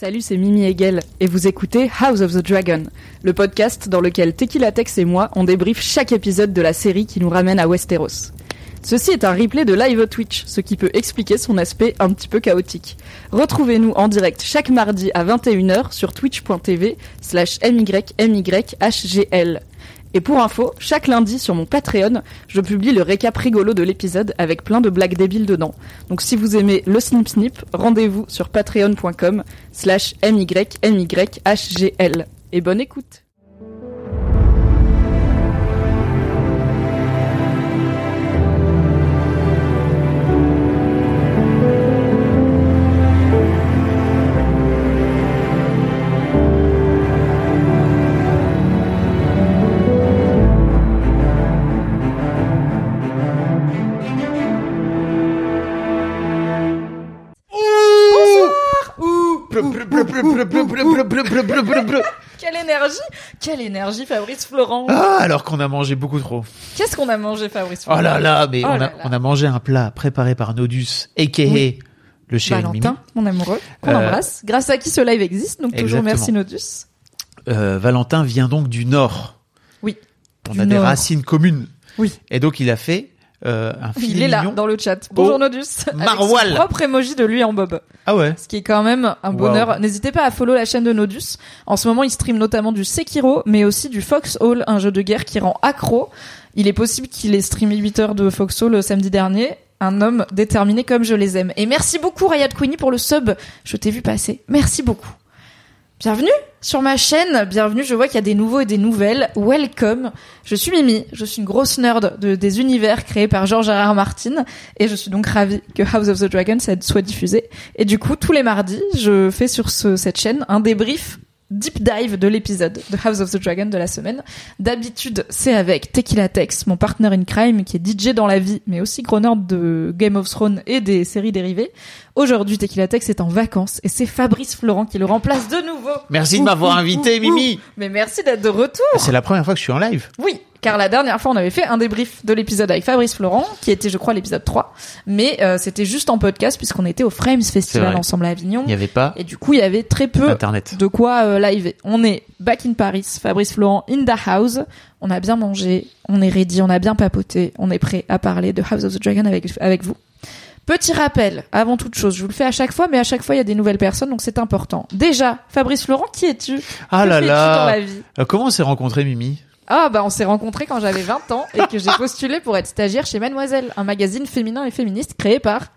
Salut, c'est Mimi Hegel et vous écoutez House of the Dragon, le podcast dans lequel Tequila Tex et moi on débrief chaque épisode de la série qui nous ramène à Westeros. Ceci est un replay de live Twitch, ce qui peut expliquer son aspect un petit peu chaotique. Retrouvez-nous en direct chaque mardi à 21h sur twitch.tv slash mymyhgl. Et pour info, chaque lundi sur mon Patreon, je publie le récap rigolo de l'épisode avec plein de blagues débiles dedans. Donc si vous aimez le snip snip, rendez-vous sur patreon.com slash mymyhgl. Et bonne écoute Quelle énergie Quelle énergie, Fabrice Florent Ah, alors qu'on a mangé beaucoup trop. Qu'est-ce qu'on a mangé, Fabrice Florent Oh là là, mais Oh on, a, là là. on a mangé un plat préparé par Nodus, a.k.a. Oui. le chéri Mimi. Valentin, mon amoureux, qu'on Euh, embrasse. Grâce à qui ce live existe, donc toujours Exactement. merci Nodus. Euh, Valentin vient donc du Nord. Oui. On Du a des racines communes. Oui. Et donc il a fait euh, un filet Il est là, mignon. dans le chat. Bonjour Au Nodus. Avec son propre emoji de lui en bob. Ah ouais. Ce qui est quand même un bonheur. N'hésitez pas à follow la chaîne de Nodus. En ce moment, il stream notamment du Sekiro, mais aussi du Foxhole, un jeu de guerre qui rend accro. Il est possible qu'il ait streamé 8 heures de Foxhole le samedi dernier. Un homme déterminé comme je les aime. Et merci beaucoup Rayad Queenie pour le sub. Je t'ai vu passer. Merci beaucoup. Bienvenue sur ma chaîne, bienvenue, je vois qu'il y a des nouveaux et des nouvelles. Welcome. Je suis Mimi, je suis une grosse nerd de, des univers créés par George R. R. Martin et je suis donc ravie que House of the Dragon soit diffusé. Et du coup, tous les mardis, je fais sur ce, cette chaîne un débrief deep dive de l'épisode de House of the Dragon de la semaine. D'habitude, c'est avec Tequila Tex, mon partner in crime, qui est DJ dans la vie, mais aussi gros nerd de Game of Thrones et des séries dérivées. Aujourd'hui, Tequila Tex est en vacances et c'est Fabrice Florent qui le remplace de nouveau. Merci de m'avoir invité, Mimi. Mais merci d'être de retour. C'est la première fois que je suis en live. Oui, car la dernière fois, on avait fait un débrief de l'épisode avec Fabrice Florent, qui était, je crois, l'épisode 3. Mais euh, c'était juste en podcast, puisqu'on était au Frames Festival ensemble à Avignon. Il n'y avait pas Et du coup, il y avait très peu Internet. de quoi euh, live. On est back in Paris, Fabrice Florent in the house. On a bien mangé, on est ready, on a bien papoté, on est prêt à parler de House of the Dragon avec, avec vous. Petit rappel, avant toute chose, je vous le fais à chaque fois, mais à chaque fois il y a des nouvelles personnes, donc c'est important. Déjà, Fabrice Florent, qui es-tu Ah Que là dans là. la vie Euh, comment on s'est rencontrés, Mimi Ah bah on s'est rencontrés quand j'avais 20 ans et que j'ai postulé pour être stagiaire chez Mademoiselle, un magazine féminin et féministe créé par.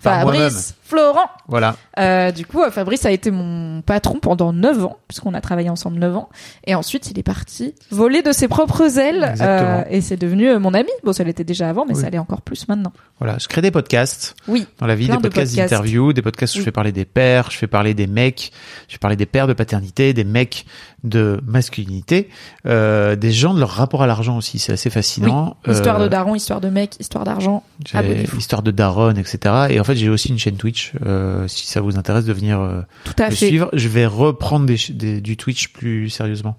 Fabrice Florent. Voilà. Euh, du coup, euh, Fabrice a été mon patron pendant 9 ans, puisqu'on a travaillé ensemble 9 ans. Et ensuite, il est parti voler de ses propres ailes. Euh, et c'est devenu mon ami. Bon, ça l'était déjà avant, mais Oui. ça l'est encore plus maintenant. Voilà. Je crée des podcasts. Oui. Dans la vie, des de podcasts d'interview, des podcasts où Oui. je fais parler des pères, je fais parler des mecs, je fais parler des pères de paternité, des mecs de masculinité, euh, des gens de leur rapport à l'argent aussi. C'est assez fascinant. Histoire de daron, histoire de mec, histoire d'argent. Histoire de daronne, etc. Et en fait, j'ai aussi une chaîne Twitch Twitch euh, si ça vous intéresse de venir euh, Tout à le fait. suivre. Je vais reprendre des, des- du Twitch plus sérieusement.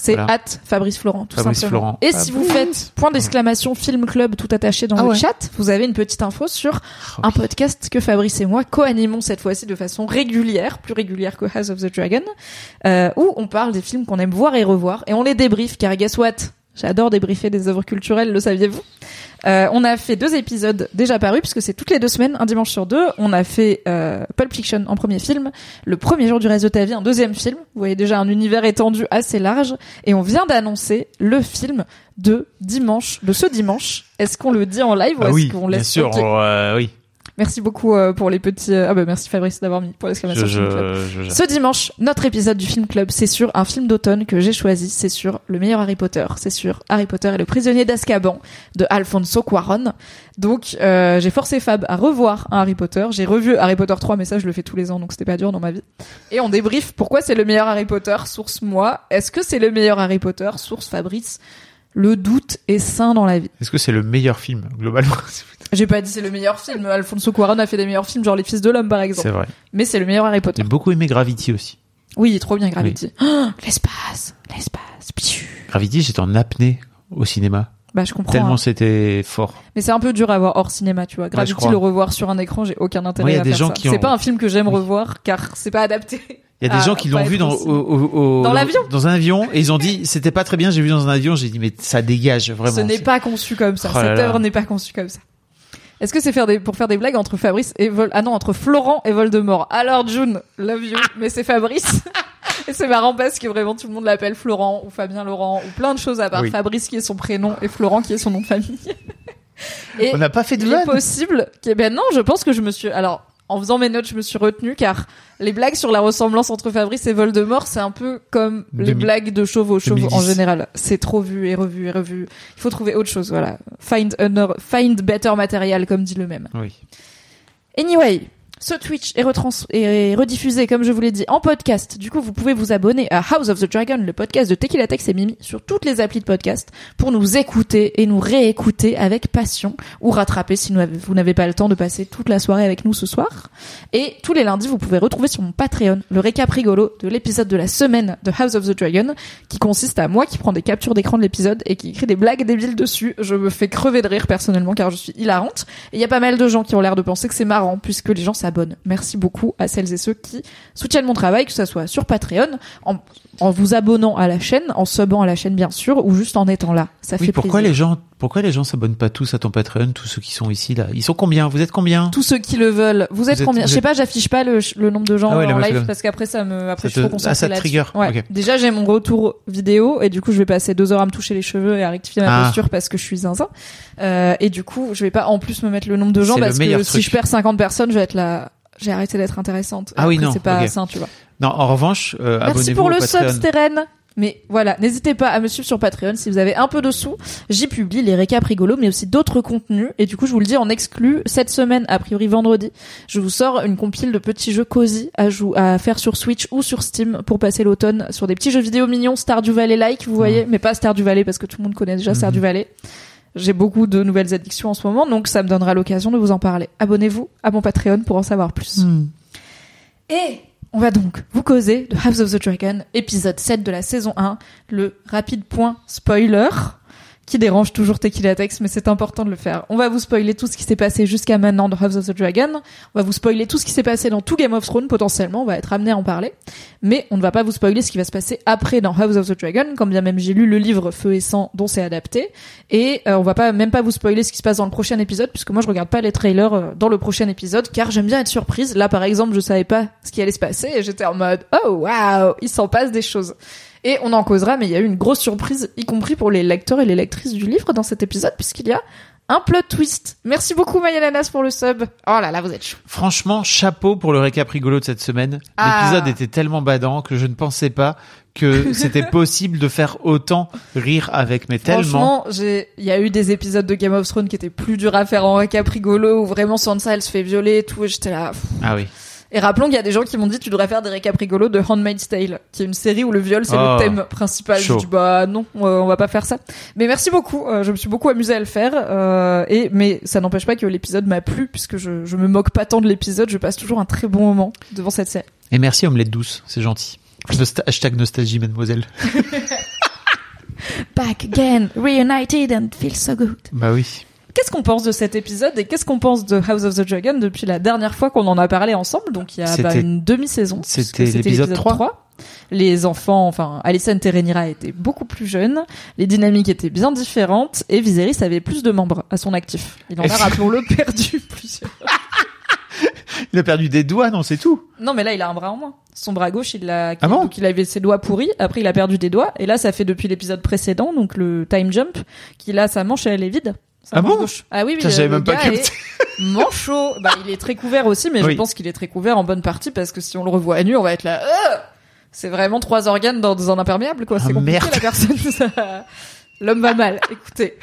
C'est Voilà. at Fabrice Florent, tout Fabrice simplement. Florent. Et Ah si vous faites point d'exclamation film club tout attaché dans Ah le ouais. chat, vous avez une petite info sur Oh, un podcast que Fabrice et moi co-animons cette fois-ci de façon régulière, plus régulière que House of the Dragon, euh, où on parle des films qu'on aime voir et revoir et on les débriefe car guess what? J'adore débriefer des œuvres culturelles, le saviez-vous? Euh, On a fait deux épisodes déjà parus puisque c'est toutes les deux semaines, un dimanche sur deux. On a fait euh, Pulp Fiction en premier film, le premier jour du reste de ta vie, un deuxième film. Vous voyez déjà un univers étendu assez large et on vient d'annoncer le film de dimanche, de ce dimanche. Est-ce qu'on le dit en live ou Bah est-ce oui, qu'on bien laisse sûr. Ok. euh, oui. Merci beaucoup euh, pour les petits. euh, Ah bah merci Fabrice d'avoir mis pour l'exclamation. Film Club. je, je- Ce dimanche, notre épisode du Film Club, c'est sur un film d'automne que j'ai choisi. C'est sur le meilleur Harry Potter. C'est sur Harry Potter et le prisonnier d'Azkaban de Alfonso Cuarón. Donc, euh, j'ai forcé Fab à revoir un Harry Potter. J'ai revu Harry Potter 3, mais ça, je le fais tous les ans, donc c'était pas dur dans ma vie. Et on débrief pourquoi c'est le meilleur Harry Potter, source moi. Est-ce que c'est le meilleur Harry Potter, source Fabrice Le doute est sain dans la vie. Est-ce que c'est le meilleur film globalement J'ai pas dit c'est le meilleur film. Alfonso Cuarón a fait des meilleurs films, genre Les Fils de l'Homme, par exemple. C'est vrai. Mais c'est le meilleur Harry Potter. J'ai beaucoup aimé Gravity aussi. Oui, trop bien Gravity. Oh, l'espace, l'espace. Gravity, j'étais en apnée au cinéma. Bah, je comprends. Tellement hein. c'était fort. Mais c'est un peu dur à voir hors cinéma, tu vois. Gravity, le revoir sur un écran, j'ai aucun intérêt Moi, y a à des faire gens ça. C'est ont- pas un film que j'aime Oui. revoir car c'est pas adapté. Il y a des Ah, gens qui l'ont vu dans, aussi. au, au- au- Dans l'avion Dans un avion, et ils ont dit, c'était pas très bien, j'ai vu dans un avion, j'ai dit, mais ça dégage vraiment. Ce n'est pas conçu comme ça. Oh Cette œuvre n'est pas conçue comme ça. Est-ce que c'est faire des, pour faire des blagues entre Fabrice et Vol, ah non, entre Florent et Voldemort? Alors, June, love you, mais c'est Fabrice. et c'est marrant parce que vraiment tout le monde l'appelle Florent ou Fabien Laurent ou plein de choses à part Oui. Fabrice qui est son prénom et Florent qui est son nom de famille. et On n'a pas fait de vanne. possible que, ben non, je pense que je me suis, alors, en faisant mes notes, je me suis retenue car les blagues sur la ressemblance entre Fabrice et Voldemort, c'est un peu comme les 2000 blagues de chauve aux chauve en 2010. général. C'est trop vu et revu et revu. Il faut trouver autre chose, voilà. Find another, find better material, comme dit le même. Oui. Anyway, ce Twitch est, rediffusé, comme je vous l'ai dit, en podcast. Du coup, vous pouvez vous abonner à House of the Dragon, le podcast de Tequila Tex et Mimi, sur toutes les applis de podcast, pour nous écouter et nous réécouter avec passion, ou rattraper si vous n'avez pas le temps de passer toute la soirée avec nous ce soir. Et tous les lundis, vous pouvez retrouver sur mon Patreon le récap rigolo de l'épisode de la semaine de House of the Dragon, qui consiste à moi qui prends des captures d'écran de l'épisode et qui écrit des blagues débiles dessus. Je me fais crever de rire personnellement car je suis hilarante. Et il y a pas mal de gens qui ont l'air de penser que c'est marrant puisque les gens s'abonnent. Merci beaucoup à celles et ceux qui soutiennent mon travail, que ce soit sur Patreon, en, en vous abonnant à la chaîne, en subant à la chaîne bien sûr, ou juste en étant là. Ça Oui, fait pourquoi plaisir. les gens, pourquoi les gens s'abonnent pas tous à ton Patreon, tous ceux qui sont ici, là? Ils sont combien? Vous êtes combien? Tous ceux qui le veulent. Vous êtes combien? Je sais êtes- pas, j'affiche pas le, le nombre de gens Ah ouais, en live parce qu'après ça me, après Ça je suis trop ah, ça te trigger. Ouais. Déjà j'ai mon retour vidéo et du coup je vais passer deux heures à me toucher les cheveux et à rectifier ma Ah. posture parce que je suis zinzin. Euh, et du coup je vais pas en plus me mettre le nombre de gens parce que si je perds 50 personnes je vais être là. J'ai arrêté d'être intéressante. Ah oui, Après, non, C'est pas ok. sain, tu vois. Non, en revanche, euh, Merci pour le sub, Steren. Mais voilà, n'hésitez pas à me suivre sur Patreon si vous avez un peu de sous. J'y publie les récaps rigolos, mais aussi d'autres contenus. Et du coup, je vous le dis en exclu, cette semaine, a priori vendredi, je vous sors une compile de petits jeux cosy à, jou- à faire sur Switch ou sur Steam pour passer l'automne sur des petits jeux vidéo mignons, Stardew Valley-like, vous voyez, mais pas Stardew Valley parce que tout le monde connaît déjà Mhm. Stardew Valley. J'ai beaucoup de nouvelles addictions en ce moment, donc ça me donnera l'occasion de vous en parler. Abonnez-vous à mon Patreon pour en savoir plus. Hmm. Et on va donc vous causer de House of the Dragon, épisode 7 de la saison 1, le rapide point spoiler, qui dérange toujours Tequila Tex, mais c'est important de le faire. On va vous spoiler tout ce qui s'est passé jusqu'à maintenant dans House of the Dragon, on va vous spoiler tout ce qui s'est passé dans tout Game of Thrones potentiellement, on va être amené à en parler, mais on ne va pas vous spoiler ce qui va se passer après dans House of the Dragon, quand bien même j'ai lu le livre Feu et Sang dont c'est adapté, et euh, on va pas même pas vous spoiler ce qui se passe dans le prochain épisode, puisque moi je regarde pas les trailers euh, dans le prochain épisode, car j'aime bien être surprise. Là par exemple, je savais pas ce qui allait se passer, et j'étais en mode oh waouh, il s'en passe des choses. Et on en causera, mais il y a eu une grosse surprise, y compris pour les lecteurs et les lectrices du livre dans cet épisode, puisqu'il y a un plot twist. Merci beaucoup Maya Nanas pour le sub. Oh là là, vous êtes chou. Franchement, chapeau pour le récap rigolo de cette semaine. Ah. L'épisode était tellement badant que je ne pensais pas que c'était possible de faire autant rire avec, mais tellement. Franchement, j'ai, il y a eu des épisodes de Game of Thrones qui étaient plus durs à faire en récap rigolo, où vraiment Sansa elle se fait violer et tout, et j'étais là. Ah oui. Et rappelons qu'il y a des gens qui m'ont dit tu devrais faire des récaps rigolos de Handmaid's Tale, qui est une série où le viol c'est le thème principal. Je dis bah non, euh, on va pas faire ça. Mais merci beaucoup, euh, je me suis beaucoup amusée à le faire. euh, et mais ça n'empêche pas que l'épisode m'a plu puisque je, je me moque pas tant de l'épisode, je passe toujours un très bon moment devant cette série. Et merci Omelette Douce, c'est gentil. Hashtag nostalgie mademoiselle. Back again, reunited and feels so good. Bah oui. Qu'est-ce qu'on pense de cet épisode et qu'est-ce qu'on pense de House of the Dragon depuis la dernière fois qu'on en a parlé ensemble, donc il y a bah, une demi-saison. c'était l'épisode 3. Les enfants, enfin, Alicent et Rhaenyra étaient beaucoup plus jeunes, les dynamiques étaient bien différentes et Viserys avait plus de membres à son actif. Il en a, rappelons-le, perdu plusieurs. Il a perdu des doigts, non, c'est tout. Non, mais là, il a un bras en moins. Son bras gauche, il l'a, Ah bon donc il avait ses doigts pourris. Après, il a perdu des doigts. Et là, ça fait depuis l'épisode précédent, donc le time jump, qu'il a sa manche, elle est vide. Ah bon gauche. Ah oui, oui. Putain, j'avais même pas capté. Manchot. Bah, il est très couvert aussi, mais Oui. je pense qu'il est très couvert en bonne partie parce que si on le revoit à nu, on va être là, Euh c'est vraiment trois organes dans un imperméable, quoi. C'est Ah, compliqué, merde. la personne. ça- L'homme va mal. Écoutez.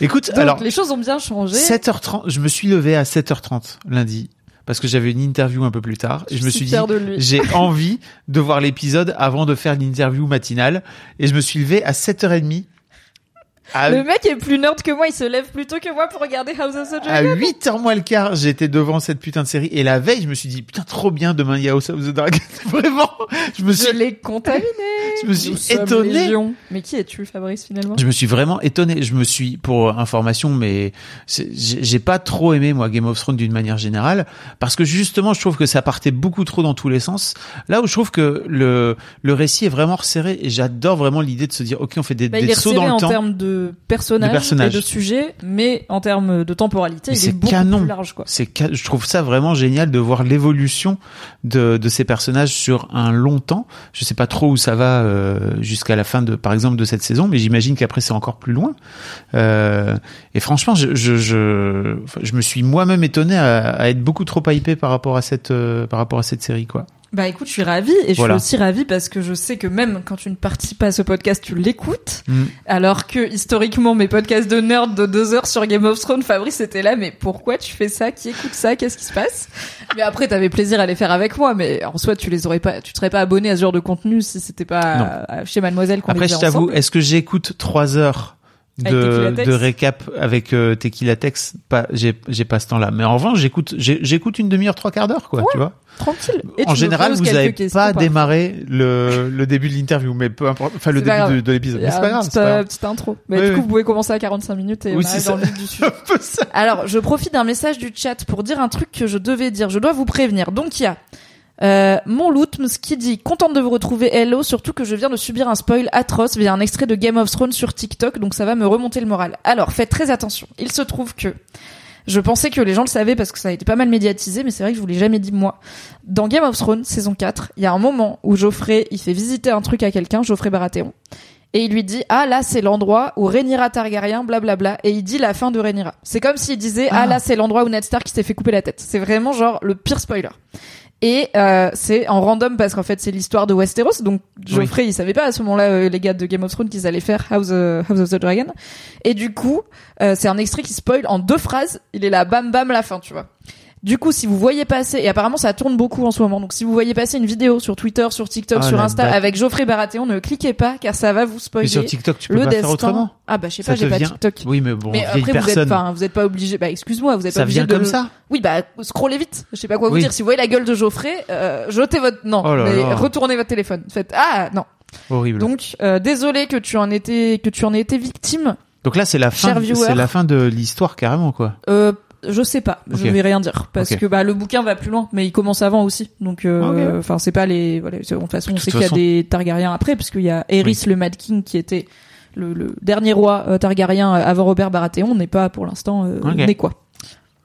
Écoute, Donc, alors, les choses ont bien changé. 7h30, je me suis levé à 7h30 lundi parce que j'avais une interview un peu plus tard et je me suis dit fière de lui. j'ai envie de voir l'épisode avant de faire l'interview matinale et je me suis levé à 7h30 à, Le mec est plus nerd que moi, il se lève plus tôt que moi pour regarder House of the à Dragon. 8h moins le quart, j'étais devant cette putain de série et la veille, je me suis dit putain trop bien demain il y a House of the Dragon. Vraiment, je me Je suis l'ai contaminé. je me suis Nous étonné. Mais qui es-tu, Fabrice, finalement? Je me suis vraiment étonné. Je me suis, pour information, mais j'ai pas trop aimé moi Game of Thrones d'une manière générale parce que justement, je trouve que ça partait beaucoup trop dans tous les sens. Là où je trouve que le le récit est vraiment resserré et j'adore vraiment l'idée de se dire, ok, on fait des, bah, des sauts dans le en temps. termes de personnages, De personnages. et de sujets, mais en termes de temporalité, Mais il est c'est beaucoup canon. plus large. quoi. C'est ca- je trouve ça vraiment génial de voir l'évolution de, de ces personnages sur un long temps. Je sais pas trop où ça va euh, jusqu'à la fin de, par exemple, de cette saison, mais j'imagine qu'après c'est encore plus loin. Euh, et franchement, je, je, je, me suis moi-même étonné à, à être beaucoup trop hypé par rapport à cette, euh, par rapport à cette série, quoi. Bah écoute, je suis ravie et je Voilà. suis aussi ravie parce que je sais que même quand tu ne participes pas à ce podcast, tu l'écoutes. Mm. Alors que historiquement, mes podcasts de nerd de deux heures sur Game of Thrones, Fabrice était là, mais pourquoi tu fais ça? Qui écoute ça? Qu'est-ce qui se passe? Mais après, t'avais plaisir à les faire avec moi, mais en soi, tu les aurais pas, tu serais pas abonné à ce genre de contenu si c'était pas chez Mademoiselle qu'on Après, les je t'avoue, est-ce que j'écoute trois heures de, de récap avec euh, Tequila Tex Pas, j'ai, j'ai pas ce temps-là. Mais en revanche, j'écoute, j'écoute une demi-heure, trois quarts d'heure, quoi, tu vois. Tranquille. Et en général, vous avez pas démarré le, le début de l'interview, mais peu importe, enfin le début grave. de, de l'épisode. C'est pas grave, petite, pas euh, grave. petite intro. Mais Oui, du oui. coup, vous pouvez commencer à 45 minutes et Oui, on dans le du sujet. Alors, je profite d'un message du chat pour dire un truc que je devais dire. Je dois vous prévenir. Donc, il y a euh, mon Lootms qui dit contente de vous retrouver hello surtout que je viens de subir un spoil atroce via un extrait de Game of Thrones sur TikTok donc ça va me remonter le moral. Alors faites très attention. Il se trouve que je pensais que les gens le savaient parce que ça a été pas mal médiatisé mais c'est vrai que je vous l'ai jamais dit moi. Dans Game of Thrones saison 4, il y a un moment où Geoffrey il fait visiter un truc à quelqu'un, Geoffrey Baratheon. Et il lui dit ah là c'est l'endroit où Rhaenyra Targaryen blablabla et il dit la fin de Rhaenyra. C'est comme s'il disait ah, Ah. là c'est l'endroit où Ned Stark s'est fait couper la tête. C'est vraiment genre le pire spoiler. Et euh, c'est en random parce qu'en fait c'est l'histoire de Westeros. Donc Geoffrey il savait pas à ce moment-là euh, les gars de Game of Thrones qu'ils allaient faire House, euh, House of the Dragon. Et du coup euh, c'est un extrait qui spoil en deux phrases. Il est là bam bam la fin tu vois. Du coup, si vous voyez passer, et apparemment ça tourne beaucoup en ce moment, donc si vous voyez passer une vidéo sur Twitter, sur TikTok, Ah, sur Insta avec Geoffrey Baratheon, ne cliquez pas car ça va vous Mais spoiler sur TikTok, tu peux le pas destin. faire autrement. Ah bah je sais pas, j'ai pas vient- TikTok. Oui, mais bon, mais après vous êtes, personne. enfin, vous êtes pas obligé. Bah excuse-moi, vous êtes pas ça obligé vient de comme ça. Oui, bah scrollez vite. Je sais pas quoi vous dire. Si vous voyez la gueule de Geoffrey, euh, jetez votre non, Oh là mais là. retournez votre téléphone. Faites ah non. Horrible. Donc, Donc euh, désolé que tu en étais que tu en aies été victime. là, c'est la fin, c'est la fin de l'histoire carrément, quoi. Euh, je sais pas, je Ok. vais rien dire parce que bah le bouquin va plus loin, mais il commence avant aussi. Donc euh, c'est pas les voilà, de toute façon on sait qu'il y a des Targaryens après puisqu'il y a Aerys le Mad King qui était le, le dernier roi euh, Targaryen euh, avant Robert Baratheon, on n'est pas pour l'instant euh, né quoi.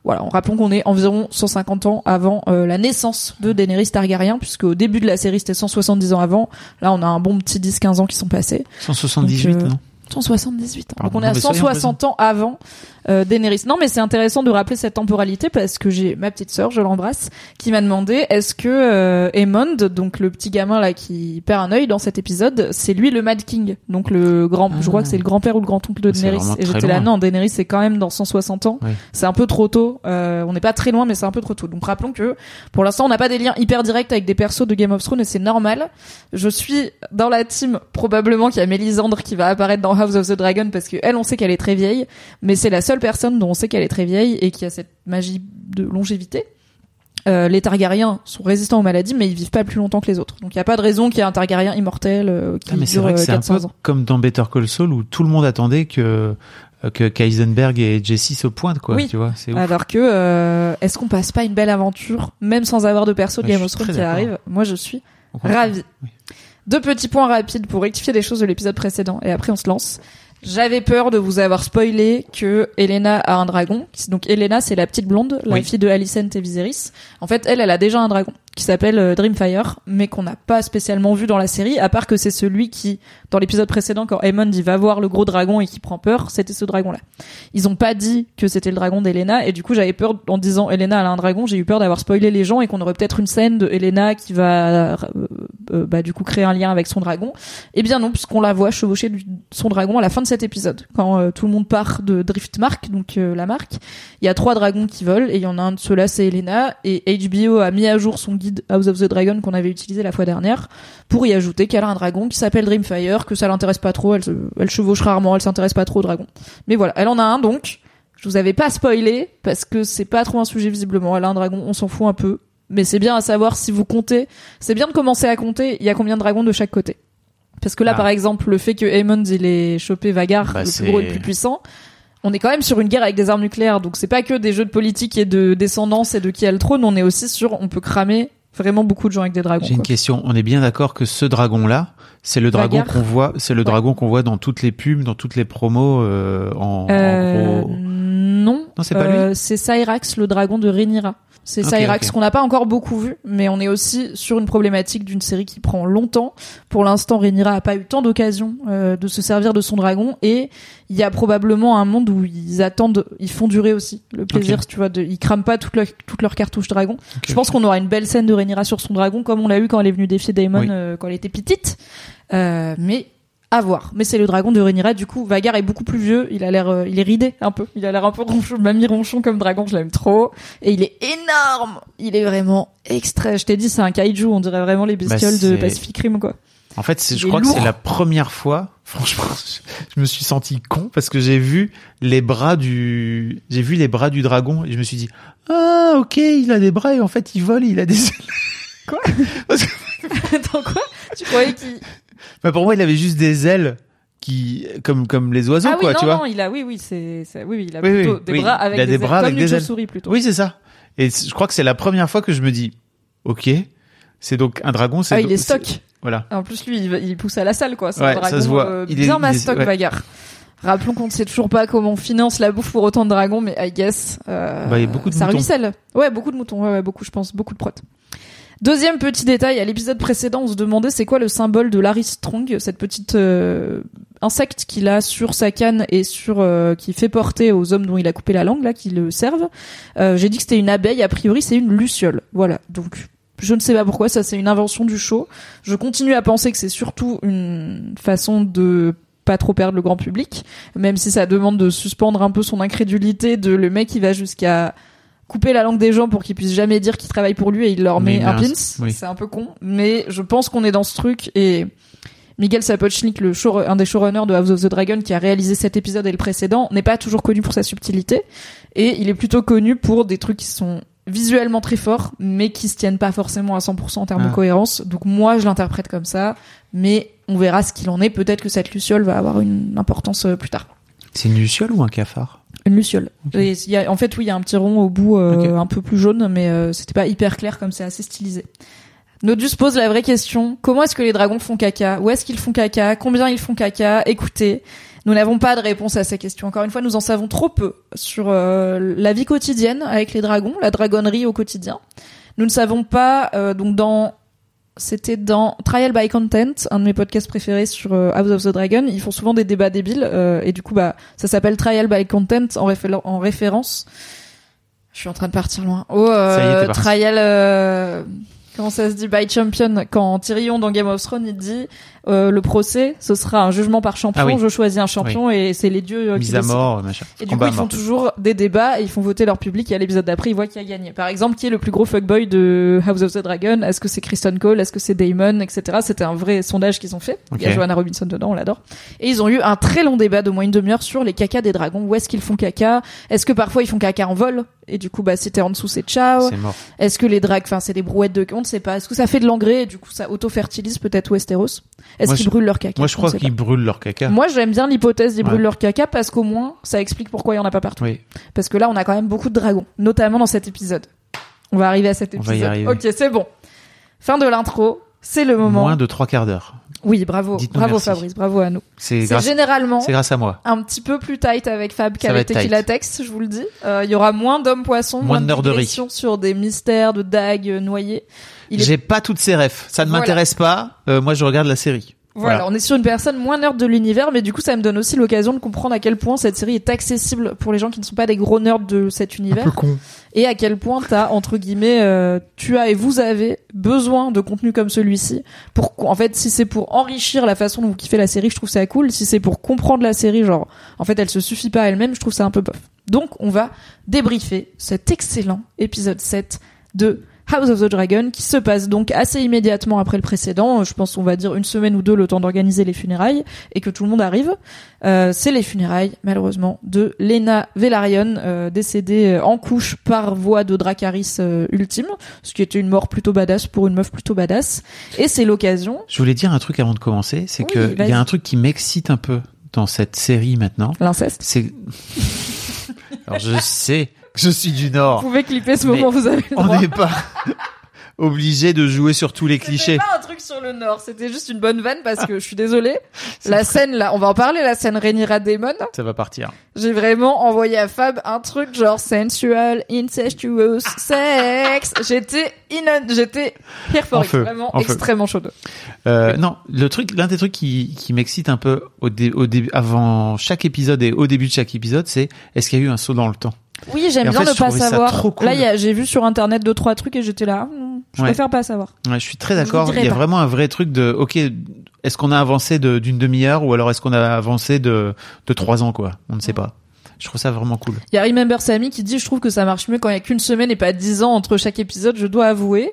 Voilà, on rappelons qu'on est environ 150 ans avant euh, la naissance de Daenerys Targaryen, puisque au début de la série c'était 170 ans avant. Là, on a un bon petit 10-15 ans qui sont passés. 178, Donc, euh, non? 178 ans. Donc on est à 160 ans avant euh, Daenerys. Non, mais c'est intéressant de rappeler cette temporalité parce que j'ai ma petite sœur, je l'embrasse, qui m'a demandé est-ce que euh, Aemond, donc le petit gamin là qui perd un œil dans cet épisode, c'est lui le Mad King, donc le grand, je crois que c'est le grand-père ou le grand-oncle de Daenerys. Et j'étais là non, Daenerys c'est quand même dans 160 ans. C'est un peu trop tôt. Euh, on n'est pas très loin, mais c'est un peu trop tôt. Donc rappelons que pour l'instant on n'a pas des liens hyper directs avec des persos de Game of Thrones et c'est normal. Je suis dans la team probablement qui a Mélisandre qui va apparaître dans House of the Dragon parce que elle on sait qu'elle est très vieille, mais c'est la seule personne dont on sait qu'elle est très vieille et qui a cette magie de longévité. Euh, les Targaryens sont résistants aux maladies, mais ils vivent pas plus longtemps que les autres. Donc il y a pas de raison qu'il y ait un Targaryen immortel euh, qui ah, mais dure vrai 400 euh, ans. Comme dans Better Call Saul où tout le monde attendait que que Kaisenberg et Jesse se pointent quoi. Oui. Tu vois, c'est Alors que est-ce qu'on passe pas une belle aventure, même sans avoir de perso de Game of Thrones qui arrive Moi je suis ravie. Deux petits points rapides pour rectifier des choses de l'épisode précédent et après on se lance. J'avais peur de vous avoir spoilé que Elena a un dragon. Donc Elena, c'est la petite blonde, la fille de Alicent et Viserys. En fait, elle, elle a déjà un dragon qui s'appelle euh, Dreamfire, mais qu'on n'a pas spécialement vu dans la série, à part que c'est celui qui, dans l'épisode précédent, quand Aemond il va voir le gros dragon et qui prend peur, c'était ce dragon-là. Ils ont pas dit que c'était le dragon d'Elena, et du coup j'avais peur, en disant Elena elle a un dragon, j'ai eu peur d'avoir spoilé les gens et qu'on aurait peut-être une scène de qui va, euh, euh, bah, du coup créer un lien avec son dragon. Eh bien non, puisqu'on la voit chevaucher son dragon à la fin de cet épisode, quand tout le monde part de Driftmark, donc la marque. Il y a trois dragons qui volent, et il y en a un de ceux-là, c'est Elena, et HBO a mis à jour son guide House of the Dragon qu'on avait utilisé la fois dernière pour y ajouter qu'elle a un dragon qui s'appelle Dreamfire, que ça l'intéresse pas trop, elle, elle chevauche rarement, elle s'intéresse pas trop au dragon. Mais voilà, elle en a un donc. Je vous avais pas spoilé parce que c'est pas trop un sujet visiblement. Elle a un dragon, on s'en fout un peu. Mais c'est bien à savoir si vous comptez. C'est bien de commencer à compter. Il y a combien de dragons de chaque côté. Parce que là, ah. par exemple, le fait que Aemond il ait chopé Vagar, bah, le plus gros et le plus puissant, on est quand même sur une guerre avec des armes nucléaires, donc c'est pas que des jeux de politique et de descendance et de qui a le trône, on est aussi sur on peut cramer vraiment beaucoup de gens avec des dragons. J'ai une question. On est bien d'accord que ce dragon-là, c'est le dragon qu'on voit, c'est le dragon qu'on voit dans toutes les pubs, dans toutes les promos euh, en, euh, Non. Non, c'est pas lui. Euh, c'est Cyrax, le dragon de Rhaenyra. C'est Cyrax qu'on n'a pas encore beaucoup vu, mais on est aussi sur une problématique d'une série qui prend longtemps. Pour l'instant, Rhaenyra a pas eu tant d'occasions euh, de se servir de son dragon et il y a probablement un monde où ils attendent, ils font durer aussi le plaisir, tu vois, de, ils crament pas toutes leurs leur cartouches dragon. Je pense qu'on aura une belle scène de Rhaenyra sur son dragon comme on l'a eu quand elle est venue défier Daemon euh, quand elle était petite. Euh, mais à voir. Mais c'est le dragon de Rhaenyra. Du coup, Vagar est beaucoup plus vieux. Il a l'air, euh, il est ridé un peu. Il a l'air un peu ronchon, mamie ronchon comme dragon. Je l'aime trop. Et il est énorme. Il est vraiment extrait. Je t'ai dit, c'est un kaiju. On dirait vraiment les bestioles bah, de Pacific Rim, quoi. En fait, je crois que c'est la première fois. Franchement, je me suis senti con parce que j'ai vu les bras du, j'ai vu les bras du dragon et je me suis dit, ah, ok, il a des bras et en fait, il vole, et il a des Quoi? Attends, quoi? Tu croyais qu'il, mais pour moi, il avait juste des ailes qui comme comme les oiseaux ah quoi oui, tu non, vois non, il a oui oui c'est oui, oui il a plutôt des bras avec il a des, bras ailes, avec des ailes. souris plutôt. Oui, c'est ça. Et je crois que c'est la première fois que je me dis OK, c'est donc un dragon, c'est Ah, il est stock. Voilà. En plus lui il, il, pousse à la salle quoi, c'est un dragon ça se voit. Euh, il bien est, stock bagarre. Rappelons qu'on ne sait toujours pas comment on finance la bouffe pour autant de dragons, mais I guess euh, bah, il y a beaucoup de ça moutons. ruisselle. Ouais, beaucoup de moutons. Ouais, ouais, beaucoup, je pense, beaucoup de protes. Deuxième petit détail, à l'épisode précédent, on se demandait c'est quoi le symbole de Larry Strong, cette petite euh, insecte qu'il a sur sa canne et sur euh, qui fait porter aux hommes dont il a coupé la langue là, qui le servent. Euh, J'ai dit que c'était une abeille, a priori c'est une luciole. Voilà, donc je ne sais pas pourquoi, ça c'est une invention du show. Je continue à penser que c'est surtout une façon de pas trop perdre le grand public, même si ça demande de suspendre un peu son incrédulité de le mec qui va jusqu'à couper la langue des gens pour qu'ils puissent jamais dire qu'ils travaillent pour lui et il leur met un pins. C'est un peu con, mais je pense qu'on est dans ce truc et Miguel Sapochnik, le show, un des showrunners de House of the Dragon qui a réalisé cet épisode et le précédent, n'est pas toujours connu pour sa subtilité et il est plutôt connu pour des trucs qui sont visuellement très forts mais qui se tiennent pas forcément à 100% en termes de ah. cohérence. Donc moi je l'interprète comme ça, mais on verra ce qu'il en est. Peut-être que cette luciole va avoir une importance euh, plus tard. C'est une luciole ou un cafard? Une luciole. y a, en fait, oui, il y a un petit rond au bout euh, un peu plus jaune, mais euh, c'était pas hyper clair comme c'est assez stylisé. Nodus pose la vraie question comment est-ce que les dragons font caca? Où est-ce qu'ils font caca? Combien ils font caca? Écoutez, nous n'avons pas de réponse à ces questions. Encore une fois, nous en savons trop peu sur euh, la vie quotidienne avec les dragons, la dragonnerie au quotidien. Nous ne savons pas donc dans c'était dans Trial by Content, un de mes podcasts préférés sur euh, House of the Dragon. Ils font souvent des débats débiles euh, et du coup bah ça s'appelle Trial by Content en, en référence. Je suis en train de partir loin. Oh, euh, Trial. Euh, comment ça se dit? By champion quand Tyrion dans Game of Thrones il dit euh, le procès, ce sera un jugement par champion. Ah je choisis un champion et c'est les dieux euh, qui à mort, machin. Et du coup, ils font toujours des débats et ils font voter leur public. Et à l'épisode d'après, ils voient qui a gagné. Par exemple, qui est le plus gros fuckboy de House of the Dragon? Est-ce que c'est Kristen Cole? Est-ce que c'est Damon, etc. C'était un vrai sondage qu'ils ont fait. Il y a Joanna Robinson dedans, on l'adore. Et ils ont eu un très long débat de moins une demi-heure sur les caca des dragons. Où est-ce qu'ils font caca? Est-ce que parfois ils font caca en vol? Et du coup, bah, si t'es en dessous, c'est ciao. Est-ce que les drags, enfin, c'est des brouettes de, on ne sait pas. Est-ce que ça fait de l'engrais? Et du coup, ça auto-fertilise peut-être Westeros? Est-ce qu'ils brûlent leur caca moi, je crois qu'ils brûlent leur caca. Moi, j'aime bien l'hypothèse qu'ils brûlent leur caca parce qu'au moins, ça explique pourquoi il y en a pas partout. Oui. Parce que là, on a quand même beaucoup de dragons, notamment dans cet épisode. On va arriver à cet épisode. On va y arriver. Ok, c'est bon. Fin de l'intro. C'est le moment. Moins de trois quarts d'heure. Oui, bravo, bravo Fabrice, bravo à nous. C'est généralement. C'est grâce à moi. Un petit peu plus tight avec Fab qu'avec Tequila Text, je vous le dis. Euh, il y aura moins d'hommes poissons, moins, moins de sur des mystères de dagues noyées. J'ai pas toutes ces refs. Ça ne m'intéresse pas. Euh, moi, je regarde la série. Voilà, on est sur une personne moins nerd de l'univers, mais du coup, ça me donne aussi l'occasion de comprendre à quel point cette série est accessible pour les gens qui ne sont pas des gros nerds de cet univers. Un peu con. Et à quel point t'as entre guillemets, euh, tu as et vous avez besoin de contenu comme celui-ci. Pour en fait, si c'est pour enrichir la façon dont vous kiffez la série, je trouve ça cool. Si c'est pour comprendre la série, genre, en fait, elle se suffit pas elle-même, je trouve ça un peu bof. Donc, on va débriefer cet excellent épisode 7 de House of the Dragon, qui se passe donc assez immédiatement après le précédent. Je pense, on va dire une semaine ou deux, le temps d'organiser les funérailles et que tout le monde arrive. Euh, c'est les funérailles, malheureusement, de Lena Velaryon, euh, décédée euh, en couche par voie de Dracaris euh, ultime, ce qui était une mort plutôt badass pour une meuf plutôt badass. Et c'est l'occasion. Je voulais dire un truc avant de commencer, c'est que il y a un truc qui m'excite un peu dans cette série maintenant. L'inceste. C'est. Alors je sais je suis du Nord. Vous pouvez clipper ce moment, vous avez le droit. On n'est pas obligé de jouer sur tous les clichés. C'était pas un truc sur le Nord, c'était juste une bonne vanne parce que je suis désolée. La scène là, on va en parler, la scène Rhaenyra Daemon. Ça va partir. J'ai vraiment envoyé à Fab un truc genre sensual, incestuous, sex. J'étais j'étais here for vraiment extrêmement chaude. Euh, non, le truc, l'un des trucs qui, qui m'excite un peu au, au début, avant chaque épisode et au début de chaque épisode, c'est est-ce qu'il y a eu un saut dans le temps? Oui, j'aime bien ne pas savoir. Là, j'ai vu sur internet deux trois trucs et j'étais là. Hmm, je préfère pas savoir. Ouais, je suis très d'accord. Il y a vraiment un vrai truc de. Ok, est-ce qu'on a avancé d'une demi-heure ou alors est-ce qu'on a avancé de de trois ans quoi? On ne sait pas. Je trouve ça vraiment cool. Il y a Remember Sammy qui dit je trouve que ça marche mieux quand il y a qu'une semaine et pas dix ans entre chaque épisode. Je dois avouer.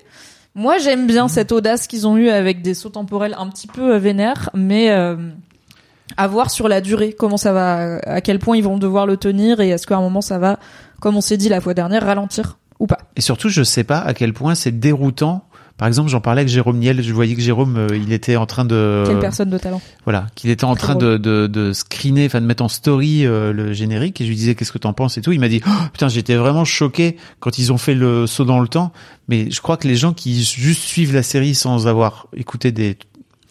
Moi, j'aime bien cette audace qu'ils ont eu avec des sauts temporels un petit peu euh, vénères, mais euh, à voir sur la durée comment ça va, à quel point ils vont devoir le tenir et est-ce qu'à un moment ça va, comme on s'est dit la fois dernière, ralentir ou pas. Et surtout, je sais pas à quel point c'est déroutant. Par exemple, j'en parlais avec Jérôme Niel, je voyais que Jérôme, euh, il était en train de... Quelle personne de talent. Voilà, qu'il était en train de, de, de, screener, enfin de mettre en story euh, le générique, et je lui disais qu'est-ce que t'en penses et tout. Il m'a dit, oh, putain, j'étais vraiment choqué quand ils ont fait le saut dans le temps, mais je crois que les gens qui juste suivent la série sans avoir écouté des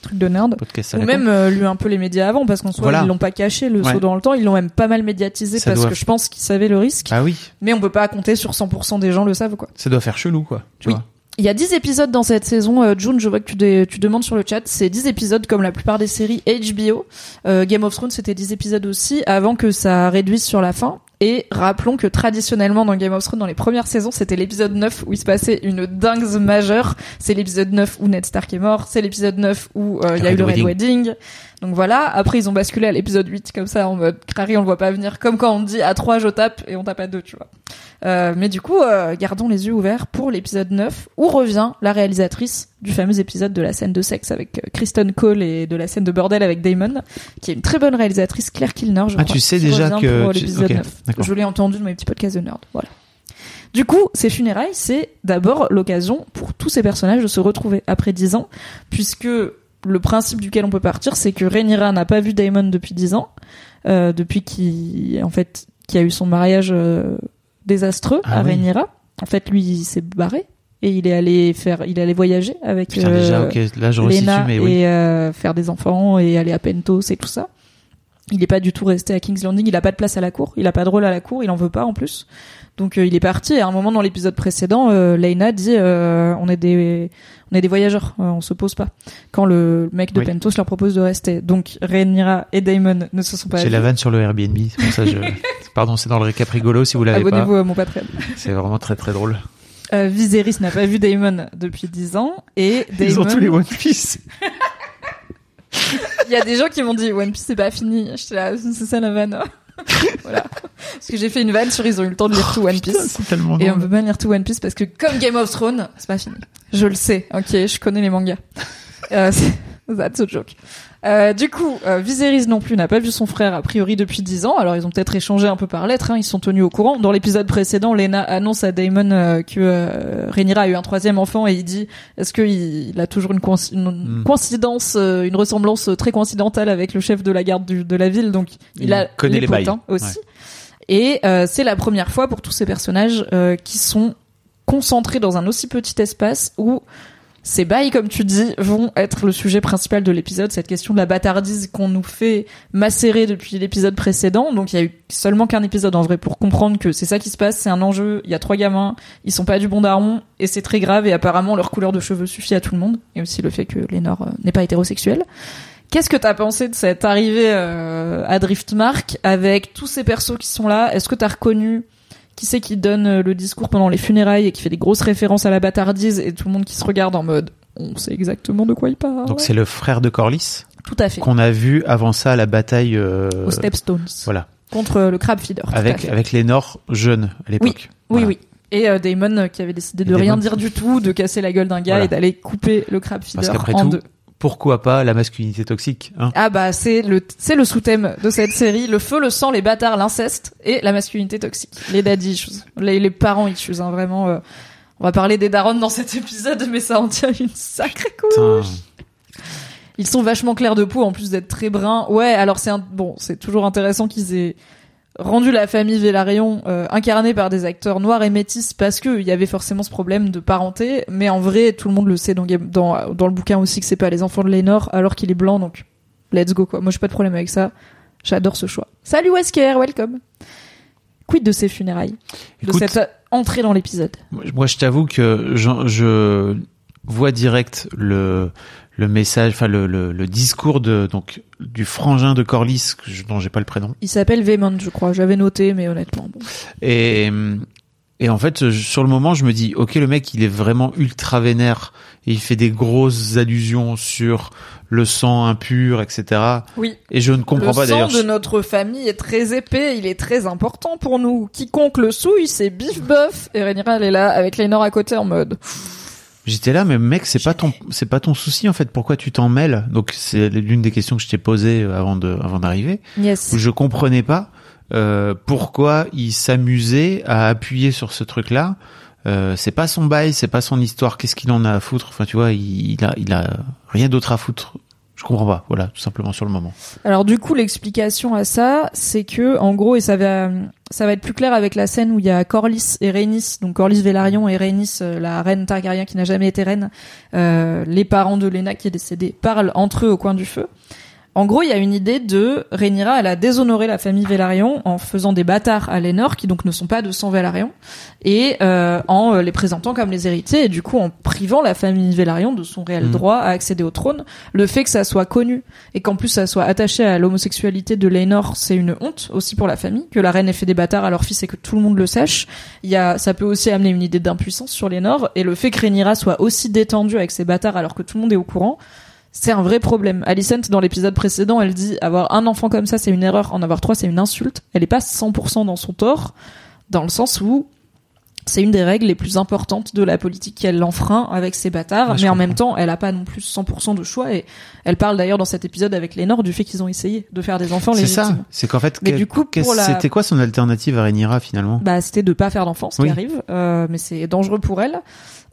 truc de nerd. Ou même euh, lu un peu les médias avant, parce qu'en soi, ils l'ont pas caché, le saut dans le temps, ils l'ont même pas mal médiatisé parce que je pense qu'ils savaient le risque. Ah oui. Mais on peut pas compter sur 100% des gens le savent, quoi. Ça doit faire chelou, quoi. Tu vois. Il y a 10 épisodes dans cette saison. Euh, June, je vois que tu, tu demandes sur le chat. C'est 10 épisodes comme la plupart des séries HBO. Euh, Game of Thrones, c'était 10 épisodes aussi, avant que ça réduise sur la fin. Et rappelons que traditionnellement dans Game of Thrones, dans les premières saisons, c'était l'épisode 9 où il se passait une dingue majeure. C'est l'épisode 9 où Ned Stark est mort. C'est l'épisode 9 où euh, il y a eu le Red Wedding. Donc voilà. Après, ils ont basculé à l'épisode 8 comme ça en mode Crary, on le voit pas venir. Comme quand on dit à 3 je tape et on tape à 2, tu vois. Euh, mais du coup, euh, gardons les yeux ouverts pour l'épisode 9 où revient la réalisatrice du fameux épisode de la scène de sexe avec euh, Kristen Cole et de la scène de bordel avec Damon, qui est une très bonne réalisatrice, Claire Kilner. Je ah, tu sais déjà que l'épisode 9. Je l'ai entendu dans mes petits podcasts de nerd. Voilà. Du coup, ces funérailles, c'est d'abord l'occasion pour tous ces personnages de se retrouver après 10 ans, puisque le principe duquel on peut partir, c'est que Rhaenyra n'a pas vu Damon depuis 10 ans, euh, depuis qu'il en fait qui a eu son mariage euh, désastreux ah à Rhaenyra. En fait, lui, il s'est barré et il est allé faire, il est allé voyager avec Putain, déjà, euh, Là, je Lena mais oui. et euh, faire des enfants et aller à Pentos et tout ça. il est pas du tout resté à King's Landing, il a pas de place à la cour, il a pas de rôle à la cour, il en veut pas en plus. Donc euh, il est parti et à un moment dans l'épisode précédent, euh, Lena dit euh, on est des on est des voyageurs, on se pose pas. Quand le mec de Oui. Pentos leur propose de rester. Donc Rhaenyra et Damon ne se sont pas J'ai vus. la vanne sur le Airbnb, c'est pour ça je... Pardon, c'est dans le récap rigolo si vous l'avez pas. Abonnez-vous à mon Patreon. C'est vraiment très très drôle. Euh, Viserys n'a pas vu Damon depuis 10 ans et Ils ont tous les Damon One Piece. il y a des gens qui m'ont dit One Piece c'est pas fini. J'étais là c'est ça la vanne. voilà. Parce que j'ai fait une vanne sur ils ont eu le temps de lire tout One Putain, Piece. Et on peut pas lire tout One Piece parce que comme Game of Thrones, c'est pas fini. Je le sais, ok, je connais les mangas. Euh, that's a joke. Euh, du coup, euh, Viserys non plus n'a pas vu son frère a priori depuis 10 ans. Alors ils ont peut-être échangé un peu par lettre, hein, ils sont tenus au courant. Dans l'épisode précédent, Lena annonce à Daemon euh, que euh, Rhaenyra a eu un troisième enfant et il dit est-ce qu'il il a toujours une, Hmm. coïncidence, euh, une ressemblance très coïncidentale avec le chef de la garde du- de la ville? Donc il, Il a connaît les potins aussi. Et euh, c'est la première fois pour tous ces personnages euh, qui sont concentrés dans un aussi petit espace où ces bails, comme tu dis, vont être le sujet principal de l'épisode, cette question de la bâtardise qu'on nous fait macérer depuis l'épisode précédent. Donc il y a eu seulement qu'un épisode en vrai pour comprendre que c'est ça qui se passe, c'est un enjeu, il y a trois gamins, ils sont pas du bon daron, et c'est très grave, et apparemment leur couleur de cheveux suffit à tout le monde, et aussi le fait que Lénore euh, n'est pas hétérosexuelle. Qu'est-ce que t'as pensé de cette arrivée euh, à Driftmark avec tous ces persos qui sont là? Est-ce que t'as reconnu qui c'est qui donne euh, le discours pendant les funérailles et qui fait des grosses références à la bâtardise et tout le monde qui se regarde en mode on sait exactement de quoi il parle. Donc c'est le frère de Corlys tout à fait qu'on a vu avant ça à la bataille. euh, aux Stepstones Voilà, contre euh, le crab feeder. avec avec les Nords jeunes à l'époque. Oui, Voilà. oui. Et euh, Damon qui avait décidé de rien dire du tout, de casser la gueule d'un gars Voilà. et d'aller couper le crab Parce feeder qu'après en tout, deux. Pourquoi pas la masculinité toxique hein Ah bah c'est le c'est le sous-thème de cette série, le feu, le sang, les bâtards, l'inceste et la masculinité toxique, les daddy issues, les, les parents issues, hein, vraiment. euh, on va parler des darons dans cet épisode, mais ça en tient une sacrée couche. Putain. Ils sont vachement clairs de peau en plus d'être très bruns. Ouais, alors c'est un... bon, c'est toujours intéressant qu'ils aient rendu la famille Velaryon euh, incarnée par des acteurs noirs et métis parce que il y avait forcément ce problème de parenté, mais en vrai tout le monde le sait dans Game- dans dans le bouquin aussi que c'est pas les enfants de Lénore alors qu'il est blanc donc let's go quoi. Moi j'ai pas de problème avec ça. J'adore ce choix. Salut Wesker, welcome. Quid de ces funérailles, Écoute, de cette entrée dans l'épisode? Moi, moi, je t'avoue que je, je vois direct le le message, enfin le, le, le discours de donc du frangin de Corlys dont j'ai pas le prénom. Il s'appelle Vaemond, je crois. J'avais noté, mais honnêtement, bon. Et et en fait, sur le moment, je me dis, ok, le mec, il est vraiment ultra vénère et il fait des grosses allusions sur le sang impur, etc. Oui. Et je ne comprends le pas sang d'ailleurs. de notre famille est très épais, il est très important pour nous. Quiconque le souille, c'est bif bof. Et Rhaenyra, elle est là avec Lénore à côté en mode. J'étais là, mais mec, c'est pas ton, c'est pas ton souci en fait. Pourquoi tu t'en mêles? Donc c'est l'une des questions que je t'ai posées euh, avant de, avant d'arriver. Yes. où je comprenais pas euh, pourquoi il s'amusait à appuyer sur ce truc-là. Euh, c'est pas son bail, c'est pas son histoire. Qu'est-ce qu'il en a à foutre? Enfin, tu vois, il, il a, il a rien d'autre à foutre. Je comprends pas. Voilà, tout simplement sur le moment. Alors du coup, l'explication à ça, c'est que en gros, et ça va, ça va être plus clair avec la scène où il y a Corlys et Rhaenys, donc Corlys Velaryon et Rhaenys, euh, la reine Targaryen qui n'a jamais été reine, euh, les parents de Lena qui est décédée, parlent entre eux au coin du feu. En gros, il y a une idée de Rhaenyra, elle a déshonoré la famille Velaryon en faisant des bâtards à Lénore qui donc ne sont pas de sang Velaryon et euh, en euh, les présentant comme les héritiers et du coup en privant la famille Velaryon de son réel Mhm. droit à accéder au trône. Le fait que ça soit connu et qu'en plus ça soit attaché à l'homosexualité de Lénore, c'est une honte aussi pour la famille que la reine ait fait des bâtards à leur fils et que tout le monde le sache. Il y a, ça peut aussi amener une idée d'impuissance sur Lénore et le fait que Rhaenyra soit aussi détendue avec ses bâtards alors que tout le monde est au courant. C'est un vrai problème. Alicent, dans l'épisode précédent, elle dit avoir un enfant comme ça, c'est une erreur. En avoir trois, c'est une insulte. Elle est pas 100% dans son tort, dans le sens où c'est une des règles les plus importantes de la politique qu'elle enfreint avec ses bâtards, Ouais, mais en comprends. même temps, elle a pas non plus 100% de choix et elle parle d'ailleurs dans cet épisode avec Lénore du fait qu'ils ont essayé de faire des enfants C'est ça. C'est qu'en fait, Mais que- du coup, qu'est-ce- pour la- c'était quoi son alternative à Rhaenyra finalement? Bah, c'était de pas faire d'enfants, ce Oui. qui arrive, euh, mais c'est dangereux pour elle.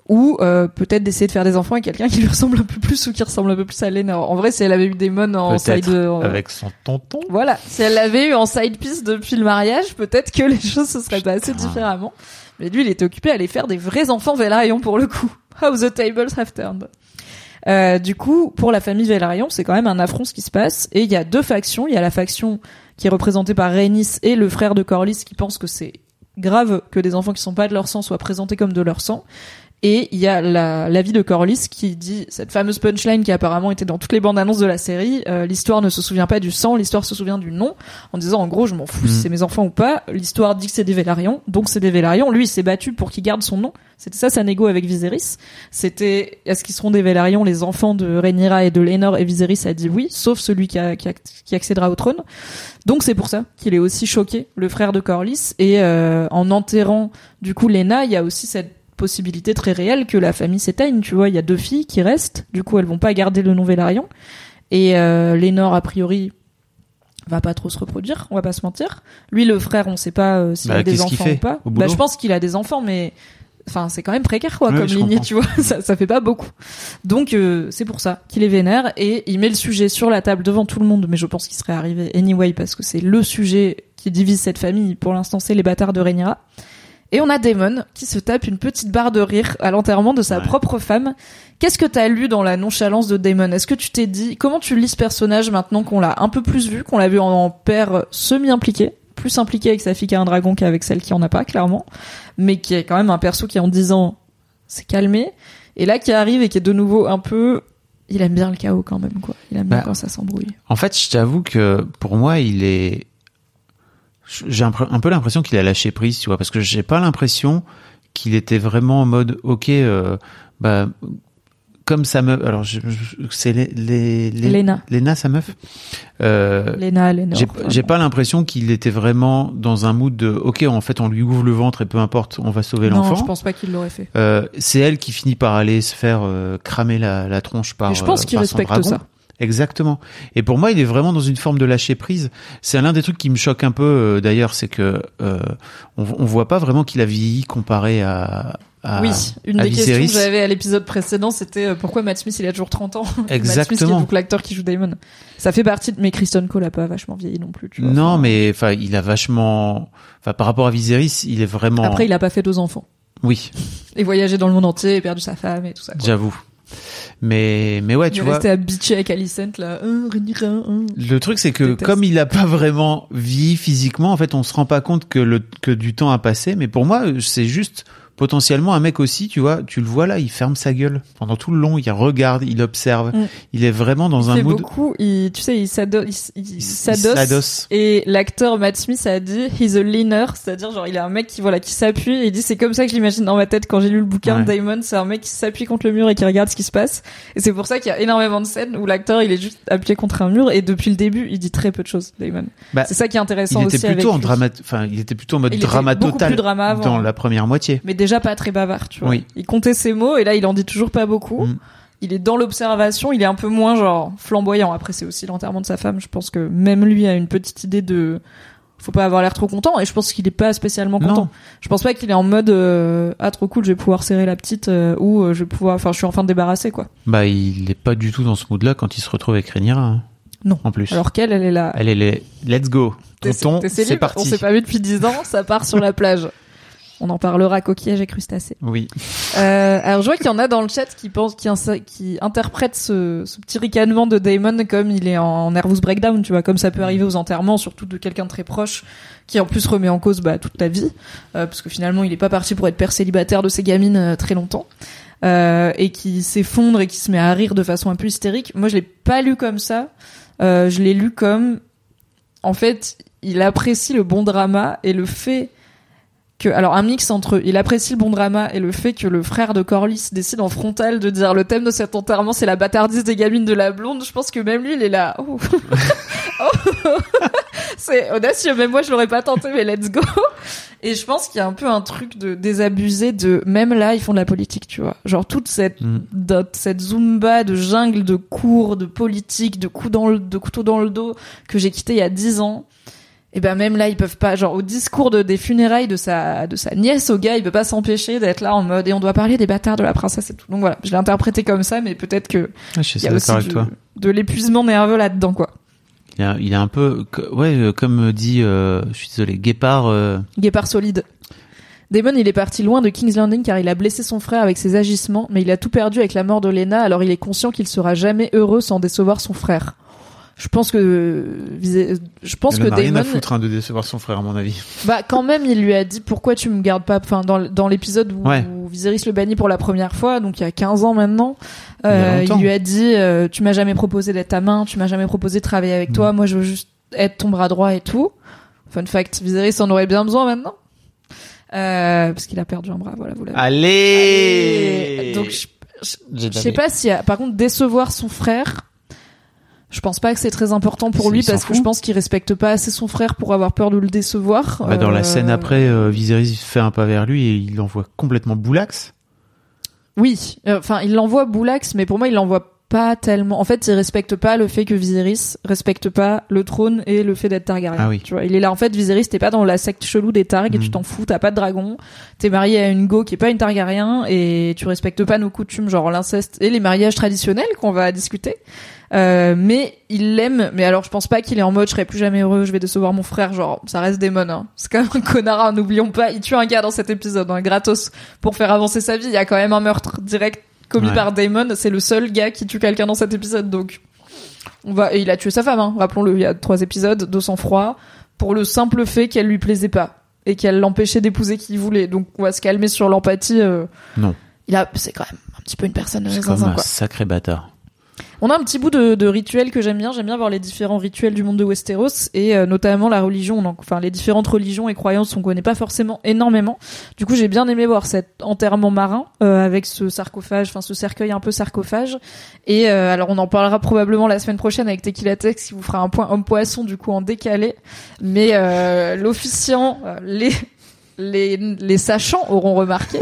Ou euh, peut-être d'essayer de faire des enfants avec quelqu'un qui lui ressemble un peu plus ou qui ressemble un peu plus à Lénore. En vrai, si elle avait eu des mônes en side, en- avec son tonton. voilà, si elle l'avait eu en side piece depuis le mariage, peut-être que les choses se seraient passées différemment. Mais lui, il était occupé à aller faire des vrais enfants Velaryon pour le coup. How the tables have turned. Euh, du coup, pour la famille Velaryon, c'est quand même un affront ce qui se passe. Et il y a deux factions. Il y a la faction qui est représentée par Rhaenys et le frère de Corlys qui pense que c'est grave que des enfants qui sont pas de leur sang soient présentés comme de leur sang. Et il y a la, la vie de Corlys qui dit cette fameuse punchline qui apparemment était dans toutes les bandes annonces de la série. euh, l'histoire ne se souvient pas du sang, l'histoire se souvient du nom. En disant en gros, je m'en fous si Mhm. c'est mes enfants ou pas. L'histoire dit que c'est des Vélarions, donc c'est des Vélarions. Lui, il s'est battu pour qu'ils gardent son nom. C'était ça sa négo avec Viserys. C'était est-ce qu'ils seront des Vélarions, les enfants de Rhaenyra et de Laenor et Viserys a dit oui, sauf celui qui, a- qui, a- qui accédera au trône. Donc c'est pour ça qu'il est aussi choqué, le frère de Corlys. Et euh, en enterrant du coup Lena, il y a aussi cette possibilité très réelle que la famille s'éteigne. Tu vois, il y a deux filles qui restent. Du coup, elles vont pas garder le nom Vélarion. Et euh, Lénore, a priori, va pas trop se reproduire. On va pas se mentir. Lui, le frère, on sait pas euh, s'il Bah, a des enfants ou pas. Bah, je pense qu'il a des enfants, mais enfin, c'est quand même précaire quoi Oui, comme lignée, tu vois. ça, ça fait pas beaucoup. Donc euh, c'est pour ça qu'il est vénère et il met le sujet sur la table devant tout le monde. Mais je pense qu'il serait arrivé anyway parce que c'est le sujet qui divise cette famille. Pour l'instant, c'est les bâtards de Rhaenyra. Et on a Daemon qui se tape une petite barre de rire à l'enterrement de sa Ouais. propre femme. Qu'est-ce que t'as lu dans la nonchalance de Daemon Est-ce que tu t'es dit comment tu lis ce personnage maintenant qu'on l'a un peu plus vu, qu'on l'a vu en, en père semi-impliqué, plus impliqué avec sa fille qui a un dragon qu'avec celle qui en a pas clairement, mais qui est quand même un perso qui en 10 ans s'est calmé et là qui arrive et qui est de nouveau un peu il aime bien le chaos quand même quoi. Il aime bien Bah, quand ça s'embrouille. En fait, je t'avoue que pour moi, il est. J'ai un, peu- un peu l'impression qu'il a lâché prise, tu vois, parce que j'ai pas l'impression qu'il était vraiment en mode, ok, euh, bah, comme sa meuf. Alors, c'est les, les, les- Lena. Lena, sa meuf? Euh, Lena, Lena. j'ai pas l'impression qu'il était vraiment dans un mood de, ok, en fait, on lui ouvre le ventre et peu importe, on va sauver Non, l'enfant. je pense pas qu'il l'aurait fait. Euh, c'est elle qui finit par aller se faire euh, cramer la, la tronche par. Et je pense qu'il respecte dragon. ça. Exactement. Et pour moi, il est vraiment dans une forme de lâcher prise. C'est l'un des trucs qui me choque un peu. euh, D'ailleurs, c'est que euh, on, on voit pas vraiment qu'il a vieilli comparé à. à oui, une à des questions que j'avais à l'épisode précédent, c'était euh, pourquoi Matt Smith il a toujours 30 ans? Matt Smith qui est Exactement. donc l'acteur qui joue Damon. Ça fait partie de mais Kristen Cole a pas vachement vieilli non plus, tu vois. Non, Enfin, mais enfin, il a vachement. Enfin, par rapport à Viserys, il est vraiment. après il a pas fait deux enfants Oui, et voyagé dans le monde entier et perdu sa femme et tout ça. j'avoue. Mais mais ouais, il tu vois. à bitcher avec Alicent là. Euh, Rhaenyra, euh. Le truc, c'est que Déteste. comme il a pas vraiment vie physiquement, en fait, on se rend pas compte que le que du temps a passé. Mais pour moi, c'est juste potentiellement un mec aussi, tu vois, tu le vois là, il ferme sa gueule pendant tout le long, il regarde, il observe, Mm. il est vraiment dans il un fait mood. beaucoup. Il, tu sais, il s'adosse. il s'adosse. Et l'acteur Matt Smith a dit he's a leaner, c'est-à-dire genre il est un mec qui voilà qui s'appuie et il dit c'est comme ça que je l'imagine dans ma tête quand j'ai lu le bouquin de Ouais. Damon, c'est un mec qui s'appuie contre le mur et qui regarde ce qui se passe. Et c'est pour ça qu'il y a énormément de scènes où l'acteur il est juste appuyé contre un mur et depuis le début il dit très peu de choses Damon. Bah, c'est ça qui est intéressant il était aussi plutôt en avec drama, enfin, il était plutôt en mode drama total dans la première moitié. Mais déjà pas très bavard, tu vois. Oui. Il comptait ses mots et là il en dit toujours pas beaucoup. Mm. Il est dans l'observation, il est un peu moins genre flamboyant. Après c'est aussi l'enterrement de sa femme, je pense que même lui a une petite idée de faut pas avoir l'air trop content et je pense qu'il est pas spécialement content. Non. Je pense pas qu'il est en mode euh, ah trop cool, je vais pouvoir serrer la petite euh, ou euh, je vais pouvoir enfin je suis enfin débarrassé quoi. Bah, il est pas du tout dans ce mood-là quand il se retrouve avec Rhaenyra. hein. Non. En plus. Alors qu'elle elle est là. Allez, les... let's go. Tonton, c'est parti. On s'est pas vu depuis 10 ans, ça part sur la plage. On en parlera coquillage et crustacés. Oui. Euh, alors je vois qu'il y en a dans le chat qui pensent, qui, qui interprètent ce, ce petit ricanement de Damon comme il est en nervous breakdown, tu vois, comme ça peut arriver aux enterrements, surtout de quelqu'un de très proche, qui en plus remet en cause bah, toute la vie, euh, parce que finalement il est pas parti pour être père célibataire de ses gamines euh, très longtemps, euh, et qui s'effondre et qui se met à rire de façon un peu hystérique. Moi je l'ai pas lu comme ça, euh, je l'ai lu comme, en fait, il apprécie le bon drama et le fait que alors un mix entre il apprécie le bon drama et le fait que le frère de Corlys décide en frontal de dire le thème de cet enterrement c'est la bâtardise des gamines de la blonde je pense que même lui il est là oh. Oh. c'est audacieux même moi je l'aurais pas tenté mais let's go et je pense qu'il y a un peu un truc de désabusé de même là ils font de la politique tu vois genre toute cette Mm. cette zumba de jungle de cours de politique de coups dans le de couteau dans le dos que j'ai quitté il y a dix ans et ben même là ils peuvent pas genre au discours de des funérailles de sa de sa nièce au gars il peut pas s'empêcher d'être là en mode et on doit parler des bâtards de la princesse et tout donc voilà je l'ai interprété comme ça mais peut-être que Ah, je suis il y a aussi d'accord avec du- toi. de l'épuisement nerveux là dedans quoi Il est, il est un peu, ouais, euh, comme dit, euh, je suis désolé, Guépard. euh, guépard solide Damon, il est parti loin de King's Landing car il a blessé son frère avec ses agissements, mais il a tout perdu avec la mort de Lena, alors il est conscient qu'il sera jamais heureux sans décevoir son frère. Je pense que je pense Il que en a rien Damon à foutre hein, de décevoir son frère, à mon avis. bah quand même il lui a dit pourquoi tu me gardes pas enfin dans, dans l'épisode où, Ouais. où Viserys le bannit pour la première fois donc il y a 15 ans maintenant euh, il, lui a dit euh, tu m'as jamais proposé d'être ta main tu m'as jamais proposé de travailler avec Mm. toi moi je veux juste être ton bras droit et tout fun fact Viserys en aurait bien besoin maintenant euh, parce qu'il a perdu un bras voilà vous l'avez Allez, Allez. donc je, je- je sais pas si par contre décevoir son frère je pense pas que c'est très important pour lui parce que fout. je pense qu'il respecte pas assez son frère pour avoir peur de le décevoir. Bah, dans la Euh, scène après, euh, Viserys fait un pas vers lui et il l'envoie complètement boulax. Oui, euh, enfin il l'envoie Boulax, mais pour moi il l'envoie pas tellement. En fait, il respecte pas le fait que Viserys respecte pas le trône et le fait d'être Targaryen. Ah oui. Tu vois, il est là en fait Viserys, t'es pas dans la secte chelou des Targ et tu t'en fous, t'as pas de dragon, t'es marié à une go qui est pas une Targaryen et tu respectes pas nos coutumes genre l'inceste et les mariages traditionnels qu'on va discuter. Euh, mais il l'aime, mais alors je pense pas qu'il est en mode je serai plus jamais heureux, je vais décevoir mon frère, genre ça reste Daemon, hein. c'est quand même un connard, hein, n'oublions pas, il tue un gars dans cet épisode, hein, gratos, pour faire avancer sa vie, il y a quand même un meurtre direct commis Ouais. par Daemon, c'est le seul gars qui tue quelqu'un dans cet épisode, donc on va, et il a tué sa femme, hein, rappelons-le, il y a trois épisodes, de sang-froid, pour le simple fait qu'elle lui plaisait pas, et qu'elle l'empêchait d'épouser qui voulait, donc on va se calmer sur l'empathie, euh, Non. il a, c'est quand même un petit peu une personne C'est comme un quoi. sacré bâtard. On a un petit bout de, de rituel que j'aime bien. J'aime bien voir les différents rituels du monde de Westeros et euh, notamment la religion. Donc, enfin, les différentes religions et croyances qu'on connaît pas forcément énormément. Du coup, j'ai bien aimé voir cet enterrement marin euh, avec ce sarcophage, enfin ce cercueil un peu sarcophage. Et euh, alors, on en parlera probablement la semaine prochaine avec Tequila Tex qui vous fera un point homme poisson du coup en décalé. Mais euh, l'officiant, euh, les les les sachants auront remarqué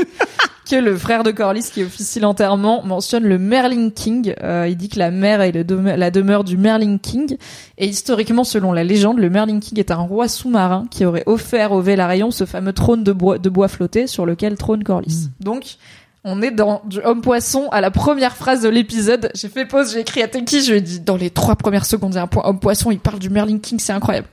que le frère de Corlys qui officie l'enterrement mentionne le Merling King. Euh, il dit que la mère est le deme- la demeure du Merling King. Et historiquement, selon la légende, le Merling King est un roi sous-marin qui aurait offert au Velaryon ce fameux trône de bois, de bois flotté sur lequel trône Corlys. Donc, on est dans du homme poisson à la première phrase de l'épisode. J'ai fait pause, j'ai écrit à Tenki, je lui ai dit dans les trois premières secondes, il y a un point homme poisson, il parle du Merling King, c'est incroyable.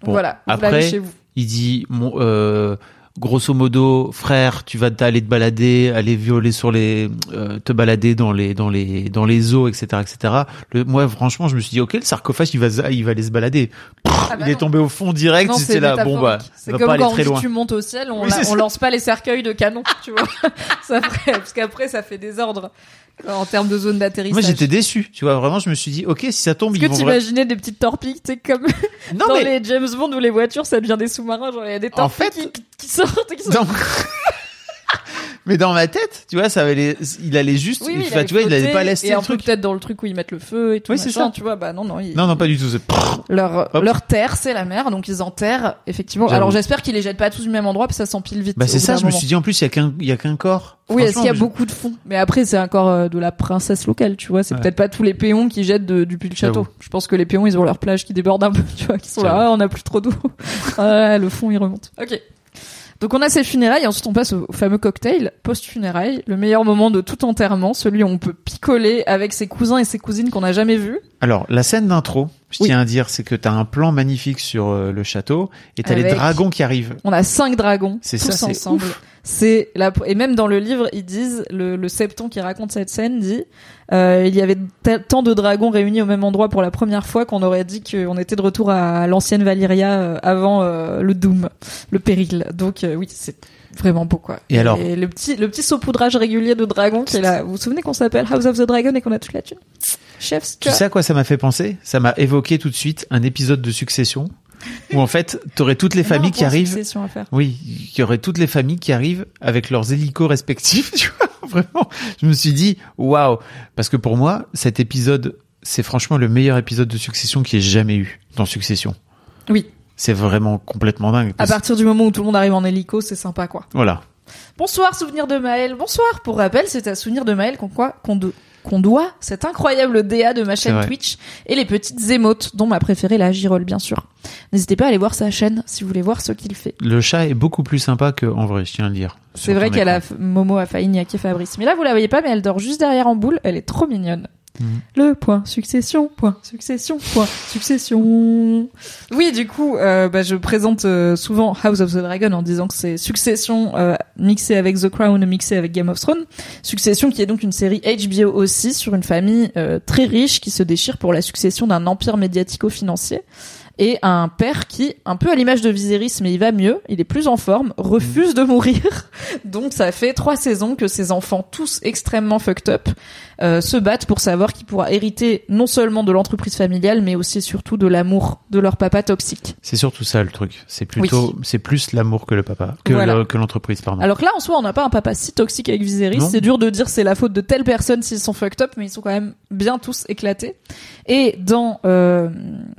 Donc Bon, voilà, vous après, chez vous. Il dit, mon, euh, grosso modo, frère, tu vas t'aller te balader, aller violer sur les, euh, te balader dans les, dans les, dans les eaux, etc., etc. Le, moi, franchement, je me suis dit, ok, le sarcophage, il va, il va aller se balader. Ah bah il est tombé au fond direct. C'était c'est là, bon bah, C'est comme pas aller quand très loin. tu montes au ciel, on, Oui, la- c'est on ça. lance pas les cercueils de canon, tu vois. ça ferait, parce qu'après ça fait des ordres en termes de zone d'atterrissage. Moi, j'étais déçu. Tu vois, vraiment, je me suis dit, ok, si ça tombe, Est-ce ils que vont. t'imaginais des petites torpilles, tu sais, comme Non, dans mais les James Bond où les voitures ça devient des sous-marins, genre il y a des En torpilles fait- qui, qui sortent et qui sont... dans... mais dans ma tête, tu vois, ça allait, il allait juste, Oui, il tu vois, il allait pas laisser et le un peu truc. peut-être dans le truc où ils mettent le feu et tout. Oui, c'est ça. Tu vois, bah non, non. Non, non, pas du tout. c'est- Leur, Hop. leur terre, c'est la mer, donc ils enterrent, effectivement. Alors j'espère qu'ils les jettent pas tous du même endroit, parce que ça s'empile vite. Bah, c'est ça, je me suis dit, en plus, il y a qu'un, il y a qu'un corps. Oui, est-ce qu'il y a beaucoup de fonds Mais après, c'est encore euh, de la princesse locale, tu vois. C'est Ouais. peut-être pas tous les péons qui jettent de- depuis le château. Je pense que les péons, ils ont leur plage qui déborde un peu, tu vois, qui sont là, ah, on a plus trop d'eau. ah, le fond, il remonte. Ok. Donc on a ces funérailles, et ensuite on passe au fameux cocktail post-funérailles, le meilleur moment de tout enterrement, celui où on peut picoler avec ses cousins et ses cousines qu'on n'a jamais vus. Alors, la scène d'intro, je Oui. tiens à dire, c'est que t'as un plan magnifique sur euh, le château et t'as les dragons qui arrivent. On a cinq dragons, C'est tous ça, c'est ensemble. C'est la et même dans le livre ils disent le, le septon qui raconte cette scène dit euh, il y avait tant de dragons réunis au même endroit pour la première fois qu'on aurait dit qu'on était de retour à l'ancienne Valyria euh, avant euh, le doom, le péril. Donc euh, oui c'est vraiment beau quoi. Et alors le petit le petit saupoudrage régulier de dragons qui est là. Vous vous souvenez qu'on s'appelle House of the Dragon et qu'on a toute la thune? Chefs, tu sais à quoi ça m'a fait penser? Ça m'a évoqué tout de suite un épisode de Succession où en fait, t'aurais toutes les familles qui arrivent. succession à faire. Oui, il y aurait toutes les familles qui arrivent avec leurs hélicos respectifs, tu vois. Vraiment, je me suis dit waouh parce que pour moi, cet épisode, c'est franchement le meilleur épisode de Succession qui ait jamais eu dans Succession. Oui. C'est vraiment complètement dingue. À partir du moment où tout le monde arrive en hélico, c'est sympa quoi. Voilà. Bonsoir, souvenir de Maël. Bonsoir. Pour rappel, c'est à souvenir de Maël qu'on quoi qu'on do- qu'on doit cet incroyable DA de ma chaîne. Twitch et les petites émotes, dont ma préférée la girole bien sûr. N'hésitez pas à aller voir sa chaîne si vous voulez voir ce qu'il fait. Le chat est beaucoup plus sympa que en vrai, je tiens à le dire. C'est vrai qu'elle a Momo a failli niaquer Fabrice. Mais là vous la voyez pas, mais elle dort juste derrière en boule. Elle est trop mignonne. Le point succession, point succession, point succession. Oui, du coup, euh, bah, je présente euh, souvent House of the Dragon en disant que c'est Succession euh, mixé avec The Crown, mixé avec Game of Thrones. Succession qui est donc une série HBO aussi sur une famille euh, très riche qui se déchire pour la succession d'un empire médiatico-financier et un père qui, un peu à l'image de Viserys, mais il va mieux, il est plus en forme, refuse de mourir. Donc ça fait trois saisons que ses enfants, tous extrêmement fucked up, euh, se battent pour savoir qui pourra hériter non seulement de l'entreprise familiale, mais aussi surtout de l'amour de leur papa toxique. C'est surtout ça le truc. C'est plutôt, c'est plus l'amour que le papa, que l'entreprise, pardon. Alors que là, en soi, on n'a pas un papa si toxique avec Viserys. C'est dur de dire c'est la faute de telle personne s'ils sont fucked up, mais ils sont quand même bien tous éclatés. Et dans euh,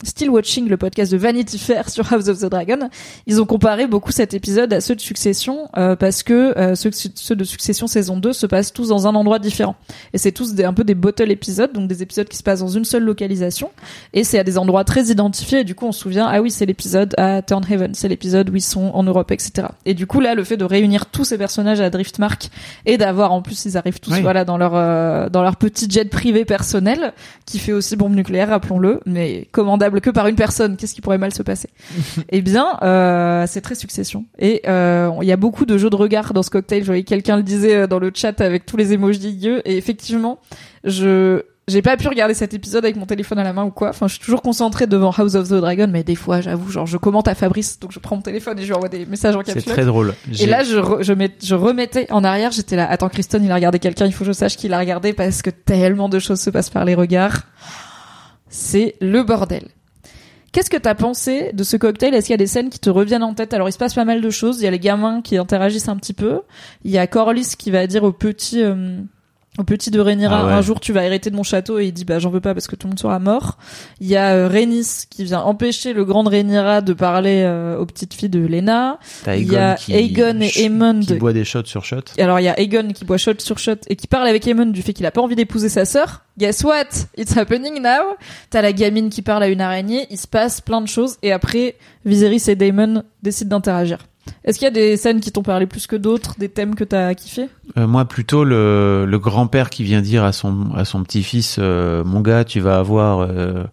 Still Watching, le podcast de Vanity Fair sur House of the Dragon, ils ont comparé beaucoup cet épisode à ceux de Succession euh, parce que euh, ceux, ceux de Succession saison 2 se passent tous dans un endroit différent. Et c'est tous des, un peu des bottle épisodes, donc des épisodes qui se passent dans une seule localisation. Et c'est à des endroits très identifiés. Et du coup, on se souvient, ah oui, c'est l'épisode à Turnhaven, c'est l'épisode où ils sont en Europe, etc. Et du coup, là, le fait de réunir tous ces personnages à Driftmark et d'avoir, en plus, ils arrivent tous, voilà, dans leur, euh, dans leur petit jet privé personnel, qui fait aussi bombe nucléaire, rappelons-le, mais commandable que par une personne. Qu'est-ce qui pourrait mal se passer? eh bien, euh, c'est très succession. Et, euh, il y a beaucoup de jeux de regard dans ce cocktail. Je voyais quelqu'un le disait euh, dans le chat avec tous les emojis et effectivement, je j'ai pas pu regarder cet épisode avec mon téléphone à la main ou quoi. Enfin, je suis toujours concentrée devant House of the Dragon, mais des fois, j'avoue, genre, je commente à Fabrice, donc je prends mon téléphone et je lui envoie des messages en capture. C'est très drôle. Et là, je, je, je remettais en arrière, j'étais là, attends, Kristen, il a regardé quelqu'un, il faut que je sache qu'il a regardé parce que tellement de choses se passent par les regards. C'est le bordel. Qu'est-ce que t'as pensé de ce cocktail? Est-ce qu'il y a des scènes qui te reviennent en tête? Alors il se passe pas mal de choses. Il y a les gamins qui interagissent un petit peu. Il y a Corlys qui va dire au petit euh, au petit de Rhaenyra, ah un jour tu vas hériter de mon château et il dit bah j'en veux pas parce que tout le monde sera mort. Il y a euh, Rhaenys qui vient empêcher le grand Rhaenyra de parler euh, aux petites filles de Lena. Il y a Aegon et Aemond qui boit des shots sur shots. Alors il y a Aegon qui boit shot sur shot et qui parle avec Aemond du fait qu'il a pas envie d'épouser sa sœur. Guess what? It's happening now. T'as la gamine qui parle à une araignée, il se passe plein de choses et après Viserys et Daemon décident d'interagir. Est-ce qu'il y a des scènes qui t'ont parlé plus que d'autres, des thèmes que t'as kiffé? Euh, Moi, plutôt le, grand-père qui vient dire à son à son petit-fils, euh, mon gars, tu vas avoir euh,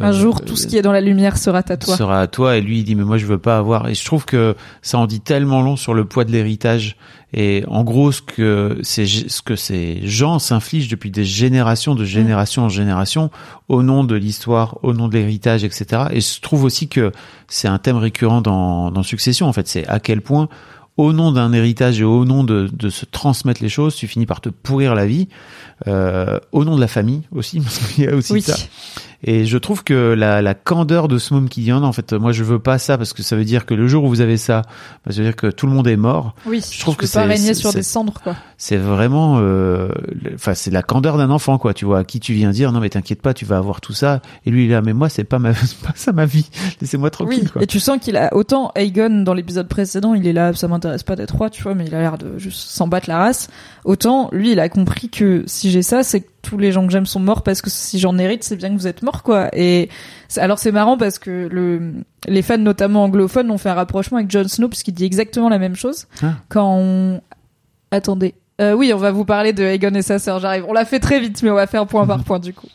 un jour, tout ce qui est dans la lumière sera à toi. Sera à toi. Et lui, il dit, mais moi, je veux pas avoir. Et je trouve que ça en dit tellement long sur le poids de l'héritage. Et en gros, ce que ces, ce que ces gens s'infligent depuis des générations, de génération en génération, au nom de l'histoire, au nom de l'héritage, etc. Et je trouve aussi que c'est un thème récurrent dans, dans Succession. En fait, c'est à quel point au nom d'un héritage et au nom de, de, se transmettre les choses, tu finis par te pourrir la vie, euh, au nom de la famille aussi, parce qu'il y a aussi ça. Et je trouve que la, la candeur de ce qui dit non, en fait, moi je veux pas ça parce que ça veut dire que le jour où vous avez ça, bah, ça veut dire que tout le monde est mort. Oui, je trouve que c'est régner sur des cendres quoi. C'est vraiment, euh, enfin c'est la candeur d'un enfant quoi. Tu vois, à qui tu viens dire non mais t'inquiète pas, tu vas avoir tout ça. Et lui il est là, mais moi c'est pas ma, pas ça ma vie. Laissez-moi tranquille. Oui. Quoi. Et tu sens qu'il a autant Aegon dans l'épisode précédent, il est là, ça m'intéresse pas d'être roi, tu vois, mais il a l'air de juste s'en battre la race. Autant lui il a compris que si j'ai ça, c'est tous les gens que j'aime sont morts parce que si j'en hérite, c'est bien que vous êtes morts, quoi. Et alors c'est marrant parce que le, les fans, notamment anglophones, ont fait un rapprochement avec Jon Snow puisqu'il dit exactement la même chose. Ah. Quand on... Attendez. Euh, oui, on va vous parler de Aegon et sa sœur, j'arrive. On l'a fait très vite, mais on va faire point par point du coup.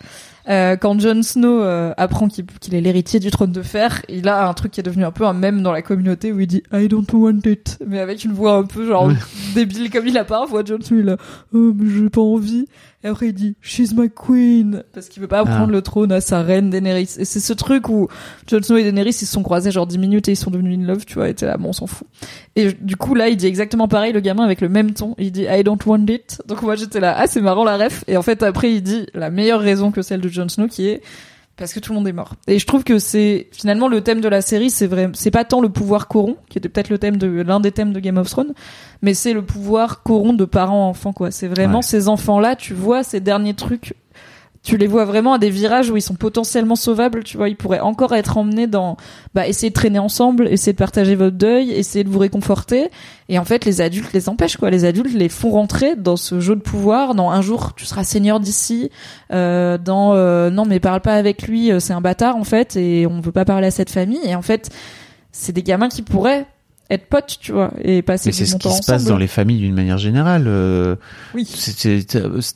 Euh, quand Jon Snow euh, apprend qu'il est l'héritier du trône de fer, il a un truc qui est devenu un peu un mème dans la communauté où il dit I don't want it, mais avec une voix un peu genre débile comme il a parfois. Jon Snow il a oh, mais j'ai pas envie. Et après il dit She's my queen parce qu'il veut pas prendre ah. le trône à sa reine Daenerys. Et c'est ce truc où Jon Snow et Daenerys ils se sont croisés genre 10 minutes et ils sont devenus in love, tu vois. Et t'es là, bon on s'en fout. Et du coup là il dit exactement pareil le gamin avec le même ton. Il dit I don't want it. Donc moi j'étais là ah c'est marrant la ref. Et en fait après il dit la meilleure raison que celle de Jon Snow qui est parce que tout le monde est mort. Et je trouve que c'est finalement le thème de la série, c'est vrai, c'est pas tant le pouvoir corrompt, qui était peut-être le thème de l'un des thèmes de Game of Thrones, mais c'est le pouvoir corrompt de parents enfants quoi. C'est vraiment ces enfants là, tu vois ces derniers trucs tu les vois vraiment à des virages où ils sont potentiellement sauvables, tu vois, ils pourraient encore être emmenés dans bah essayer de traîner ensemble, essayer de partager votre deuil, essayer de vous réconforter. Et en fait les adultes les empêchent quoi, les adultes les font rentrer dans ce jeu de pouvoir, dans un jour tu seras seigneur d'ici, euh, dans euh, non mais parle pas avec lui, euh, c'est un bâtard en fait et on veut pas parler à cette famille. Et en fait c'est des gamins qui pourraient être potes, tu vois, et passer Mais c'est ce qui se passe dans les familles d'une manière générale. euh, Oui.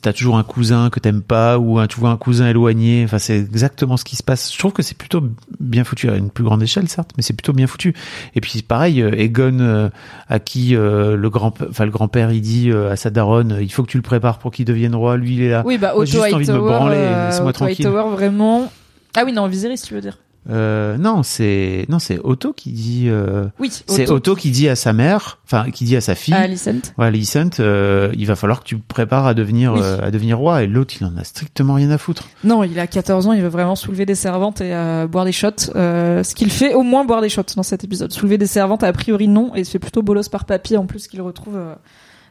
t'as toujours un cousin que t'aimes pas ou un, tu vois un cousin éloigné. Enfin, c'est exactement ce qui se passe. Je trouve que c'est plutôt bien foutu à une plus grande échelle, certes, mais c'est plutôt bien foutu. Et puis pareil, euh, Egon, euh, à qui euh, le grand, enfin le grand-père, il dit à sa daronne, il faut que tu le prépares pour qu'il devienne roi. Lui, il est là. Oui, bah Moi, Otto juste envie de me branler, laissez-moi Otto tranquille. Hightower, vraiment. Ah oui, non, Viserys, tu veux dire. Euh, non, c'est non, c'est Otto qui dit. euh, Oui, c'est Otto qui dit à sa mère, enfin qui dit à sa fille. à Alicent. Ouais, Alicent, euh, il va falloir que tu te prépares à devenir Oui. à devenir roi et l'autre il en a strictement rien à foutre. Non, il a 14 ans, il veut vraiment soulever des servantes et boire des shots. Ce qu'il fait, au moins boire des shots dans cet épisode. Soulever des servantes, a priori non, et il se fait plutôt bolos par papy en plus qu'il retrouve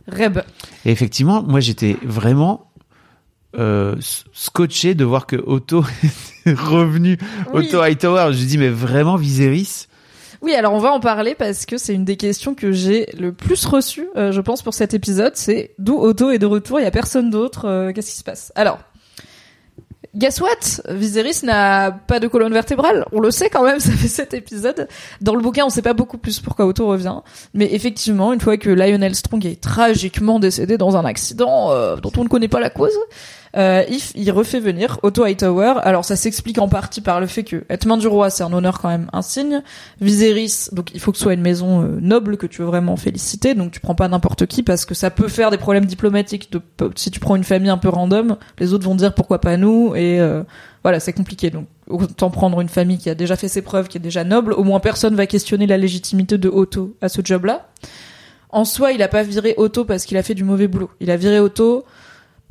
Reb. Et effectivement, moi j'étais vraiment scotché de voir que Otto revenu. Oui. Otto Hightower, je dis mais vraiment Viserys? Oui, alors on va en parler parce que c'est une des questions que j'ai le plus reçues, euh, je pense, pour cet épisode. C'est d'où Otto est de retour, il y a personne d'autre, euh, qu'est-ce qui se passe? Alors, guess what? Viserys n'a pas de colonne vertébrale, on le sait quand même, ça fait cet épisode. Dans le bouquin, on sait pas beaucoup plus pourquoi Otto revient, mais effectivement, une fois que Lionel Strong est tragiquement décédé dans un accident euh, dont on ne connaît pas la cause, euh, il, il refait venir Otto Hightower. Alors ça s'explique en partie par le fait que être main du roi, c'est un honneur quand même insigne. Viserys, donc il faut que ce soit une maison euh, noble que tu veux vraiment féliciter, donc tu prends pas n'importe qui parce que ça peut faire des problèmes diplomatiques. De, si tu prends une famille un peu random, les autres vont dire pourquoi pas nous et euh, voilà, c'est compliqué. Donc autant prendre une famille qui a déjà fait ses preuves, qui est déjà noble. Au moins personne va questionner la légitimité de Otto à ce job-là. En soi, il a pas viré Otto parce qu'il a fait du mauvais boulot. Il a viré Otto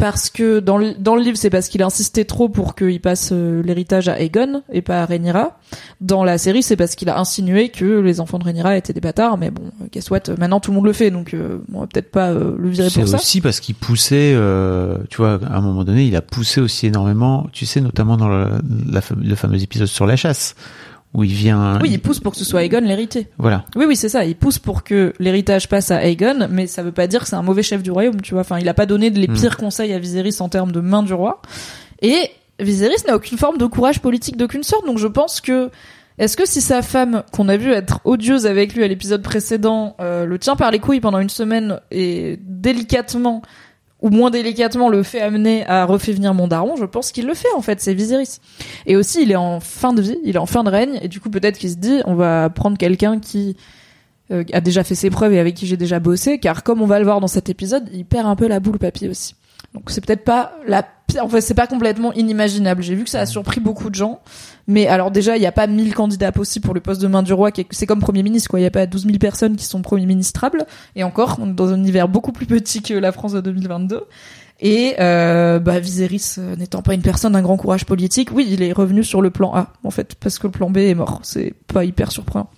parce que dans le, dans le livre, c'est parce qu'il a insisté trop pour qu'il passe euh, l'héritage à Aegon et pas à Rhaenyra. Dans la série, c'est parce qu'il a insinué que les enfants de Rhaenyra étaient des bâtards, mais bon, euh, guess what, maintenant tout le monde le fait, donc euh, on va peut-être pas euh, le virer C'est pour ça. aussi parce qu'il poussait, euh, tu vois, à un moment donné, il a poussé aussi énormément, tu sais, notamment dans le, la, le fameux épisode sur la chasse, où il vient... Oui, il pousse pour que ce soit Aegon l'héritier. Voilà. Oui, oui, c'est ça. Il pousse pour que l'héritage passe à Aegon, mais ça veut pas dire que c'est un mauvais chef du royaume, tu vois. Enfin, il a pas donné les Mm. pires conseils à Viserys en termes de main du roi. Et Viserys n'a aucune forme de courage politique d'aucune sorte, donc je pense que est-ce que si sa femme, qu'on a vu être odieuse avec lui à l'épisode précédent, euh, le tient par les couilles pendant une semaine et délicatement ou moins délicatement le fait amener à refait venir mon daron, je pense qu'il le fait en fait, c'est Viserys. Et aussi, il est en fin de vie, il est en fin de règne, et du coup peut-être qu'il se dit, on va prendre quelqu'un qui euh, a déjà fait ses preuves et avec qui j'ai déjà bossé, car comme on va le voir dans cet épisode, il perd un peu la boule papier aussi. Donc c'est peut-être pas la pire, enfin c'est pas complètement inimaginable. J'ai vu que ça a surpris beaucoup de gens, mais alors déjà il y a pas 1000 candidats possibles pour le poste de main du roi, c'est comme premier ministre quoi. Il y a pas 12 000 personnes qui sont premier ministrables, et encore on est dans un univers beaucoup plus petit que la France de 2022. Et euh, bah, Viserys euh, n'étant pas une personne d'un grand courage politique, oui, il est revenu sur le plan A, en fait, parce que le plan B est mort. C'est pas hyper surprenant.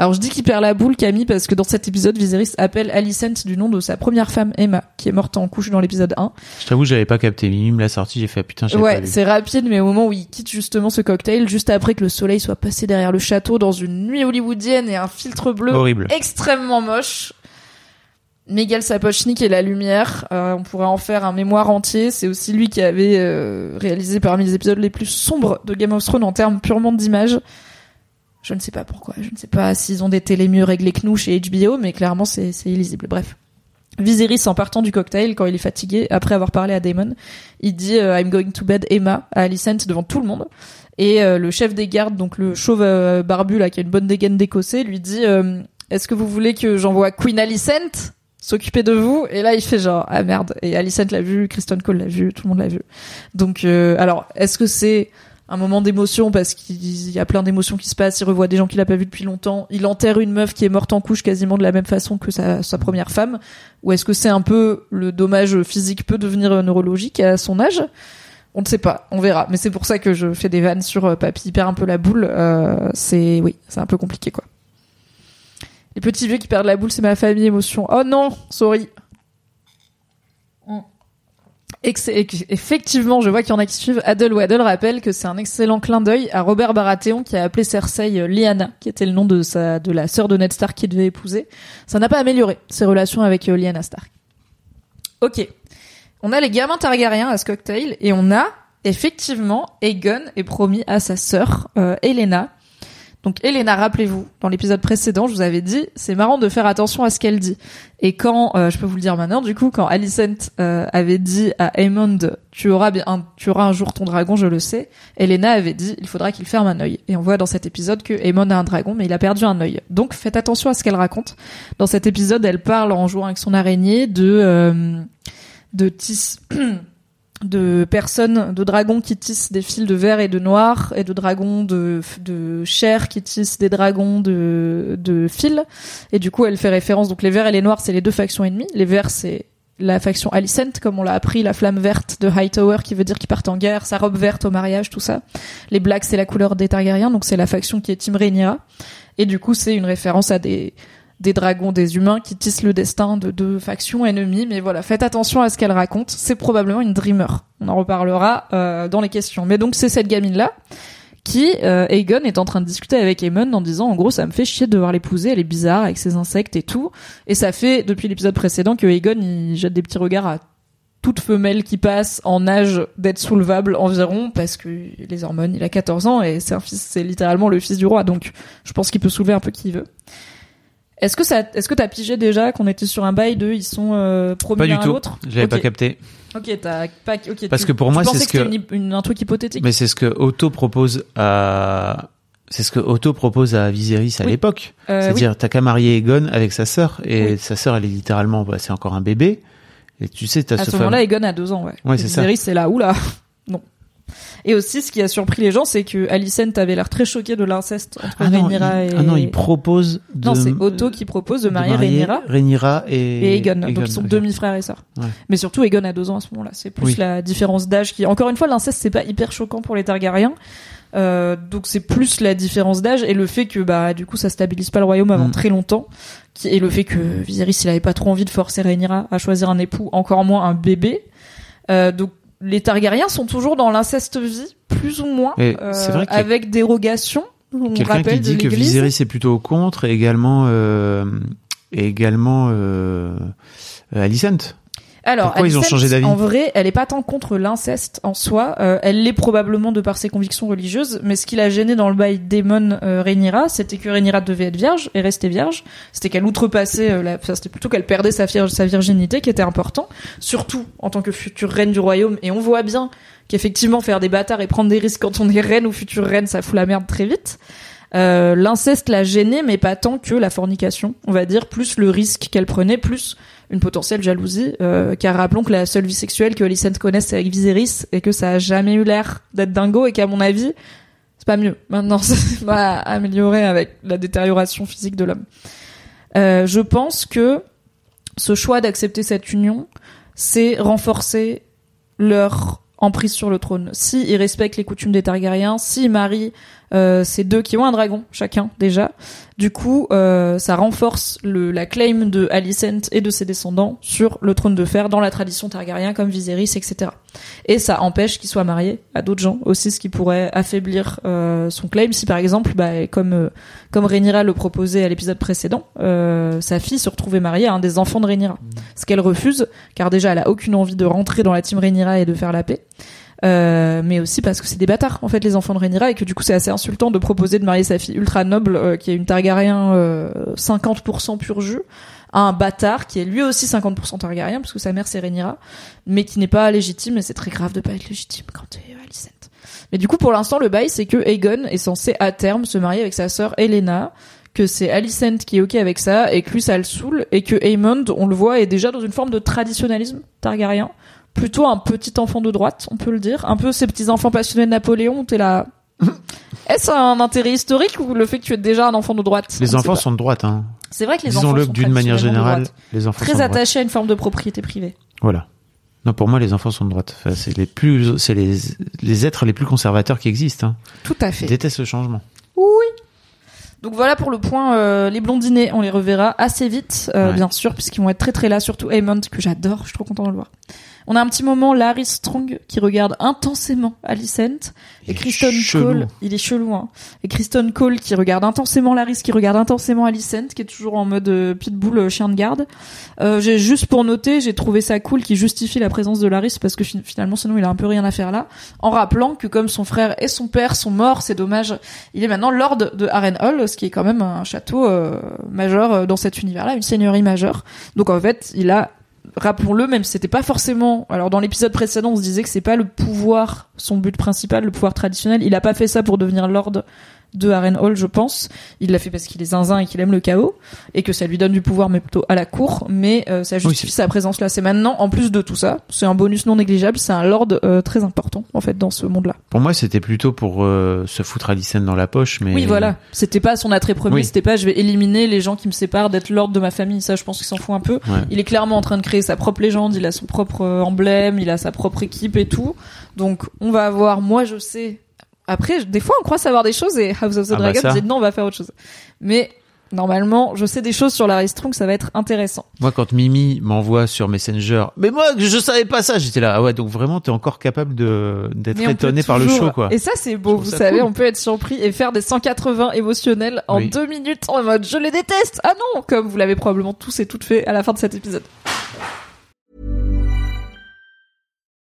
Alors je dis qu'il perd la boule, Camille, parce que dans cet épisode, Viserys appelle Alicent du nom de sa première femme, Emma, qui est morte en couche dans l'épisode 1. Je t'avoue, j'avais pas capté. Il me l'a sorti, j'ai fait, ah, putain, j'avais Ouais, c'est rapide, mais au moment où il quitte justement ce cocktail, juste après que le soleil soit passé derrière le château dans une nuit hollywoodienne et un filtre bleu Horrible. extrêmement moche. Miguel Sapochnik et la lumière, euh, on pourrait en faire un mémoire entier. C'est aussi lui qui avait euh, réalisé parmi les épisodes les plus sombres de Game of Thrones en termes purement d'image. Je ne sais pas pourquoi, je ne sais pas s'ils ont des télé mieux réglés que nous chez HBO, mais clairement c'est illisible. Bref. Viserys, en partant du cocktail, quand il est fatigué, après avoir parlé à Daemon, il dit euh, I'm going to bed Emma à Alicent devant tout le monde. Et euh, le chef des gardes, donc le chauve euh, barbu là qui a une bonne dégaine d'écossais, lui dit Est-ce que vous voulez que j'envoie Queen Alicent s'occuper de vous? Et là il fait genre ah merde. Et Alicent l'a vu, Kristen Cole l'a vu, tout le monde l'a vu. Donc alors est-ce que c'est un moment d'émotion parce qu'il y a plein d'émotions qui se passent, il revoit des gens qu'il a pas vus depuis longtemps, il enterre une meuf qui est morte en couche quasiment de la même façon que sa, première femme, ou est-ce que c'est un peu le dommage physique peut devenir neurologique à son âge? On ne sait pas, on verra. Mais c'est pour ça que je fais des vannes sur euh, Papy il perd un peu la boule. Euh, c'est oui, c'est un peu compliqué quoi. Les petits vieux qui perdent la boule, c'est ma famille émotion. Oh non, sorry. Effectivement, je vois qu'il y en a qui suivent. Adel Waddle rappelle que c'est un excellent clin d'œil à Robert Baratheon qui a appelé Cersei euh, Lyanna, qui était le nom de sa de la sœur de Ned Stark qu'il devait épouser. Ça n'a pas amélioré ses relations avec euh, Lyanna Stark. Ok, on a les gamins Targaryens à ce cocktail et on a effectivement Aegon est promis à sa sœur euh, Elena. Donc Elena, rappelez-vous, dans l'épisode précédent, je vous avais dit, c'est marrant de faire attention à ce qu'elle dit. Et quand, euh, je peux vous le dire maintenant, du coup, quand Alicent euh, avait dit à Aemond, tu auras bien, un, tu auras un jour ton dragon, je le sais, Elena avait dit, il faudra qu'il ferme un œil. Et on voit dans cet épisode que Aemond a un dragon, mais il a perdu un œil. Donc faites attention à ce qu'elle raconte. Dans cet épisode, elle parle en jouant avec son araignée de euh, de tis de personnes, de dragons qui tissent des fils de vert et de noir, et de dragons de, de chair qui tissent des dragons de, de fils. Et du coup, elle fait référence, donc les verts et les noirs, c'est les deux factions ennemies. Les verts, c'est la faction Alicent, comme on l'a appris, la flamme verte de Hightower, qui veut dire qu'ils partent en guerre, sa robe verte au mariage, tout ça. Les blacks, c'est la couleur des Targaryens, donc c'est la faction qui est Team. Et du coup, c'est une référence à des, des dragons, des humains qui tissent le destin de deux factions ennemies. Mais voilà, faites attention à ce qu'elle raconte. C'est probablement une dreamer. On en reparlera euh, dans les questions. Mais donc c'est cette gamine-là qui, euh, Aegon est en train de discuter avec Aemon en disant en gros ça me fait chier de devoir l'épouser, elle est bizarre avec ses insectes et tout. Et ça fait depuis l'épisode précédent que Aegon il jette des petits regards à toute femelle qui passe en âge d'être soulevable environ parce que les hormones, il a 14 ans et c'est un fils, c'est littéralement le fils du roi donc je pense qu'il peut soulever un peu qui il veut. Est-ce que ça, est-ce que t'as pigé déjà qu'on était sur un bail de ils sont euh, promis Pas du l'un à tout. l'autre J'avais Ok. pas capté. Ok, t'as pas. Ok. Parce tu- que pour moi, c'est ce que- une, une- un truc hypothétique. Mais c'est ce que Otto propose à, c'est ce que Otto propose à Viserys à Oui. l'époque. Euh, C'est-à-dire, t'as qu'à marier Aegon avec sa sœur, et Oui. sa sœur, elle est littéralement, bah, c'est encore un bébé. Et tu sais, t'as à ce ce moment-là, Egon a deux ans, ouais. Ouais, c'est ça. Viserys, c'est là, oula. Et aussi, ce qui a surpris les gens, c'est que Alicent avait l'air très choquée de l'inceste entre Ah non, il, Rhaenyra et. ah non, il propose de. Non, c'est Otto qui propose de de marier Rhaenyra Rhaenyra et, et Aegon. Donc ils sont demi-frères et sœurs. Ouais. Mais surtout Aegon a deux ans à ce moment-là. C'est plus Oui. la différence d'âge qui. Encore une fois, l'inceste c'est pas hyper choquant pour les Targaryens. Euh, donc c'est plus la différence d'âge et le fait que bah du coup ça stabilise pas le royaume avant Mm. très longtemps qui et le fait que Viserys il avait pas trop envie de forcer Rhaenyra à choisir un époux encore moins un bébé euh, donc les Targaryens sont toujours dans l'inceste vie plus ou moins euh, avec dérogation on Quelqu'un qui dit que. Viserys est plutôt contre, et également, euh, et également, euh, Alicent. Alors, Pourquoi ils ont Alicent, changé d'avis En vrai, elle est pas tant contre l'inceste en soi. euh, elle l'est probablement de par ses convictions religieuses. Mais ce qui l'a gêné dans le bail Daemon euh, Rhaenyra, c'était que Rhaenyra devait être vierge et rester vierge. C'était qu'elle outrepassait, euh, la... enfin, c'était plutôt qu'elle perdait sa, vierge- sa virginité qui était important. Surtout en tant que future reine du royaume. Et on voit bien qu'effectivement faire des bâtards et prendre des risques quand on est reine ou future reine, ça fout la merde très vite. Euh, L'inceste l'a gênée, mais pas tant que la fornication. On va dire plus le risque qu'elle prenait, plus une potentielle jalousie. Euh, car rappelons que la seule vie sexuelle que Alicent connaisse, c'est avec Viserys, et que ça a jamais eu l'air d'être dingo, et qu'à mon avis, c'est pas mieux. Maintenant, ça va améliorer avec la détérioration physique de l'homme. Euh, je pense que ce choix d'accepter cette union, c'est renforcer leur emprise sur le trône. Si respectent les coutumes des Targaryens, s'ils marient euh, ces deux qui ont un dragon chacun déjà, du coup euh, ça renforce le, la claim de Alicent et de ses descendants sur le trône de fer dans la tradition Targaryen comme Viserys, etc. Et ça empêche qu'il soit marié à d'autres gens aussi, ce qui pourrait affaiblir euh, son claim. Si par exemple, bah, comme euh, comme Rhaenyra le proposait à l'épisode précédent, euh, sa fille se retrouvait mariée à un des enfants de Rhaenyra, ce qu'elle refuse, car déjà elle a aucune envie de rentrer dans la team Rhaenyra et de faire la paix. Euh, mais aussi parce que c'est des bâtards en fait les enfants de Rhaenyra et que du coup c'est assez insultant de proposer de marier sa fille ultra noble euh, qui est une Targaryen euh, 50% pur jus à un bâtard qui est lui aussi 50% Targaryen parce que sa mère c'est Rhaenyra mais qui n'est pas légitime et c'est très grave de pas être légitime quand t'es euh, Alicent. Mais du coup pour l'instant le bail c'est que Aegon est censé à terme se marier avec sa sœur Helena que c'est Alicent qui est ok avec ça et que lui ça le saoule et que Aemond on le voit est déjà dans une forme de traditionnalisme Targaryen plutôt un petit enfant de droite, on peut le dire. Un peu ces petits enfants passionnés de Napoléon, où t'es là. Est-ce un intérêt historique ou le fait que tu es déjà un enfant de droite? Les enfants sont de droite, hein. C'est vrai que les enfants Disons-le sont d'une manière générale, droite. les enfants sont très de droite. attachés à une forme de propriété privée. Voilà. Non, pour moi, les enfants sont de droite. Enfin, c'est les plus, c'est les, les êtres les plus conservateurs qui existent. Hein. Tout à Ils fait. détestent le changement. Donc voilà pour le point euh, les blondinés, on les reverra assez vite, euh, Ouais. bien sûr, puisqu'ils vont être très très là, surtout Aemond que j'adore, je suis trop content de le voir. On a un petit moment Larry Strong qui regarde intensément Alicent et Kristen Cole, il est chelou hein. Et Kristen Cole qui regarde intensément Laris, qui regarde intensément Alicent, qui est toujours en mode euh, pitbull euh, chien de garde. Euh, j'ai juste pour noter, j'ai trouvé ça cool qui justifie la présence de Laris parce que finalement sinon il a un peu rien à faire là, en rappelant que comme son frère et son père sont morts, c'est dommage, il est maintenant lord de Harrenhal, ce qui est quand même un château euh, majeur dans cet univers-là, une seigneurie majeure. Donc en fait, il a rappelons-le, même si c'était pas forcément. Alors dans l'épisode précédent, on se disait que c'est pas le pouvoir son but principal, le pouvoir traditionnel. Il a pas fait ça pour devenir lord de Harrenhal, je pense. Il l'a fait parce qu'il est zinzin et qu'il aime le chaos et que ça lui donne du pouvoir, mais plutôt à la cour. Mais euh, ça justifie sa présence là. C'est maintenant, en plus de tout ça, c'est un bonus non négligeable. C'est un lord euh, très important en fait dans ce monde-là. Pour moi, c'était plutôt pour euh, se foutre Alicent dans la poche, mais oui, voilà. C'était pas son attrait premier. C'était pas je vais éliminer les gens qui me séparent d'être lord de ma famille. Ça, je pense qu'il s'en fout un peu. Il est clairement en train de créer sa propre légende. Il a son propre emblème. Il a sa propre équipe et tout. Donc, on va avoir. Moi, je sais après, des fois, on croit savoir des choses et House of the ah bah Dragon dit non, on va faire autre chose. Mais normalement, je sais des choses sur Larry Strong, ça va être intéressant. Moi, quand Mimi m'envoie sur Messenger, mais moi, je savais pas ça, j'étais là, ah ouais, donc vraiment, t'es encore capable de d'être étonné par le show, quoi. Et ça, c'est beau, vous savez, on peut être surpris et faire des 180 émotionnels en deux minutes en mode je les déteste, ah non, comme vous l'avez probablement tous et toutes fait à la fin de cet épisode.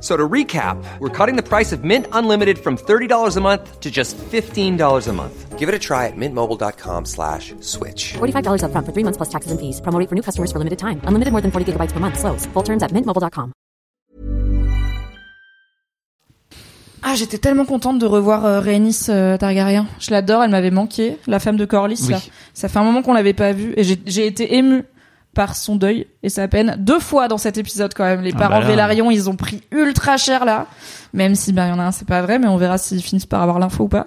So to recap, we're cutting the price of Mint Unlimited from $30 a month to just $15 a month. Give it a try at mintmobile.com slash switch. $45 up front for three months plus taxes and fees. Promo for new customers for limited time. Unlimited more than 40 gigabytes per month. Slows. Full terms at mintmobile.com. Ah, j'étais tellement contente de revoir euh, Rhaenys euh, Targaryen. Je l'adore, elle m'avait manqué, la femme de Corlys. Oui. Là. Ça fait un moment qu'on l'avait pas vue et j'ai été émue par son deuil et sa peine deux fois dans cet épisode quand même. Les ah parents bah Vélarion, ils ont pris ultra cher là, même si ben il y en a un c'est pas vrai, mais on verra s'ils finissent par avoir l'info ou pas.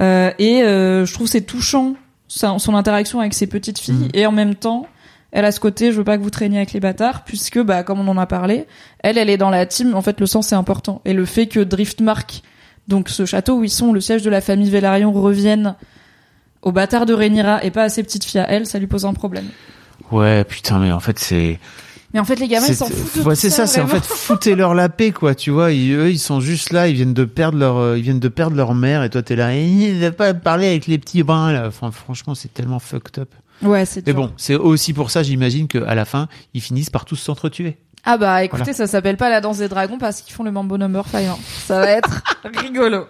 Euh, et euh, je trouve c'est touchant son interaction avec ses petites filles mm. et en même temps elle a ce côté je veux pas que vous traîniez avec les bâtards puisque bah comme on en a parlé elle elle est dans la team en fait le sens c'est important et le fait que Driftmark donc ce château où ils sont le siège de la famille Vélarion revienne aux bâtards de Rhaenyra et pas à ses petites filles à elle ça lui pose un problème Ouais, putain, mais en fait, c'est. Mais en fait, les gamins, ils s'en foutent. Ouais, c'est ça, c'est en fait, foutez-leur la paix, quoi, tu vois. Ils, eux, ils sont juste là, ils viennent de perdre leur, euh, ils viennent de perdre leur mère, et toi, t'es là, il va pas parler avec les petits brins, là. Enfin, franchement, c'est tellement fucked up. Ouais, c'est Mais bon, c'est aussi pour ça, j'imagine qu'à la fin, ils finissent par tous s'entretuer. Ah bah, écoutez, ça s'appelle pas la danse des dragons parce qu'ils font le Mambo Number 5. Hein. Ça va être rigolo.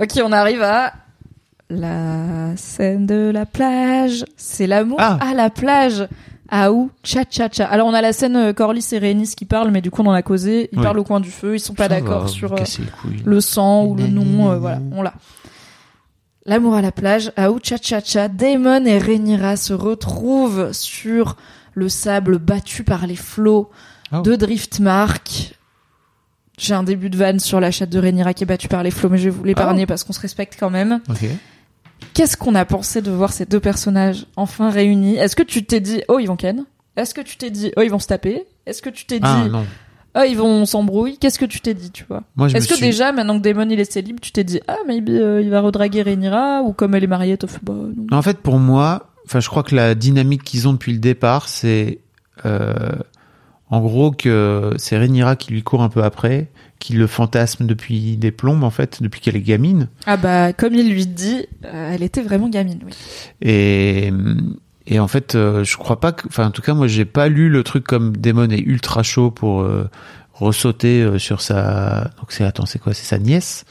Ok, on arrive à la scène de la plage, c'est l'amour ah. à la plage. Ah où Cha cha cha. Alors on a la scène euh, Corlys et Rhaenys qui parlent, mais du coup on en a causé. Ils parlent au coin du feu, ils sont pas d'accord sur euh, le sang ou le nom. Euh, voilà, on l'a. L'amour à la plage. Ah où Cha cha cha. Daemon et Rhaenyra se retrouvent sur le sable battu par les flots oh. de Driftmark. J'ai un début de vanne sur la chatte de Rhaenyra qui est battue par les flots, mais je vais vous l'épargner oh. parce qu'on se respecte quand même. Okay. Qu'est-ce qu'on a pensé de voir ces deux personnages enfin réunis? Est-ce que tu t'es dit oh ils vont ken? Est-ce que tu t'es dit oh ils vont se taper? Est-ce que tu t'es ah, dit oh ils vont s'embrouiller? Qu'est-ce que tu t'es dit tu vois? Est-ce que déjà maintenant que Damon il est célib, tu t'es dit ah maybe euh, il va redraguer Rhaenyra ou comme elle est mariée t'as fait bah non. En fait pour moi, enfin je crois que la dynamique qu'ils ont depuis le départ c'est euh, en gros que c'est Rhaenyra qui lui court un peu après qui le fantasme depuis des plombes en fait, depuis qu'elle est gamine. Ah bah comme il lui dit, euh, elle était vraiment gamine, oui. Et et en fait, euh, je crois pas que, enfin en tout cas moi j'ai pas lu le truc comme Damon est ultra chaud pour euh, ressauter sur sa, donc c'est attends c'est quoi, c'est sa nièce.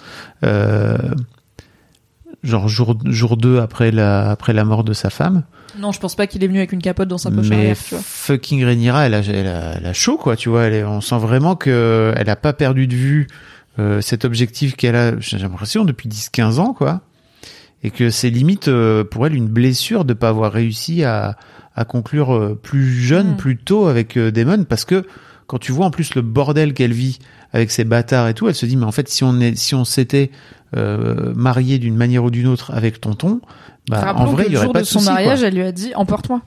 Genre jour jour 2 après la après la mort de sa femme. Non, je pense pas qu'il est venu avec une capote dans sa poche mais arrière, tu vois. fucking Rhaenyra, elle a, elle a, elle a chaud quoi, tu vois. Elle est- on sent vraiment que elle a pas perdu de vue euh, cet objectif qu'elle a. J'ai l'impression depuis 10-15 ans quoi, et que c'est limite euh, pour elle une blessure de pas avoir réussi à, à conclure euh, plus jeune, Mm. plus tôt avec euh, Daemon, parce que quand tu vois en plus le bordel qu'elle vit avec ses bâtards et tout, elle se dit mais en fait si on est si on s'était euh, marié d'une manière ou d'une autre avec tonton, bah, en vrai il y aurait pas de de son souci, quoi. mariage, elle lui a dit emporte-moi.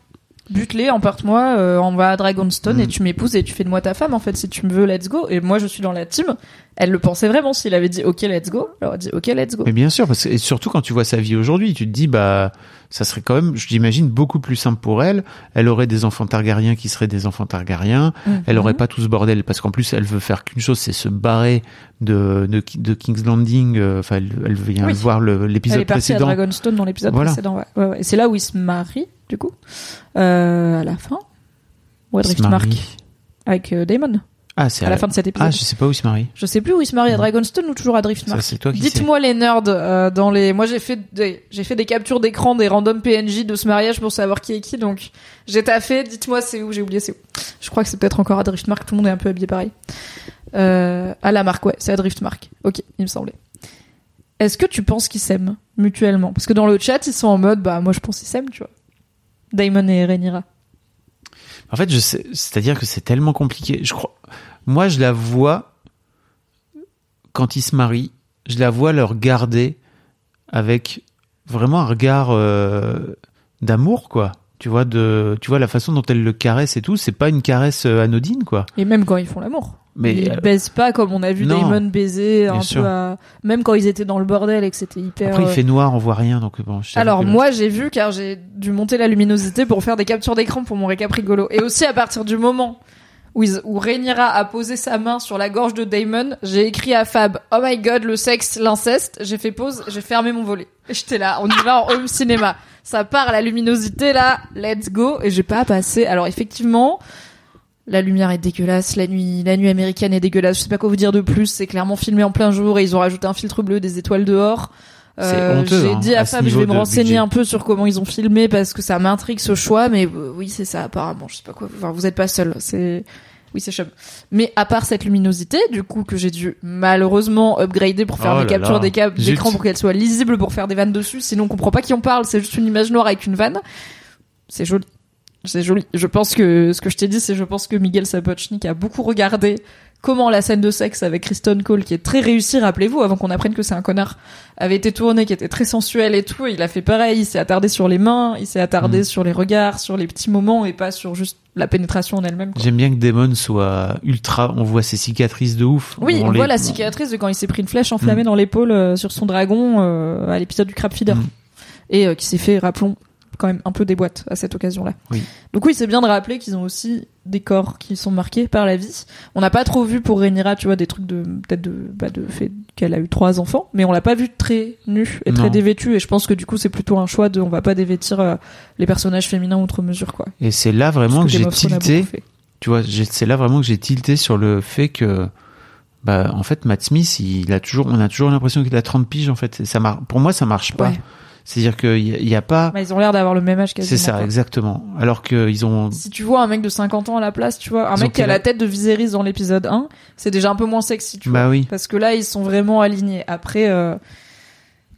Bute-les, emporte-moi, euh, on va à Dragonstone Mm. et tu m'épouses et tu fais de moi ta femme en fait si tu me veux, let's go. Et moi je suis dans la team. Elle le pensait vraiment s'il avait dit ok let's go, elle aurait dit ok let's go. Mais bien sûr, parce que et surtout quand tu vois sa vie aujourd'hui, tu te dis bah ça serait quand même, je l'imagine, beaucoup plus simple pour elle. Elle aurait des enfants Targaryens qui seraient des enfants Targaryens. Elle aurait pas tout ce bordel parce qu'en plus elle veut faire qu'une chose, c'est se barrer de de, de King's Landing. euh, Enfin, elle, elle vient Oui. voir le- Elle l'épisode est partie à précédent. Dragonstone dans l'épisode Voilà. précédent. Ouais. Ouais, ouais. Et c'est là où il se marie du coup euh, à la fin. Ou à Il se Driftmark avec euh, Ah, c'est à la fin de cet épisode. Ah, je sais pas où il se marie. Je sais plus où il se marie à. Dragonstone ou toujours à Driftmark. Ça, c'est toi qui sais. Dites-moi les nerds euh, dans les. Moi j'ai fait des... j'ai fait des captures d'écran des random PNJ de ce mariage pour savoir qui est qui. Donc j'ai taffé. Dites-moi c'est où. J'ai oublié c'est où. Je crois que c'est peut-être encore à Driftmark. Tout le monde est un peu habillé pareil. Euh, à la marque ouais, c'est à Driftmark. Ok, il me semblait. Est-ce que tu penses qu'ils s'aiment mutuellement? Parce que dans le chat ils sont en mode bah moi je pense qu'ils s'aiment tu vois. Damon et Rhaenyra. En fait, je sais, c'est-à-dire que c'est tellement compliqué. Je crois, moi, je la vois quand ils se marient, je la vois leur garder avec vraiment un regard euh, d'amour, quoi. Tu vois de, tu vois la façon dont elle le caresse et tout, c'est pas une caresse euh, anodine, quoi. Et même quand ils font l'amour. Mais ils euh, baisent pas comme on a vu non. Damon baiser un peu à... Même quand ils étaient dans le bordel et que c'était hyper... après il euh, fait noir, on voit rien, donc bon. je Alors moi j'ai vu car j'ai dû monter la luminosité pour faire des captures d'écran pour mon récap rigolo. Et aussi à partir du moment où, ils- où Rhaenyra a posé sa main sur la gorge de Damon, j'ai écrit à Fab « Oh my god, le sexe, l'inceste ». J'ai fait pause, j'ai fermé mon volet. Et j'étais là, on y va en home cinéma. Ça part la luminosité là, let's go. Et j'ai pas passé. Alors effectivement... La lumière est dégueulasse, la nuit, la nuit américaine est dégueulasse. Je sais pas quoi vous dire de plus. C'est clairement filmé en plein jour et ils ont rajouté un filtre bleu, des étoiles dehors. Honteux, J'ai hein, dit à Fab, je vais me renseigner budget. un peu sur comment ils ont filmé parce que ça m'intrigue ce choix. Mais euh, oui, c'est ça apparemment. Je sais pas quoi. Enfin, vous êtes pas seul. C'est oui, c'est chum. Mais à part cette luminosité, du coup, que j'ai dû malheureusement upgrader pour faire Oh captures des Zut. d'écran pour qu'elles soient lisibles pour faire des vannes dessus. Sinon, on comprend pas qui on parle. C'est juste une image noire avec une vanne. C'est joli. C'est joli. Je pense que ce que je t'ai dit, c'est je pense que Miguel Sapochnik a beaucoup regardé comment la scène de sexe avec Kristen Cole, qui est très réussie, rappelez-vous, avant qu'on apprenne que c'est un connard, avait été tournée, qui était très sensuelle et tout. Et il a fait pareil. Il s'est attardé sur les mains, il s'est attardé Mm. sur les regards, sur les petits moments et pas sur juste la pénétration en elle-même. J'aime bien que Damon soit ultra. On voit ses cicatrices de ouf. Oui, on, voit la cicatrice de quand il s'est pris une flèche enflammée Mm. dans l'épaule euh, sur son dragon euh, à l'épisode du crab feeder. Mm. Et euh, qui s'est fait, rappelons, quand même un peu des boîtes à cette occasion-là. Oui. Donc oui, c'est bien de rappeler qu'ils ont aussi des corps qui sont marqués par la vie. On n'a pas trop vu pour Rhaenyra, tu vois, des trucs de peut-être de bah, de fait qu'elle a eu trois enfants, mais on l'a pas vu très nue et très Non. dévêtue. Et je pense que du coup, c'est plutôt un choix de, on va pas dévêtir euh, les personnages féminins outre mesure, quoi. Et c'est là vraiment que j'ai tilté. Tu vois, c'est là vraiment que j'ai tilté sur le fait que, bah, en fait, Matt Smith, il a toujours, on a toujours l'impression qu'il a 30 piges, en fait. Ça mar- pour moi, ça marche pas. Ouais. C'est-à-dire qu'il y, a- il y a pas, Bah, ils ont l'air d'avoir le même âge quasiment. c'est ça, quoi. exactement. Alors qu'ils ont, Si tu vois un mec de 50 ans à la place, tu vois, un Ils mec qui a la tête de Viserys dans l'épisode 1, c'est déjà un peu moins sexy, tu vois. bah oui. Parce que là, ils sont vraiment alignés. Après, euh,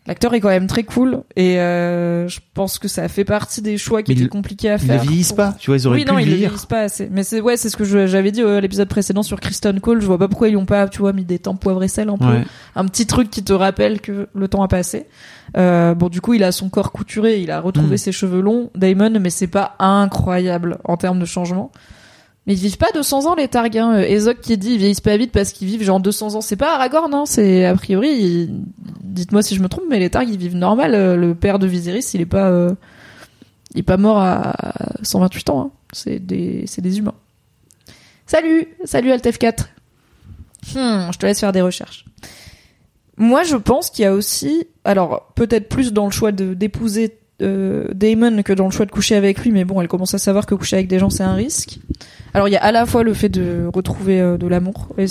l'acteur est quand même très cool et euh, je pense que ça fait partie des choix qui Mais étaient compliqués à Ils ne faire. vieillissent pas. Tu vois, ils auraient oui, pu non, ils le vieillissent pas assez. Mais c'est ouais, c'est ce que j'avais dit euh, à l'épisode précédent sur Kristen Cole. Je vois pas pourquoi ils ont pas, tu vois, mis des temps poivre et sel un peu, Ouais. un petit truc qui te rappelle que le temps a passé. Euh, bon, du coup, il a son corps couturé, il a retrouvé Mm. ses cheveux longs, Damon, mais c'est pas incroyable en termes de changement. Mais ils vivent pas 200 ans les Targs. Hein. Euh, Ezok qui dit ils vieillissent pas vite parce qu'ils vivent genre 200 ans. C'est pas Aragorn, non C'est a priori. Dites-moi si je me trompe, mais les Targs ils vivent normal. Euh, Le père de Viserys, il est pas, euh, il est pas mort à 128 ans. Hein. C'est des, c'est des humains. Salut, salut Altef4. Hmm, je te laisse faire des recherches. Moi, je pense qu'il y a aussi, alors peut-être plus dans le choix d'épouser euh, Damon que dans le choix de coucher avec lui, mais bon, elle commence à savoir que coucher avec des gens c'est un risque. Alors il y a à la fois le fait de retrouver euh, de l'amour, et euh,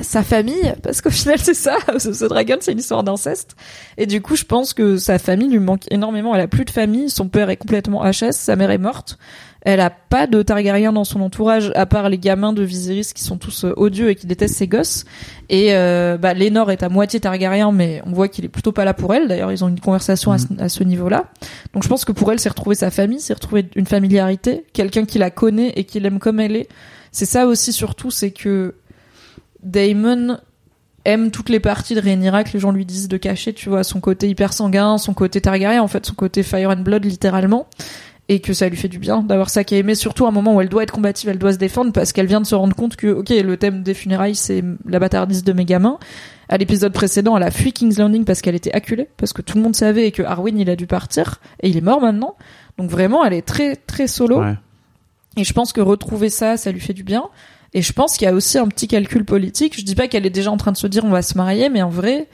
sa famille, parce qu'au final c'est ça, ce dragon c'est une histoire d'inceste. Et du coup je pense que sa famille lui manque énormément, elle a plus de famille, son père est complètement HS, sa mère est morte. Elle a pas de Targaryen dans son entourage, à part les gamins de Viserys qui sont tous euh, odieux et qui détestent ses gosses. Et euh, bah, Lénore est à moitié Targaryen, mais on voit qu'il est plutôt pas là pour elle. D'ailleurs, ils ont une conversation à ce, à ce niveau-là. Donc je pense que pour elle, c'est retrouver sa famille, c'est retrouver une familiarité, quelqu'un qui la connaît et qui l'aime comme elle est. C'est ça aussi surtout, c'est que Daemon aime toutes les parties de Rhaenyra que les gens lui disent de cacher, tu vois, son côté hyper sanguin, son côté Targaryen, en fait, son côté Fire and Blood littéralement et que ça lui fait du bien d'avoir ça qui est aimé surtout à un moment où elle doit être combative elle doit se défendre parce qu'elle vient de se rendre compte que ok le thème des funérailles c'est la bâtardise de mes gamins. À l'épisode précédent elle a fui King's Landing parce qu'elle était acculée parce que tout le monde savait et que Arwen il a dû partir et il est mort maintenant. Donc vraiment elle est très très solo. Ouais. et je pense que retrouver ça ça lui fait du bien. Et je pense qu'il y a aussi un petit calcul politique. Je dis pas qu'elle est déjà en train de se dire on va se marier mais en vrai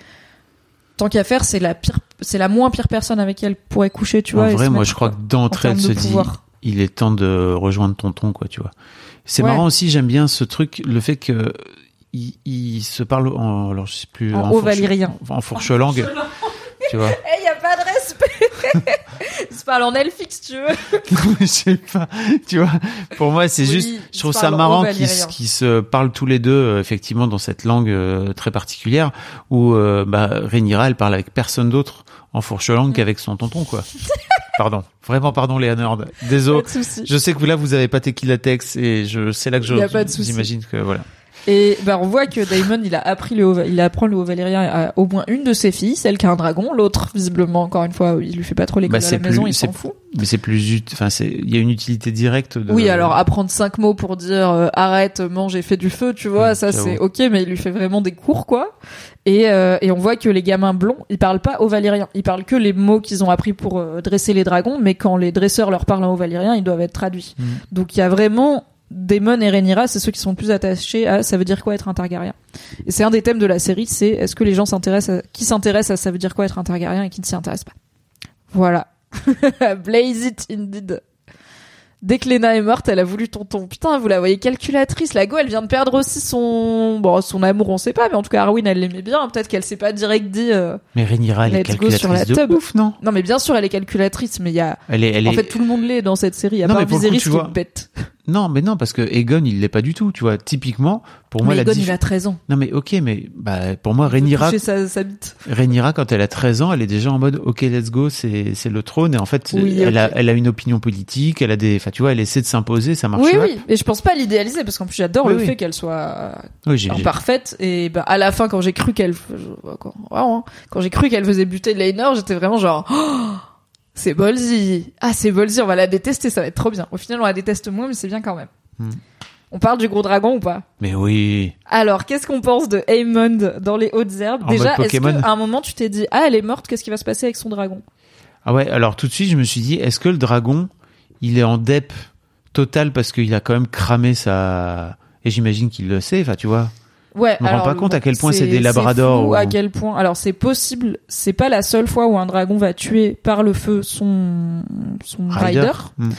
tant qu'à faire c'est la pire c'est la moins pire personne avec qui elle pourrait coucher tu vois en vrai, moi, je crois que d'entrée, en elle se dit, pouvoir. il est temps de rejoindre tonton, quoi, tu vois. C'est Ouais. marrant aussi, j'aime bien ce truc, le fait que il, il se parle en, alors je sais plus, En haut fourche- valyrien. en fourche-langue, tu vois. Eh, y a pas de respect. Il se parle en elfique, si tu veux. je sais pas, tu vois. Pour moi, c'est Oui, juste, je trouve ça marrant qu'ils se- parlent tous les deux, euh, effectivement, dans cette langue euh, très particulière, où euh, bah, Rhaenyra, elle parle avec personne d'autre en fourche-langue qu'avec son tonton, quoi. pardon, vraiment pardon, Léa Nord. Désolé. Je sais que vous là, vous avez pas Tequilatex et je, c'est là que je, Y a pas de souci. j'imagine que voilà. Et bah, on voit que Daemon, il a appris le il apprend le haut valyrien à au moins une de ses filles, celle qui a un dragon, l'autre, visiblement, encore une fois, il lui fait pas trop l'école Bah, à la maison, plus- il s'en fout. Mais c'est plus, enfin, c'est, il y a une utilité directe de. Oui, alors apprendre cinq mots pour dire euh, arrête, mange et fais du feu, tu vois, Ouais, ça c'est ok, mais il lui fait vraiment des cours quoi. Et, euh, et on voit que les gamins blonds, ils parlent pas au valyrien, ils parlent que les mots qu'ils ont appris pour euh, dresser les dragons, mais quand les dresseurs leur parlent en haut valyrien, ils doivent être traduits. Mm. Donc il y a vraiment Daemon et Rhaenyra, c'est ceux qui sont le plus attachés à ça veut dire quoi être un Targaryen? Et c'est un des thèmes de la série, c'est est-ce que les gens s'intéressent à, qui s'intéressent à ça veut dire quoi être un Targaryen et qui ne s'y intéressent pas? Voilà. Blaze it indeed. Dès que Lena est morte, elle a voulu tonton. Putain, vous la voyez calculatrice. La go, elle vient de perdre aussi son, bon, son amour, on sait pas, mais en tout cas, Arwen, elle l'aimait bien. Peut-être qu'elle s'est pas direct dit, euh, Mais Rhaenyra, elle est go sur calculatrice la de tub. ouf, non? Non, mais bien sûr, elle est calculatrice, mais il y a, Elle est, elle est. en fait, tout le monde l'est dans cette série, à Non, part mais Viserys tu qui est bête. Non, mais non, parce que Egon, il l'est pas du tout, tu vois. Typiquement, pour moi, mais la Egon, il a 13 ans. Non, mais ok, mais bah, pour moi, Rhaenyra, sa, sa bite. Rhaenyra, quand elle a 13 ans, elle est déjà en mode, ok, let's go, c'est, c'est le trône. Et en fait, Oui, elle, a, elle a une opinion politique, elle a des, enfin, tu vois, elle essaie de s'imposer, ça marche Oui, oui. Et je pense pas l'idéaliser, parce qu'en plus, j'adore Oui, le oui. fait qu'elle soit imparfaite et bah à la fin quand j'ai cru qu'elle hein, quand j'ai cru qu'elle faisait buter Lainor j'étais vraiment genre Oh, c'est ballsy. Ah c'est ballsy. On va la détester ça va être trop bien. Au final on la déteste moins mais c'est bien quand même. Hmm. on parle du gros dragon ou pas? Mais oui. alors qu'est-ce qu'on pense de Aemond dans les hautes herbes? En déjà est-ce qu'à un moment tu t'es dit ah elle est morte qu'est-ce qui va se passer avec son dragon? Ah ouais, alors tout de suite, je me suis dit, est-ce que le dragon, il est en dep total parce qu'il a quand même cramé sa... Et j'imagine qu'il le sait, enfin, tu vois. Ouais, me rends alors, pas compte à quel point c'est des labradors ou- À quel point Alors c'est possible. C'est pas la seule fois où un dragon va tuer par le feu son son rider. Hmm.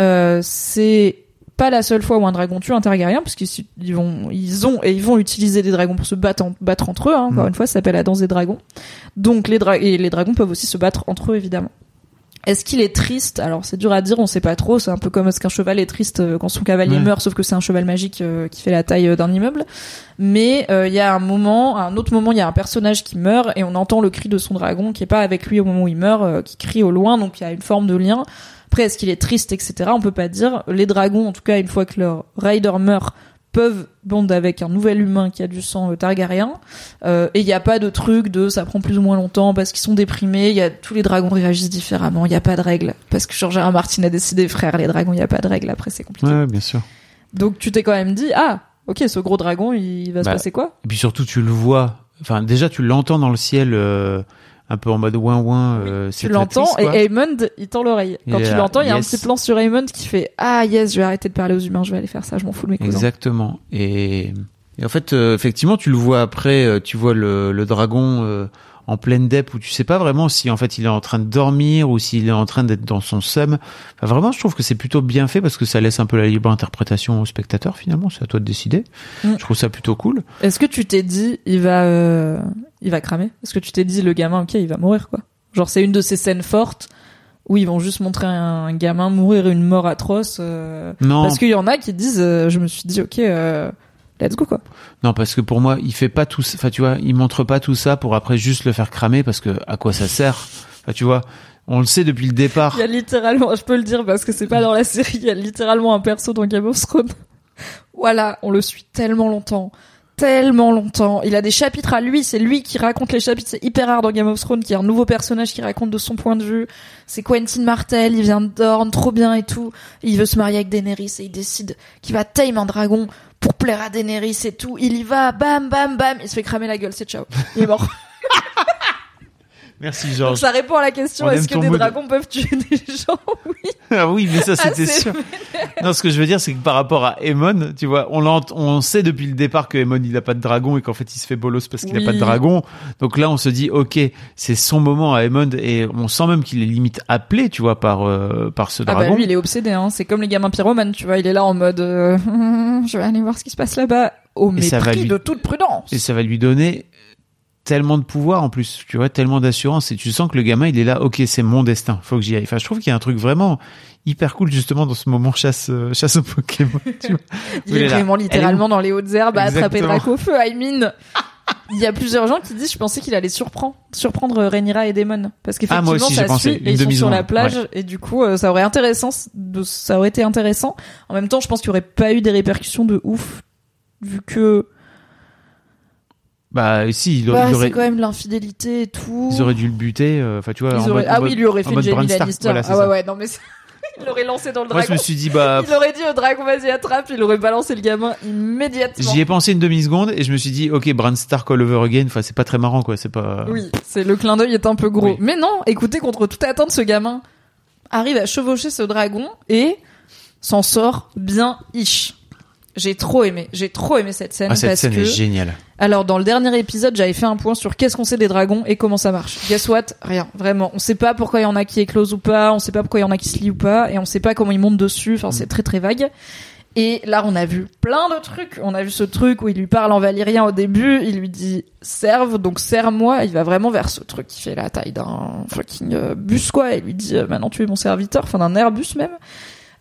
Euh, c'est pas la seule fois où un dragon tue un Targaryen parce qu'ils vont ils ont et ils vont utiliser des dragons pour se battre en- battre entre eux. hein. Encore Mm. une fois, ça s'appelle la danse des dragons. Donc les dra- et les dragons peuvent aussi se battre entre eux évidemment. Est-ce qu'il est triste? Alors c'est dur à dire, on sait pas trop. C'est un peu comme est-ce qu'un cheval est triste euh, quand son cavalier Ouais. meurt, sauf que c'est un cheval magique euh, qui fait la taille euh, d'un immeuble. Mais euh, il y a un moment, à un autre moment, il y a un personnage qui meurt et on entend le cri de son dragon qui est pas avec lui au moment où il meurt, euh, qui crie au loin. Donc il y a une forme de lien. Après, est-ce qu'il est triste, etc. On peut pas dire. Les dragons, en tout cas, une fois que leur rider meurt, peuvent bonder avec un nouvel humain qui a du sang euh, targaryen. Euh, et il n'y a pas de truc de ça prend plus ou moins longtemps parce qu'ils sont déprimés. Il y a tous les dragons réagissent différemment. Il n'y a pas de règle parce que George R. R. Martin a décidé, frère, les dragons, il n'y a pas de règle. Après, c'est compliqué. Ouais, bien sûr. Donc tu t'es quand même dit ah ok ce gros dragon il va se Bah, passer quoi? Et puis surtout, tu le vois. Enfin, déjà, tu l'entends dans le ciel, euh, un peu en mode ouin ouin. euh, Tu l'entends et quoi. Aemond il tend l'oreille. Quand tu l'entends il y a yes. un petit plan sur Aemond qui fait ah yes je vais arrêter de parler aux humains je vais aller faire ça je m'en fous de mes cousins. Exactement. Et, et en fait, euh, effectivement, tu le vois après, euh, tu vois le, le dragon euh, en pleine dep où tu sais pas vraiment si en fait il est en train de dormir ou s'il est en train d'être dans son seum. Enfin, vraiment, je trouve que c'est plutôt bien fait parce que ça laisse un peu la libre interprétation au spectateur finalement. C'est à toi de décider. Mm. Je trouve ça plutôt cool. Est-ce que tu t'es dit, il va, euh, il va cramer? Est-ce que tu t'es dit, le gamin, ok, il va mourir, quoi? Genre, c'est une de ces scènes fortes où ils vont juste montrer un gamin mourir une mort atroce. euh, Non, Parce qu'il y en a qui disent, euh, je me suis dit, ok, euh, let's go, quoi. non, parce que pour moi, il fait pas tout. Enfin, tu vois, il montre pas tout ça pour après juste le faire cramer parce que à quoi ça sert? Enfin, tu vois, on le sait depuis le départ. Il y a littéralement, je peux le dire parce que c'est pas dans la série, il y a littéralement un perso dans Game of Thrones. voilà, on le suit tellement longtemps. Tellement longtemps. Il a des chapitres à lui, c'est lui qui raconte les chapitres. C'est hyper rare dans Game of Thrones qu'il y ait un nouveau personnage qui raconte de son point de vue. C'est Quentin Martel, il vient de Dorne, trop bien et tout. Il veut se marier avec Daenerys et il décide qu'il va tame un dragon pour plaire à Daenerys et tout. Il y va, bam, bam, bam, il se fait cramer la gueule, c'est ciao. Il est mort. Merci Georges. ça répond à la question, est-ce que des dragons peuvent tuer des gens? Oui. Ah oui, mais ça c'était Assez sûr. Non, ce que je veux dire, c'est que par rapport à Aemon, tu vois, on, on sait depuis le départ que Aemon il a pas de dragon et qu'en fait il se fait bolos parce qu'il a Oui. pas de dragon. Donc là, on se dit, ok, c'est son moment à Aemon et on sent même qu'il est limite appelé, tu vois, par euh, par ce Ah dragon. bah lui il est obsédé hein, c'est comme les gamins pyromanes, tu vois, il est là en mode euh, je vais aller voir ce qui se passe là-bas au Et ça va mépris lui- de toute prudence. Et ça va lui donner tellement de pouvoir en plus, tu vois, tellement d'assurance et tu sens que le gamin il est là, ok, c'est mon destin, faut que j'y aille. Enfin, je trouve qu'il y a un truc vraiment hyper cool justement dans ce moment chasse euh, chasse au Pokémon. Tu vois. Il est vraiment est littéralement dans les hautes herbes à attraper Exactement. Draco au feu, I mean. Il y a plusieurs gens qui disent je pensais qu'il allait surprendre surprendre Rhaenyra et Daemon parce Ah, qu'effectivement ça pensé. suit et ils sont sur la plage et du coup euh, ça aurait intéressant de, ça aurait été intéressant. En même temps, je pense qu'il y aurait pas eu des répercussions de ouf vu que Bah si, il, bah, il aurait c'est quand même l'infidélité et tout. ils auraient dû le buter. euh, Enfin, tu vois. Ils en auraient- mode- en Ah oui, il lui aurait fait Jamie. Lannister. Voilà, ah ouais, ça. ouais, non mais il l'aurait lancé dans le Moi, je dragon. me suis dit bah. Il aurait dit au dragon vas-y attrape, il aurait balancé le gamin immédiatement. J'y ai pensé une demi seconde et je me suis dit ok Bran Stark all over again. Enfin, c'est pas très marrant quoi. C'est pas. Oui, c'est le clin d'œil est un peu gros. Oui. Mais non, écoutez, contre toute attente, ce gamin arrive à chevaucher ce dragon et s'en sort bien ish. J'ai trop aimé, j'ai trop aimé cette scène Ah, cette parce scène que est géniale. Alors dans le dernier épisode, j'avais fait un point sur qu'est-ce qu'on sait des dragons et comment ça marche. Guess what? Rien, vraiment. On sait pas pourquoi il y en a qui éclosent ou pas, on sait pas pourquoi il y en a qui se lient ou pas et on sait pas comment ils montent dessus. Enfin, c'est très très vague. Et là, on a vu plein de trucs. On a vu ce truc où il lui parle en valyrien au début. Il lui dit serve, donc serre-moi. Il va vraiment vers ce truc qui fait la taille d'un fucking euh, bus, quoi. Et il lui dit euh, maintenant tu es mon serviteur, enfin d'un Airbus même.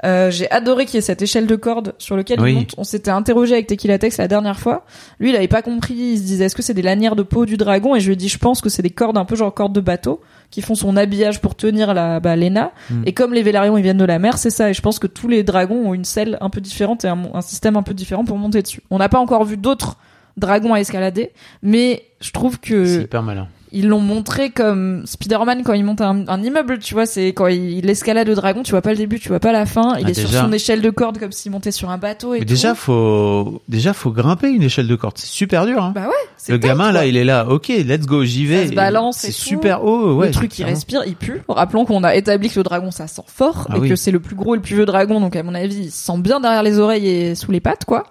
Euh, j'ai adoré qu'il y ait cette échelle de corde sur lequel Oui. il monte. On s'était interrogé avec Tequila Tex la dernière fois. Lui, il avait pas compris. Il se disait est-ce que c'est des lanières de peau du dragon? Et je lui ai dit je pense que c'est des cordes un peu genre cordes de bateau qui font son habillage pour tenir la bah, Lena. Mm. Et comme les Vélarions ils viennent de la mer, c'est ça. Et je pense que tous les dragons ont une selle un peu différente et un, un système un peu différent pour monter dessus. On n'a pas encore vu d'autres dragons à escalader, mais je trouve C'est que hyper malin. Ils l'ont montré comme Spider-Man quand il monte un, un immeuble, tu vois, c'est quand il, il escalade le dragon, tu vois pas le début, tu vois pas la fin, il Ah, est sur son échelle de corde comme s'il montait sur un bateau et Mais tout. déjà faut déjà faut grimper une échelle de corde. C'est super dur. Hein. bah ouais, c'est le top, gamin quoi. là, il est là. Ok, let's go, j'y vais. se balance C'est super haut. Ouais. le truc clairement. respire, il pue. Rappelons qu'on a établi que le dragon ça sent fort Ah et oui. que c'est le plus gros et le plus vieux dragon, donc à mon avis il sent bien derrière les oreilles et sous les pattes quoi.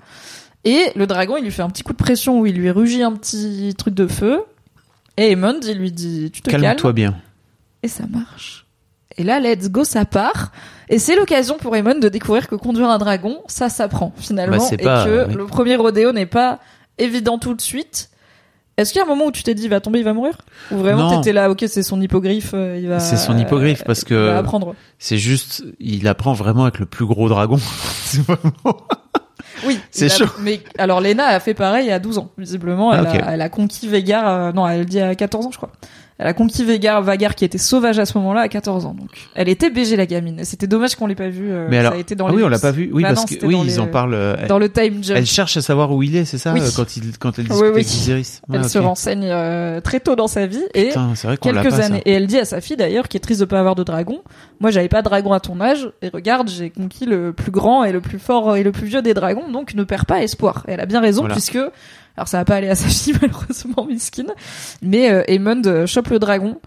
Et le dragon il lui fait un petit coup de pression où il lui rugit un petit truc de feu. Et Aemond il lui dit tu te calmes Calme-toi bien. et ça marche. Et là, let's go, ça part. Et c'est l'occasion pour Aemon de découvrir que conduire un dragon, ça s'apprend finalement. Bah, et pas- que oui. le premier rodéo n'est pas évident tout de suite. Est-ce qu'il y a un moment où tu t'es dit, il va tomber, il va mourir? Ou vraiment t'étais là, ok, c'est son hippogriffe, euh, il va. C'est son hippogriffe, parce que- Il va apprendre. C'est juste, il apprend vraiment avec le plus gros dragon. C'est vraiment- Oui. C'est a- chaud. Mais alors, Lena a fait pareil à 12 ans, visiblement. Elle, Ah, a, elle a conquis Végar, euh, non, elle dit à 14 ans, je crois. Elle a conquis Végar, Vagar qui était sauvage à ce moment-là à 14 ans. Donc, elle était BG la gamine. C'était dommage qu'on l'ait pas vu. euh, Mais alors, ça a été dans ah les oui, on l'a pas vu. Oui, Bah parce non, que oui, ils les- en parlent. euh, Dans le time jump. elle cherche à savoir où il est, c'est ça, Oui. euh, quand il quand elle discute oui. avec Viserys. Ouais, elle ok. se renseigne euh, très tôt dans sa vie et Putain, vrai quelques pas, ça. années. Et elle dit à sa fille d'ailleurs, qui est triste de pas avoir de dragon. Moi, j'avais pas de dragon à ton âge. Et regarde, j'ai conquis le plus grand et le plus fort et le plus vieux des dragons. Donc, ne perds pas espoir. Et elle a bien raison Voilà. puisque, alors ça va pas aller à sa fille malheureusement, miskine. Mais euh, Aemond euh, chope le dragon.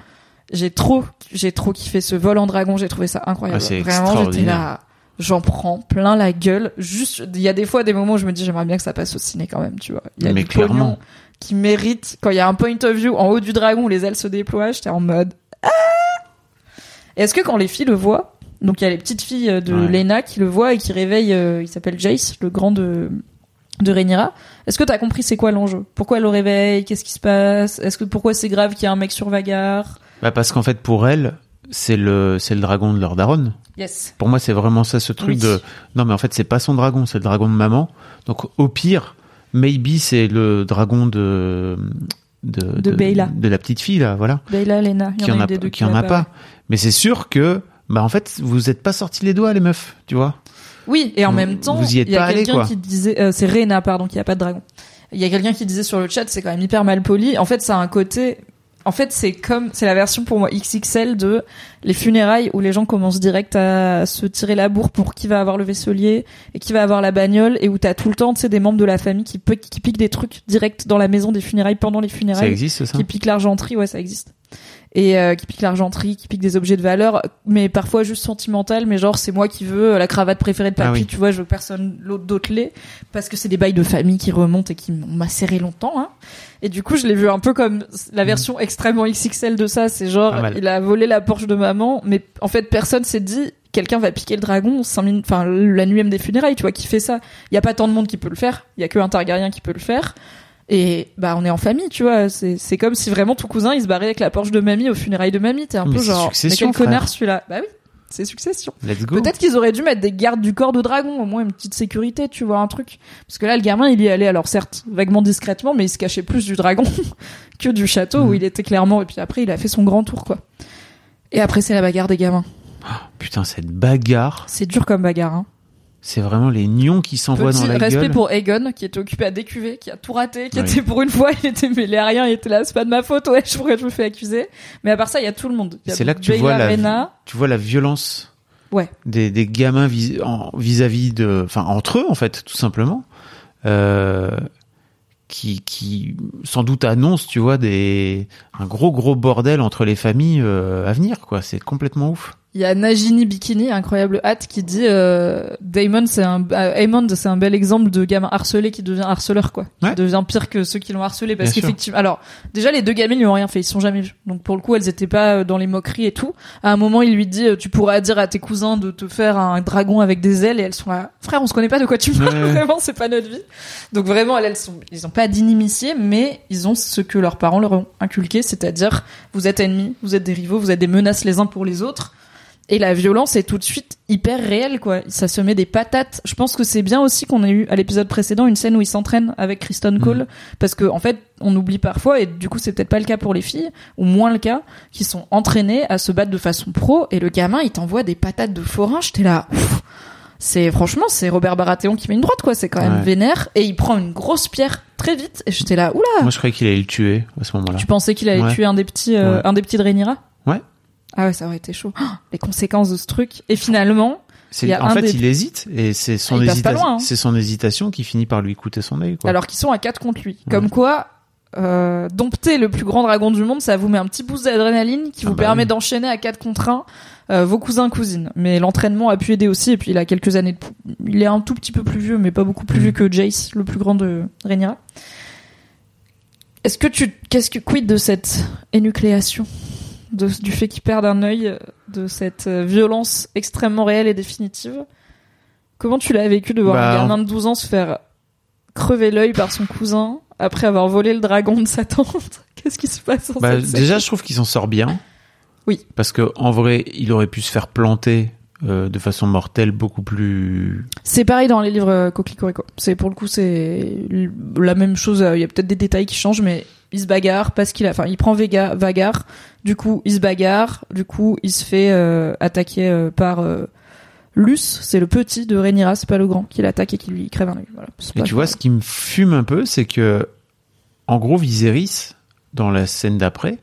J'ai trop, j'ai trop kiffé ce vol en dragon. J'ai trouvé ça incroyable. Ah, Vraiment, j'étais là. j'en prends plein la gueule. Juste, il y a des fois des moments où je me dis j'aimerais bien que ça passe au ciné quand même, tu vois. Il y a Mais du clairement. qui mérite quand il y a un point of view en haut du dragon où les ailes se déploient, j'étais en mode ah Est-ce que quand les filles le voient, donc il y a les petites filles de Ouais. Lena qui le voient et qui réveillent, euh, il s'appelle Jace, le grand de de Rhaenyra. Est-ce que t'as compris c'est quoi l'enjeu? Pourquoi elle le réveille? Qu'est-ce qui se passe? Est-ce que pourquoi c'est grave qu'il y a un mec sur Vagar? Bah parce qu'en fait pour elle, c'est le c'est le dragon de leur daronne. Yes. Pour moi, c'est vraiment ça, ce truc Oui. de non, mais en fait, c'est pas son dragon, c'est le dragon de maman. Donc, au pire, maybe c'est le dragon de de De Beyla. de la petite fille là, voilà, Beyla, Lena, il y qui en en a a eu des deux qui en a pas. Mais c'est sûr que bah en fait, vous êtes pas sortis les doigts les meufs, tu vois. Oui, et en Vous- même temps, il y a quelqu'un qui disait, euh, c'est Rena, pardon, qui a pas de dragon. Il y a quelqu'un qui disait sur le chat, c'est quand même hyper mal poli. En fait, ça a un côté, en fait, c'est comme, c'est la version pour moi XXL de les funérailles où les gens commencent direct à se tirer la bourre pour qui va avoir le vaisselier et qui va avoir la bagnole et où t'as tout le temps, tu sais, des membres de la famille qui, qui piquent des trucs direct dans la maison des funérailles pendant les Ça funérailles existe ça? Qui pique l'argenterie, ouais, ça existe. Et euh, qui pique l'argenterie, qui pique des objets de valeur, mais parfois juste sentimental, mais genre c'est moi qui veux euh, la cravate préférée de papy, Ah oui. tu vois, je veux personne l'autre d'autre l'ait, parce que c'est des bails de famille qui remontent et qui m'ont macéré longtemps, hein. Et du coup, je l'ai vu un peu comme la version extrêmement XXL de ça, c'est genre il a volé la Porsche de maman, mais en fait personne s'est dit quelqu'un va piquer le dragon cinq minutes, enfin la nuit même des funérailles, tu vois, qui fait ça. Il y a pas tant de monde qui peut le faire, il y a que un Targaryen qui peut le faire. Et bah on est en famille, tu vois. C'est c'est comme si vraiment ton cousin il se barrait avec la Porsche de mamie aux funérailles de mamie. T'es un Mais peu c'est genre mais quel connard celui-là. Bah oui, c'est succession. Let's go. Peut-être qu'ils auraient dû mettre des gardes du corps de dragon, au moins une petite sécurité, tu vois un truc. Parce que là le gamin il y allait alors certes vaguement discrètement, mais il se cachait plus du dragon que du château où Mhm. il était clairement. Et puis après il a fait son grand tour quoi. Et après c'est la bagarre des gamins. Putain, cette bagarre, C'est dur comme bagarre. Hein. C'est vraiment les nions qui s'envoient dans la respect gueule. pour Aegon, qui était occupé à décuver, qui a tout raté, qui Oui. était pour une fois, il était mêlé à rien, il était là, c'est pas de ma faute, ouais, je pourrais je me fais accuser. Mais à part ça, il y a tout le monde. C'est là que tu vois la Rhaena. tu vois la violence Ouais. des, des gamins vis- vis-à-vis de, enfin entre eux en fait, tout simplement, euh, qui, qui sans doute annonce, tu vois, des un gros gros bordel entre les familles euh, à venir, quoi. C'est complètement ouf. Il y a Najini Bikini, incroyable hâte, qui dit euh, Damon, c'est un euh, c'est un bel exemple de gamin harcelé qui devient harceleur, quoi. Ouais. Qui devient pire que ceux qui l'ont harcelé, parce qu'effectivement, alors déjà les deux gamines lui ont rien fait, ils sont jamais vus. Donc pour le coup, elles étaient pas euh, dans les moqueries et tout. À un moment, il lui dit, euh, tu pourras dire à tes cousins de te faire un dragon avec des ailes, et elles sont là, frère, on se connaît pas de quoi tu parles, Ouais. vraiment, c'est pas notre vie. Donc vraiment, elles, elles sont, ils ont pas d'inimitié, mais ils ont ce que leurs parents leur ont inculqué, c'est-à-dire vous êtes ennemis, vous êtes des rivaux, vous êtes des menaces les uns pour les autres. Et la violence est tout de suite hyper réelle, quoi. Ça se met des patates. Je pense que c'est bien aussi qu'on ait eu à l'épisode précédent une scène où ils s'entraînent avec Kristen Cole, parce que en fait, on oublie parfois, et du coup c'est peut-être pas le cas pour les filles, ou moins le cas, qui sont entraînées à se battre de façon pro, et le gamin il t'envoie des patates de forain. J'étais là. ouf. C'est franchement, c'est Robert Baratheon qui met une droite, quoi. C'est quand même Ouais. vénère, et il prend une grosse pierre très vite, et j'étais là. Oula. Moi, je croyais qu'il allait le tuer à ce moment-là. Tu pensais qu'il allait Ouais. tuer un des petits, euh, Ouais. un des petits de Rhaenyra? Ouais. Ah ouais, ça aurait été chaud. Oh, les conséquences de ce truc. Et finalement, il y a en un fait, des- il hésite et c'est son, Ah, hésita- hein. c'est son hésitation qui finit par lui coûter son œil. Quoi. alors qu'ils sont à 4 contre lui. Comme quoi, euh, dompter le plus grand dragon du monde, ça vous met un petit boost d'adrénaline qui Ah vous bah permet oui. d'enchaîner à 4 contre 1 euh, vos cousins cousines. Mais l'entraînement a pu aider aussi. Et puis il a quelques années de... Il est un tout petit peu plus vieux, mais pas beaucoup plus Mm. vieux que Jace, le plus grand de Rhaenyra. Est-ce que tu... Qu'est-ce que... Quid de cette énucléation? De, du fait qu'il perde un œil, de cette euh, violence extrêmement réelle et définitive Comment tu l'as vécu de voir Bah, un gamin de 12 ans se faire crever l'œil par son cousin après avoir volé le dragon de sa tante? Qu'est-ce qui se passe en Bah, déjà, je trouve qu'il s'en sort bien. Oui. Parce que en vrai, il aurait pu se faire planter euh, de façon mortelle beaucoup plus. C'est pareil dans les livres euh, Cocorico. C'est pour le coup c'est la même chose. euh, Il y a peut-être des détails qui changent, mais il se bagarre parce qu'il a, enfin, il prend Vega, Vagar. Du coup, il se bagarre. Du coup, il se fait euh, attaquer euh, par Luce. C'est le petit de Rhaenyra, c'est pas le grand qui l'attaque et qui lui crève un œil. Voilà. Et tu vois, ce qui me fume un peu, c'est que, en gros, Viserys, dans la scène d'après,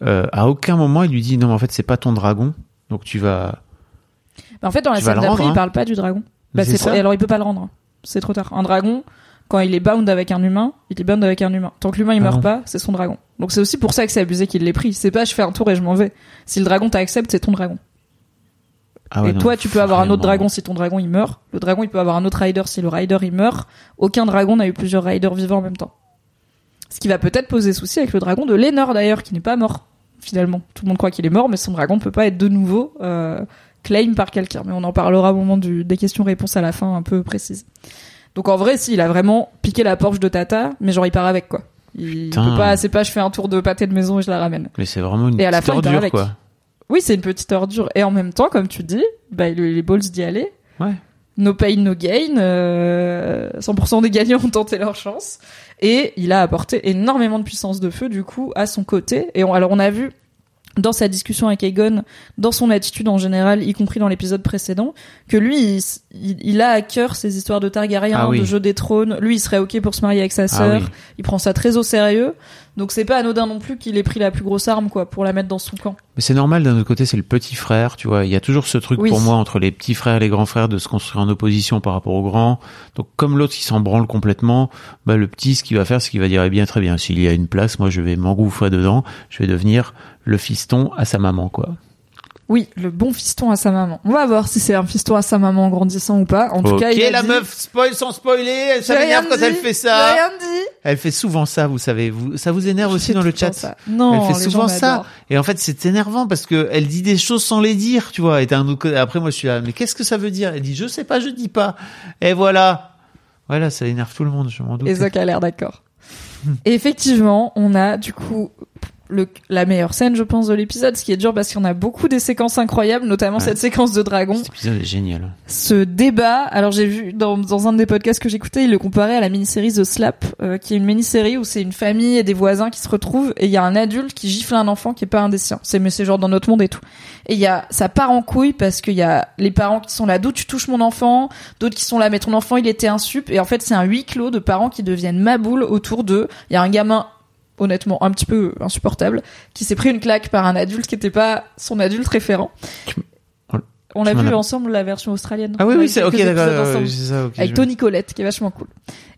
à aucun moment il lui dit non, mais en fait, c'est pas ton dragon, donc tu vas. Bah, en fait, dans la Tu scène d'après, il hein. parle pas du dragon. Bah, c'est trop... alors il peut pas le rendre. C'est trop tard. Un dragon, quand il est bound avec un humain, il est bound avec un humain. Tant que l'humain il Ah meurt pas, c'est son dragon. Donc c'est aussi pour ça que c'est abusé qu'il l'ait pris. C'est pas je fais un tour et je m'en vais. Si le dragon t'accepte, c'est ton dragon. Ah ouais, et non, toi, tu peux avoir un autre dragon si ton dragon il meurt. Le dragon, il peut avoir un autre rider si le rider il meurt. Aucun dragon n'a eu plusieurs riders vivants en même temps. Ce qui va peut-être poser souci avec le dragon de Lénor d'ailleurs, qui n'est pas mort finalement. Tout le monde croit qu'il est mort, mais son dragon ne peut pas être de nouveau euh, claim par quelqu'un. Mais on en parlera au moment du, des questions-réponses à la fin un peu précises. Donc en vrai, si, il a vraiment piqué la Porsche de Tata, mais genre il part avec quoi. Il Putain. peut pas, c'est pas je fais un tour de pâté de maison et je la ramène. Mais c'est vraiment une Et à la petite fin, il part ordure, avec. quoi. Oui, c'est une petite ordure. Et en même temps, comme tu dis, bah, les balls d'y aller. Ouais. No pain, no gain. euh, 100% des gagnants ont tenté leur chance. Et il a apporté énormément de puissance de feu, du coup, à son côté. Et on- alors, on a vu dans sa discussion avec Aegon, dans son attitude en général, y compris dans l'épisode précédent, que lui, il, il- il a à cœur ces histoires de Targaryen, Ah oui. de jeu des trônes. Lui, il serait ok pour se marier avec sa Ah sœur. oui. Il prend ça très au sérieux. Donc c'est pas anodin non plus qu'il ait pris la plus grosse arme, quoi, pour la mettre dans son camp. Mais c'est normal d'un autre côté, c'est le petit frère, tu vois. Il y a toujours ce truc Oui. pour moi entre les petits frères et les grands frères de se construire en opposition par rapport aux grands. Donc comme l'autre qui s'en branle complètement, bah le petit ce qu'il va faire, c'est qu'il va dire eh bien très bien, s'il y a une place, moi je vais m'engouffrer dedans, je vais devenir le fiston à sa maman quoi. Oui, le bon fiston à sa maman. On va voir si c'est un fiston à sa maman en grandissant ou pas. En tout cas, il a la dit- meuf spoil sans spoiler, elle s'énerve quand dit, elle fait ça. rien dit. Elle fait souvent ça, vous savez. Vous, ça vous énerve Je aussi dans le chat. ça. Non, elle fait souvent ça. Et en fait, c'est énervant parce que elle dit des choses sans les dire, tu vois. Et un après, moi, je suis là, mais qu'est-ce que ça veut dire? Elle dit, je sais pas, je dis pas. Et voilà. Voilà, ça énerve tout le monde, je m'en doute. Et Zoc a l'air d'accord. Effectivement, on a du coup le, la meilleure scène, je pense, de l'épisode, ce qui est dur parce qu'on a beaucoup des séquences incroyables, notamment Ouais. cette séquence de dragon. Cet épisode est génial. ce débat. Alors j'ai vu dans, dans un des podcasts que j'écoutais, il le comparait à la mini-série The Slap, euh, qui est une mini-série où c'est une famille et des voisins qui se retrouvent et il y a un adulte qui gifle un enfant qui est pas un des siens. C'est mais c'est genre dans notre monde et tout. Et il y a ça part en couille parce qu'il y a les parents qui sont là, d'où tu touches mon enfant, d'autres qui sont là, mais ton enfant il était un sup. Et en fait c'est un huis clos de parents qui deviennent maboules autour d'eux. Il y a un gamin honnêtement un petit peu insupportable qui s'est pris une claque par un adulte qui était pas son adulte référent. On a Tu m'en vu ensemble la version australienne. Ah oui, On oui, c'est ok, d'accord. Avec Tony Colette, qui est vachement cool.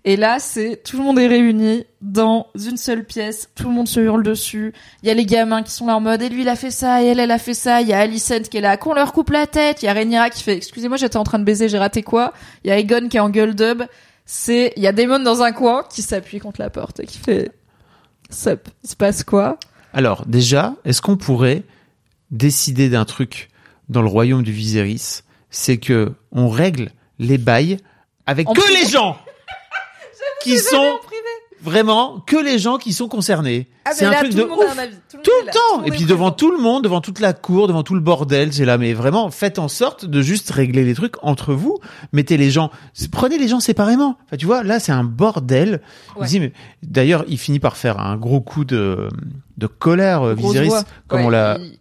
Et là, c'est tout le monde est réuni dans une seule pièce, tout le monde se hurle dessus. Il y a les gamins qui sont là en mode, et lui il a fait ça, et elle elle a fait ça. Il y a Alicent qui est là, qu'on leur coupe la tête. Il y a Rhaenyra qui fait, excusez-moi, j'étais en train de baiser, j'ai raté quoi? Il y a Egon qui est en gueule dub. C'est, il y a Daemon dans un coin qui s'appuie contre la porte et qui fait, sup, il se passe quoi? Alors, déjà, est-ce qu'on pourrait décider d'un truc dans le royaume du Viserys? C'est que on règle les bails avec En que les gens qui sont. Vraiment que les gens qui sont concernés. Ah, c'est un truc de ouf. Tout le tout là, temps. Et puis devant tout le monde devant toute la cour devant tout le bordel c'est là mais vraiment faites en sorte de juste régler les trucs entre vous. Mettez les gens prenez les gens séparément. Enfin tu vois là c'est un bordel. Ouais. Mais d'ailleurs il finit par faire un gros coup de de colère euh, Viserys comme Ouais, on l'a Il,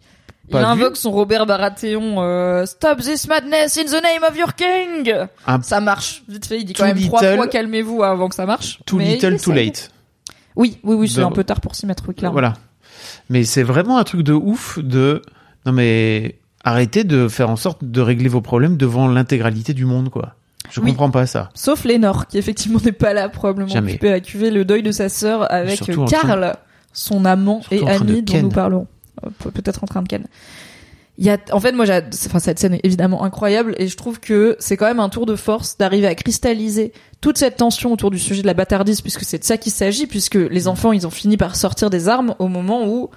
il pas invoque vu. son Robert Baratheon. euh, Stop this madness in the name of your king. Un- Ça marche vite fait. Il dit quand Too même trois little- fois calmez-vous avant que ça marche. too Mais il little too late Oui, oui, oui, c'est Donc- un peu tard pour s'y mettre, oui, clairement. voilà mais c'est vraiment un truc de ouf de non mais arrêtez de faire en sorte de régler vos problèmes devant l'intégralité du monde quoi je Oui. comprends pas ça Sauf Lénore, qui effectivement n'est pas là, probablement Jamais. occupée à cuver le deuil de sa sœur avec en Karl, son amant Surtout et train ami dont nous parlerons. Pe- Peut-être en train de ken. Il y a, en fait, moi, j'ai, enfin, cette scène est évidemment incroyable et je trouve que c'est quand même un tour de force d'arriver à cristalliser toute cette tension autour du sujet de la bâtardise puisque c'est de ça qu'il s'agit puisque les enfants, ils ont fini par sortir des armes au moment où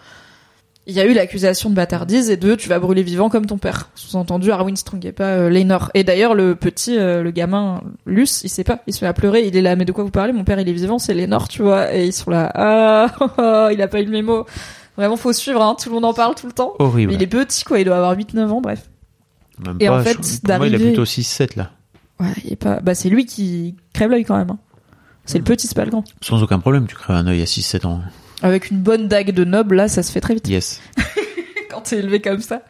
il y a eu l'accusation de bâtardise et de tu vas brûler vivant comme ton père. Sous-entendu Arwen Strong et pas euh. Et d'ailleurs le petit, euh, le gamin Luce, il sait pas, il se met à pleurer, il est là mais de quoi vous parlez? Mon père il est vivant, c'est Lénore, tu vois. Et ils sont là, ah, ah, il a pas eu le mémo. Vraiment faut suivre, hein, tout le monde en parle tout le temps. horrible Mais il est petit quoi, il doit avoir 8-9 ans, bref. Même Et pas, en fait, pour moi, il a plutôt 6-7 là Ouais, il est pas, bah c'est lui qui crève l'œil quand même. hein. C'est le petit, c'est pas le grand. Sans aucun problème, tu crèves un œil à 6-7 ans. Avec une bonne dague de noble, là, ça se fait très vite. Yes. quand t'es élevé comme ça.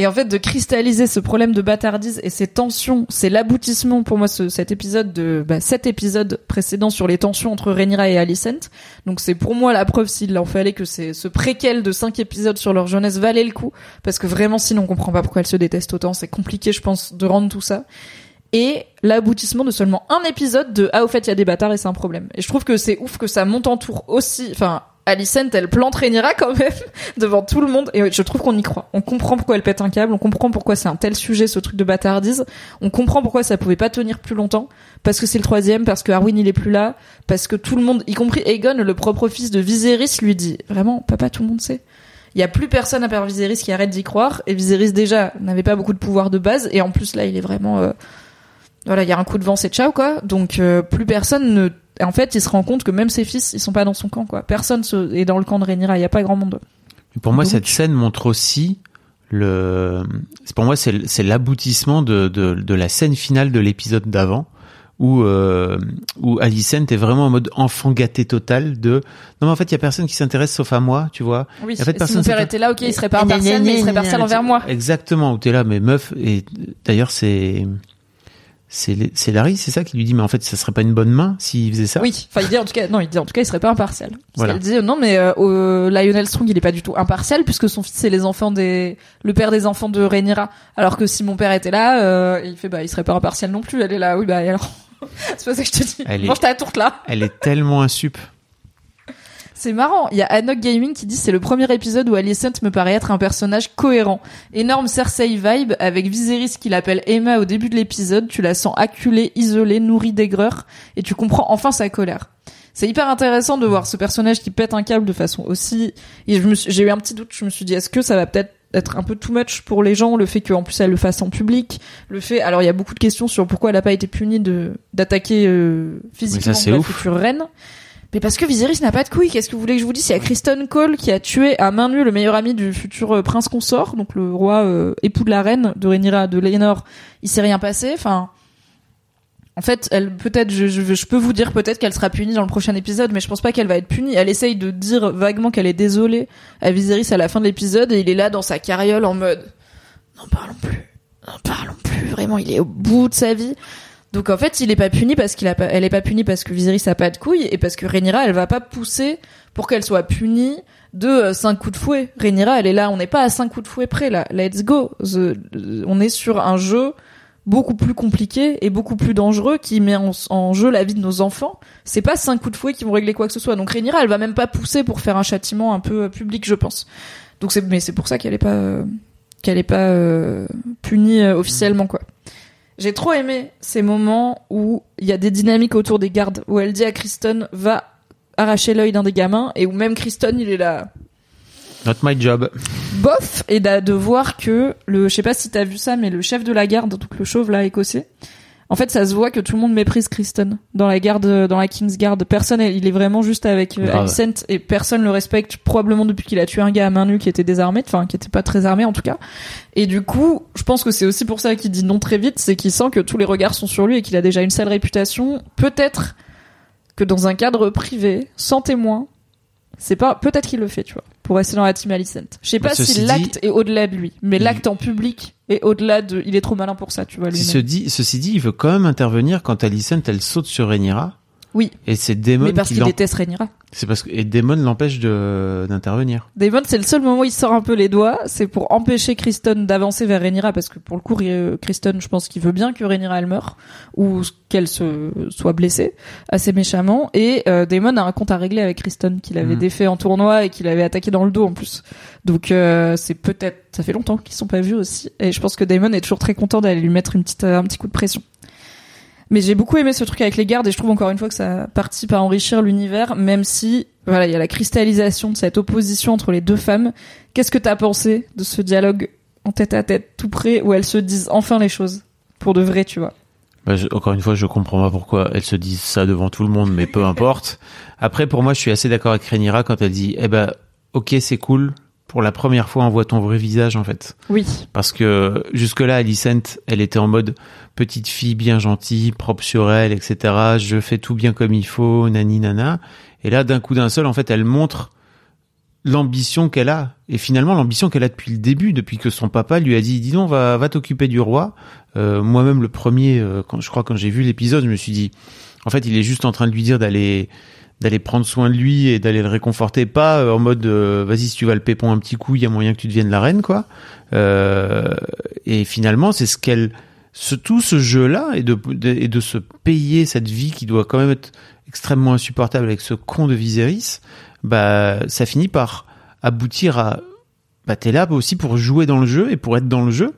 Et en fait, de cristalliser ce problème de bâtardise et ces tensions, c'est l'aboutissement pour moi ce, cet épisode de bah, cet épisode précédent sur les tensions entre Rhaenyra et Alicent. Donc c'est pour moi la preuve s'il en fallait que c'est ce préquel de cinq épisodes sur leur jeunesse valait le coup parce que vraiment sinon on comprend pas pourquoi elles se détestent autant. C'est compliqué, je pense, de rendre tout ça. Et l'aboutissement de seulement un épisode de ah au fait il y a des bâtards et c'est un problème. Et je trouve que c'est ouf que ça monte en tour aussi, enfin Alicent, elle plante quand même devant tout le monde. Et je trouve qu'on y croit. On comprend pourquoi elle pète un câble. On comprend pourquoi c'est un tel sujet, ce truc de bâtardise. On comprend pourquoi ça pouvait pas tenir plus longtemps. Parce que c'est le troisième, parce que Arwen il est plus là, parce que tout le monde, y compris Aegon, le propre fils de Viserys, lui dit vraiment, papa, tout le monde sait. Il y a plus personne à part Viserys qui arrête d'y croire. Et Viserys déjà n'avait pas beaucoup de pouvoir de base. Et en plus là, il est vraiment, euh, voilà, il y a un coup de vent, c'est ciao quoi. Donc euh, plus personne ne en fait, il se rend compte que même ses fils, ils sont pas dans son camp, quoi. Personne se... est dans le camp de Rhaenyra. Il y a pas grand monde. Pour moi, cette scène montre aussi le. Pour moi, c'est l'aboutissement de, de, de, la scène finale de l'épisode d'avant, où euh, où Alicent est vraiment en mode enfant gâté total de. Non, mais en fait, il y a personne qui s'intéresse sauf à moi, tu vois. Oui. En fait, si mon père était là, ok, il serait pas impartial, mais il serait partial envers moi. Exactement. Où t'es là, mais meuf. Et d'ailleurs, c'est c'est Larry, c'est ça qui lui dit mais en fait ça serait pas une bonne main s'il faisait ça? Oui, enfin il dit en tout cas non, il dit en tout cas il serait pas impartial. Voilà. Il dit non mais euh, Lionel Strong il est pas du tout impartial puisque son fils c'est les enfants des le père des enfants de Rhaenyra alors que si mon père était là euh, il fait bah il serait pas impartial non plus, elle est là oui bah alors? C'est pas ça que je te dis. Elle Mange ta tourte là. Elle est tellement insup. C'est marrant. Il y a Anok Gaming qui dit c'est le premier épisode où Alicent me paraît être un personnage cohérent. Énorme Cersei vibe avec Viserys qui l'appelle Emma au début de l'épisode. Tu la sens acculée, isolée, nourrie d'aigreur et tu comprends enfin sa colère. C'est hyper intéressant de voir ce personnage qui pète un câble de façon aussi. Et j'ai eu un petit doute. Je me suis dit est-ce que ça va peut-être être un peu too much pour les gens, le fait qu'en plus elle le fasse en public, le fait, alors il y a beaucoup de questions sur pourquoi elle n'a pas été punie de d'attaquer euh, physiquement la future reine. Mais parce que Viserys n'a pas de couilles, qu'est-ce que vous voulez que je vous dise? Il y a Kristen Cole qui a tué à main nue le meilleur ami du futur euh, prince consort, donc le roi euh, époux de la reine de Rhaenyra, de Laenor. Il s'est rien passé. Enfin, en fait, elle peut-être, je, peux vous dire peut-être qu'elle sera punie dans le prochain épisode, mais je pense pas qu'elle va être punie. Elle essaye de dire vaguement qu'elle est désolée à Viserys à la fin de l'épisode, et il est là dans sa carriole en mode n'en parlons plus, n'en parlons plus. Vraiment, il est au bout de sa vie. Donc en fait, il est pas puni parce qu'il a pas, elle est pas punie parce que Viserys a pas de couilles et parce que Rhaenyra, elle va pas pousser pour qu'elle soit punie de euh, cinq coups de fouet. Rhaenyra, elle est là, on n'est pas à cinq coups de fouet près là. Let's go. on est sur un jeu beaucoup plus compliqué et beaucoup plus dangereux qui met en, jeu la vie de nos enfants. C'est pas cinq coups de fouet qui vont régler quoi que ce soit. Donc Rhaenyra, elle va même pas pousser pour faire un châtiment un peu euh, public, je pense. Donc c'est, mais c'est pour ça qu'elle est pas, euh, qu'elle est pas punie officiellement quoi. J'ai trop aimé ces moments où il y a des dynamiques autour des gardes, où elle dit à Kristen va arracher l'œil d'un des gamins, et où même Kristen il est là. Not my job. Bof, et de voir que le, je sais pas si t'as vu ça, mais le chef de la garde, donc le chauve là écossais, en fait, ça se voit que tout le monde méprise Kristen dans la garde, dans la Kingsguard. Personne, il est vraiment juste avec euh, Alicent et personne le respecte probablement depuis qu'il a tué un gars à main nue qui était désarmé, enfin qui était pas très armé en tout cas. Et du coup, je pense que c'est aussi pour ça qu'il dit non très vite, c'est qu'il sent que tous les regards sont sur lui et qu'il a déjà une sale réputation. Peut-être que dans un cadre privé, sans témoin, c'est pas peut-être qu'il le fait, tu vois, pour rester dans la team Alicent. Je sais pas si l'acte est au-delà de lui, mais l'acte en public est au-delà de. Il est trop malin pour ça, tu vois. Ceci dit, ceci dit, il veut quand même intervenir quand Alicent elle saute sur Rhaenyra oui. Et c'est Damon Mais parce qu'il déteste Rhaenyra. C'est parce que et Damon l'empêche de d'intervenir. Damon, c'est le seul moment où il sort un peu les doigts, c'est pour empêcher Kristen d'avancer vers Rhaenyra parce que pour le coup Kristen, je pense qu'il veut bien que Rhaenyra elle meure ou qu'elle se soit blessée assez méchamment et euh, Damon a un compte à régler avec Kristen qu'il avait mm. défait en tournoi et qu'il avait attaqué dans le dos en plus. Donc euh, c'est peut-être ça fait longtemps qu'ils sont pas vus aussi et je pense que Damon est toujours très content d'aller lui mettre une petite un petit coup de pression. Mais j'ai beaucoup aimé ce truc avec les gardes et je trouve encore une fois que ça participe à enrichir l'univers, même si voilà, il y a la cristallisation de cette opposition entre les deux femmes. Qu'est-ce que t'as pensé de ce dialogue en tête à tête, tout près, où elles se disent enfin les choses? Pour de vrai, tu vois bah, Encore une fois, je comprends pas pourquoi elles se disent ça devant tout le monde, mais peu importe. Après, pour moi, je suis assez d'accord avec Renira quand elle dit, eh ben, ok, c'est cool, pour la première fois on voit ton vrai visage en fait. Oui. Parce que jusque-là, Alicent, elle était en mode petite fille bien gentille, propre sur elle, etc. Je fais tout bien comme il faut, nani nana. Et là, d'un coup d'un seul, en fait, elle montre l'ambition qu'elle a. Et finalement, l'ambition qu'elle a depuis le début, depuis que son papa lui a dit, dis donc, va, va t'occuper du roi. Euh, moi-même, le premier, euh, quand, je crois quand j'ai vu l'épisode, je me suis dit, en fait, il est juste en train de lui dire d'aller d'aller prendre soin de lui et d'aller le réconforter, pas euh, en mode euh, vas-y si tu vas le pépon un petit coup, il y a moyen que tu deviennes la reine quoi. Euh, et finalement c'est ce qu'elle, ce, tout ce jeu là et de, et de se payer cette vie qui doit quand même être extrêmement insupportable avec ce con de Viserys, bah ça finit par aboutir à bah t'es là aussi pour jouer dans le jeu et pour être dans le jeu.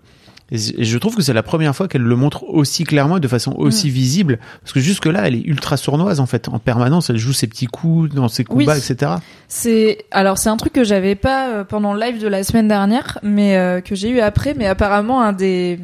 Et je trouve que c'est la première fois qu'elle le montre aussi clairement et de façon aussi mm. visible. Parce que jusque-là, elle est ultra sournoise, en fait. En permanence, elle joue ses petits coups dans ses combats, etc. C'est, alors, c'est un truc que j'avais pas euh, pendant le live de la semaine dernière, mais euh, que j'ai eu après, mais apparemment, un des,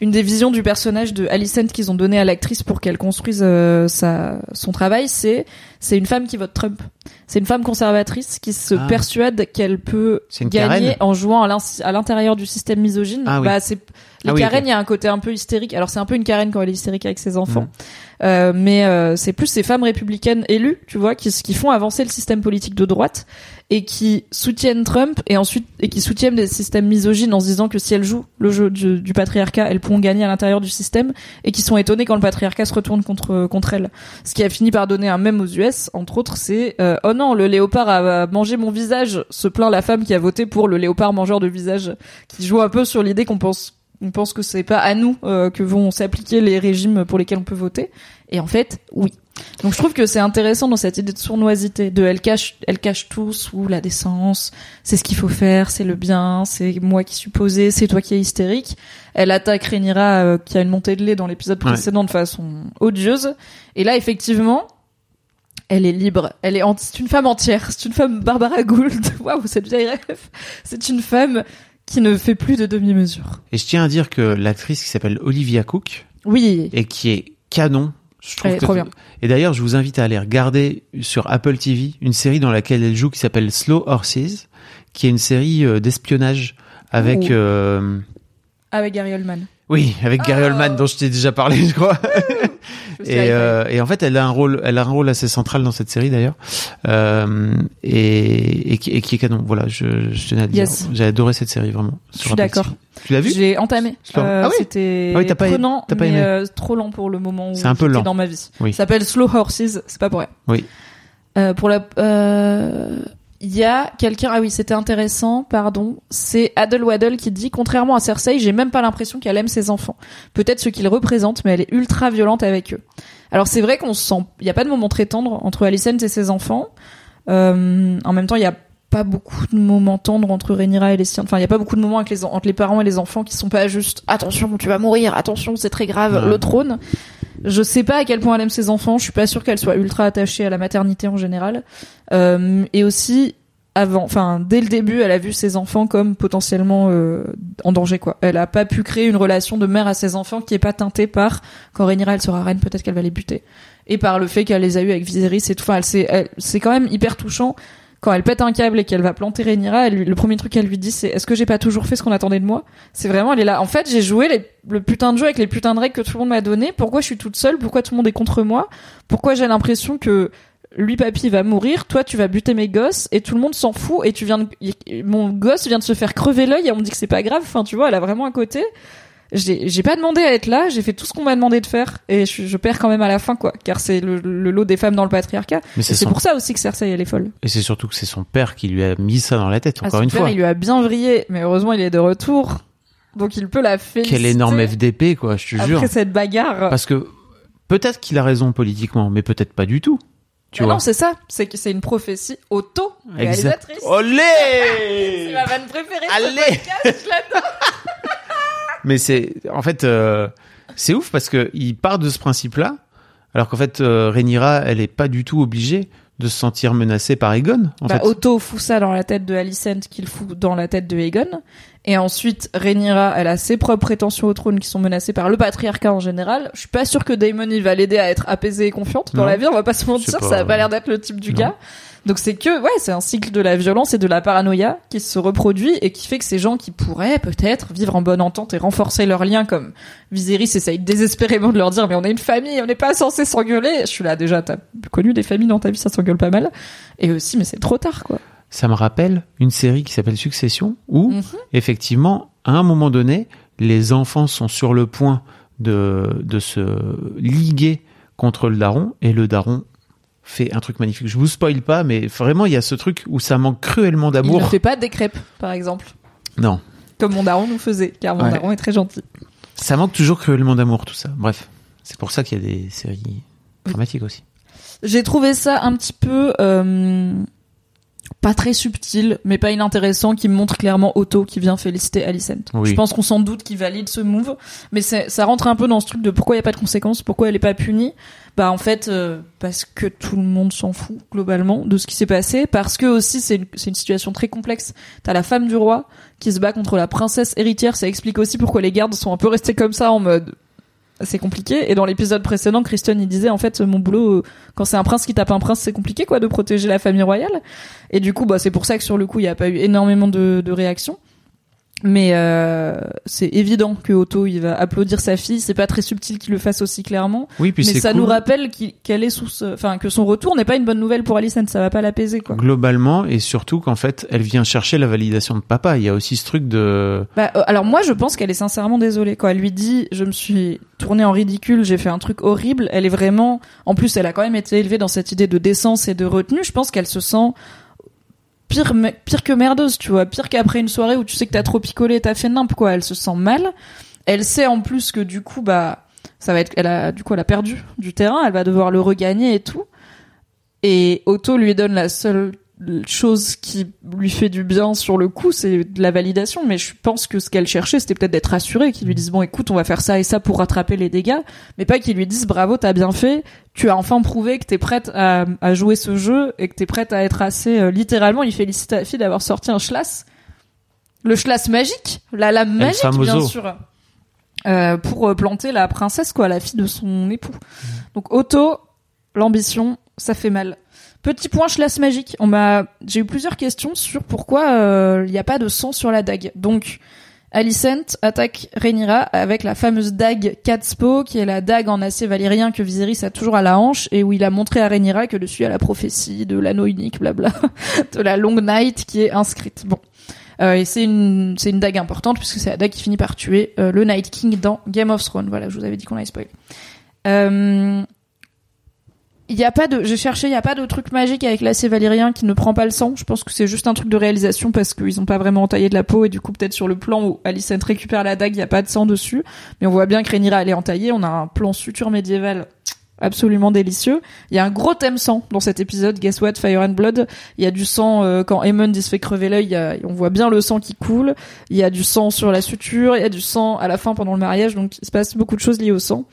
une des visions du personnage de Alicent qu'ils ont donné à l'actrice pour qu'elle construise euh, sa, son travail, c'est c'est une femme qui vote Trump. C'est une femme conservatrice qui se ah. persuade qu'elle peut gagner en jouant à l'intérieur du système misogyne. Ah, oui. bah, c'est les ah Karen, il y a un côté un peu hystérique. Alors c'est un peu une Karen quand elle est hystérique avec ses enfants, mm. euh, mais euh, c'est plus ces femmes républicaines élues, tu vois, qui, qui font avancer le système politique de droite et qui soutiennent Trump et ensuite et qui soutiennent des systèmes misogynes en se disant que si elles jouent le jeu du, du patriarcat, elles pourront gagner à l'intérieur du système et qui sont étonnées quand le patriarcat se retourne contre contre elles. Ce qui a fini par donner un même aux US, entre autres, c'est euh, oh non, le léopard a mangé mon visage. Se plaint la femme qui a voté pour le léopard mangeur de visage, qui joue un peu sur l'idée qu'on pense on pense que c'est pas à nous euh, que vont s'appliquer les régimes pour lesquels on peut voter. Et en fait, oui. Donc je trouve que c'est intéressant dans cette idée de sournoisité, de elle cache, elle cache tout sous la décence, c'est ce qu'il faut faire, c'est le bien, c'est moi qui suis posé, c'est toi qui es hystérique. Elle attaque Rhaenyra euh, qui a une montée de lait dans l'épisode précédent de façon odieuse. Et là, effectivement, elle est libre, elle est c'est une femme entière, c'est une femme Barbara Gould. Waouh, cette vieille rêve. C'est une femme qui ne fait plus de demi-mesure. Et je tiens à dire que l'actrice qui s'appelle Olivia Cook, oui, et qui est canon, je trouve trop bien. Et d'ailleurs, je vous invite à aller regarder sur Apple TV une série dans laquelle elle joue qui s'appelle Slow Horses, qui est une série euh, d'espionnage avec euh... avec Gary Oldman. Oui, avec Gary oh. Oldman dont je t'ai déjà parlé, je crois. et, euh, et, en fait, elle a un rôle, elle a un rôle assez central dans cette série d'ailleurs, euh, et, et, qui, et, qui, est canon. Voilà, je, je tenais à dire. J'ai adoré cette série vraiment. Je suis d'accord. Tu l'as vu J'ai entamé. Euh, ah oui C'était ah oui, pas prenant, pas mais euh, trop lent pour le moment où c'est un peu lent dans ma vie. Oui. Ça s'appelle Slow Horses, c'est pas pour rien. Oui. Pour la il y a quelqu'un, ah oui, c'était intéressant, pardon, c'est Adel Waddle qui dit, contrairement à Cersei, j'ai même pas l'impression qu'elle aime ses enfants. Peut-être ce qu'ils représentent, mais elle est ultra violente avec eux. Alors c'est vrai qu'on se sent, il y a pas de moment très tendre entre Alicent et ses enfants. Euh, en même temps, il y a pas beaucoup de moments tendres entre Rhaenyra et les siens. Enfin, il y a pas beaucoup de moments avec les, entre les parents et les enfants qui sont pas juste attention, tu vas mourir, attention, c'est très grave, le trône. Je sais pas à quel point elle aime ses enfants. Je suis pas sûre qu'elle soit ultra attachée à la maternité en général. Euh, et aussi, avant, enfin dès le début, elle a vu ses enfants comme potentiellement euh, en danger quoi. Elle a pas pu créer une relation de mère à ses enfants qui est pas teintée par quand Rhaenyra elle sera reine, peut-être qu'elle va les buter, et par le fait qu'elle les a eu avec Viserys et tout. Enfin, c'est quand même hyper touchant quand elle pète un câble et qu'elle va planter Rhaenyra, le premier truc qu'elle lui dit c'est est-ce que j'ai pas toujours fait ce qu'on attendait de moi? C'est vraiment elle est là. En fait, j'ai joué le putain de jeu avec les putains de règles que tout le monde m'a donné. Pourquoi je suis toute seule? Pourquoi tout le monde est contre moi? Pourquoi j'ai l'impression que lui papy va mourir, toi tu vas buter mes gosses et tout le monde s'en fout et tu viens de... mon gosse vient de se faire crever l'œil et on me dit que c'est pas grave. Enfin, tu vois, elle a vraiment un côté j'ai pas demandé à être là, j'ai fait tout ce qu'on m'a demandé de faire et je, je, perds quand même à la fin quoi, car c'est le, le, lot des femmes dans le patriarcat. Mais c'est pour ça aussi que Cersei elle est folle. Et c'est surtout que c'est son père qui lui a mis ça dans la tête encore ah, une père, fois. Il lui a bien vrillé, mais heureusement il est de retour, donc il peut la féliciter. Quel énorme FDP quoi, je te Après jure. Après cette bagarre. Parce que peut-être qu'il a raison politiquement, mais peut-être pas du tout. Tu vois. non, c'est ça. C'est une prophétie auto-réalisatrice. Olé C'est ma vanne préférée. Allez Mais c'est, en fait, euh, c'est ouf parce que il part de ce principe-là, alors qu'en fait, euh, Rhaenyra, elle est pas du tout obligée de se sentir menacée par Aegon. En bah, fait. Otto fout ça dans la tête de Alicent qu'il fout dans la tête de Aegon. Et ensuite, Rhaenyra, elle a ses propres prétentions au trône qui sont menacées par le patriarcat en général. Je suis pas sûr que Daemon, il va l'aider à être apaisée et confiante dans la vie. On va pas se mentir, ça a pas l'air d'être le type du gars. Donc c'est que ouais, c'est un cycle de la violence et de la paranoïa qui se reproduit et qui fait que ces gens qui pourraient peut-être vivre en bonne entente et renforcer leurs liens comme Viserys essaye désespérément de leur dire mais on est une famille, on n'est pas censé s'engueuler. Je suis là déjà, t'as connu des familles dans ta vie, ça s'engueule pas mal. Et aussi mais c'est trop tard quoi. Ça me rappelle une série qui s'appelle Succession où mhm. effectivement à un moment donné les enfants sont sur le point de, de se liguer contre le daron et le daron fait un truc magnifique. Je vous spoil pas, mais vraiment, il y a ce truc où ça manque cruellement d'amour. Il ne fait pas des crêpes, par exemple. Non. Comme mon daron nous faisait, car mon daron est très gentil. Ça manque toujours cruellement d'amour, tout ça. Bref, c'est pour ça qu'il y a des séries dramatiques aussi. J'ai trouvé ça un petit peu euh, pas très subtil, mais pas inintéressant, qui montre clairement Otto qui vient féliciter Alicent. Oui. Je pense qu'on s'en doute qu'il valide ce move, mais ça rentre un peu dans ce truc de pourquoi il y a pas de conséquences, pourquoi elle est pas punie. Bah en fait, euh, parce que tout le monde s'en fout globalement de ce qui s'est passé, parce que aussi c'est une, c'est une situation très complexe. T'as la femme du roi qui se bat contre la princesse héritière, ça explique aussi pourquoi les gardes sont un peu restés comme ça en mode c'est compliqué. Et dans l'épisode précédent, Kristen il disait en fait mon boulot euh, quand c'est un prince qui tape un prince, c'est compliqué quoi de protéger la famille royale. Et du coup, bah c'est pour ça que sur le coup, il n'y a pas eu énormément de réactions. Mais euh, c'est évident que Otto il va applaudir sa fille. C'est pas très subtil qu'il le fasse aussi clairement. Oui, puis mais ça cool. nous rappelle qu'elle est sous, ce- enfin que son retour n'est pas une bonne nouvelle pour Alicent. Ça va pas l'apaiser quoi. globalement et surtout qu'en fait elle vient chercher la validation de papa il y a aussi ce truc de Bah, euh, alors moi je pense qu'elle est sincèrement désolée quand elle lui dit je me suis tournée en ridicule j'ai fait un truc horrible elle est vraiment en plus elle a quand même été élevée dans cette idée de décence et de retenue je pense qu'elle se sent pire que merdeuse tu vois. Pire qu'après une soirée où tu sais que t'as trop picolé t'as fait nimp quoi. Elle se sent mal. Elle sait en plus que du coup bah ça va être elle a du coup elle a perdu du terrain. Elle va devoir le regagner et tout. Et Otto lui donne la seule chose qui lui fait du bien sur le coup, c'est de la validation. Mais je pense que ce qu'elle cherchait, c'était peut-être d'être rassurée, qu'ils lui disent bon, écoute, on va faire ça et ça pour rattraper les dégâts, mais pas qu'ils lui disent bravo, t'as bien fait, tu as enfin prouvé que t'es prête à, à jouer ce jeu et que t'es prête à être assez euh, littéralement. Il félicite la fille d'avoir sorti un schlass, le schlass magique, la lame magique bien sûr. Euh, pour euh, planter la princesse, quoi, la fille de son époux. Donc Otto, l'ambition, ça fait mal. Petit point schlass magique. On m'a, j'ai eu plusieurs questions sur pourquoi euh, il n'y a pas de sang sur la dague. Donc, Alicent attaque Rhaenyra avec la fameuse dague Catspo, qui est la dague en acier valyrien que Viserys a toujours à la hanche et où il a montré à Rhaenyra que dessus a la prophétie de l'anneau unique, blabla, de la Long Night qui est inscrite. Bon. Euh, et c'est une, c'est une dague importante puisque c'est la dague qui finit par tuer euh, le Night King dans Game of Thrones. Voilà, je vous avais dit qu'on allait spoiler. Euh, il y a pas de, j'ai cherché, il y a pas de truc magique avec l'acier valyrien qui ne prend pas le sang. Je pense que c'est juste un truc de réalisation parce qu'ils ont pas vraiment entaillé de la peau et du coup peut-être sur le plan où Alicent récupère la dague, il y a pas de sang dessus. Mais on voit bien que Rhaenyra elle est entaillée. On a un plan suture médiéval absolument délicieux. Il y a un gros thème sang dans cet épisode. Guess what? Fire and Blood. Il y a du sang euh, quand Aemond il se fait crever l'œil. On voit bien le sang qui coule. Il y a du sang sur la suture. Il y a du sang à la fin pendant le mariage. Donc il se passe beaucoup de choses liées au sang.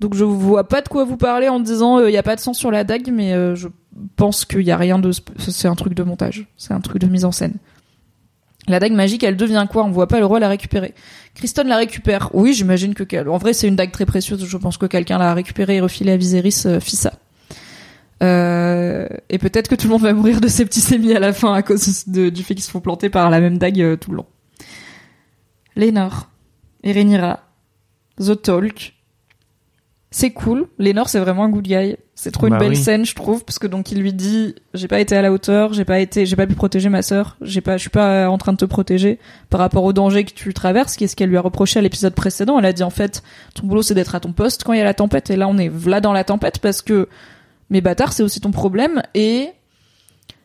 Donc je vois pas de quoi vous parler en disant il y a pas de sang sur la dague, mais euh, je pense qu'il y a rien de c'est un truc de montage, c'est un truc de mise en scène. La dague magique, elle devient quoi? On voit pas le roi la récupérer. Kristen la récupère. Oui, j'imagine que en vrai c'est une dague très précieuse. Je pense que quelqu'un l'a récupérée et refilée à Viserys euh, fit ça. Euh, et peut-être que tout le monde va mourir de ses petits sémis à la fin à cause du fait qu'ils se font planter par la même dague euh, tout le long. Lénore, Rhaenyra, The Talk, c'est cool. Lénore, c'est vraiment un good guy. C'est trop une Bah belle oui. scène, je trouve, parce que donc il lui dit, j'ai pas été à la hauteur, j'ai pas été, j'ai pas pu protéger ma sœur, j'ai pas, je suis pas en train de te protéger par rapport au danger que tu traverses, qu'est-ce qu'elle lui a reproché à l'épisode précédent. Elle a dit en fait, ton boulot c'est d'être à ton poste quand il y a la tempête, et là on est là dans la tempête parce que mes bâtards c'est aussi ton problème et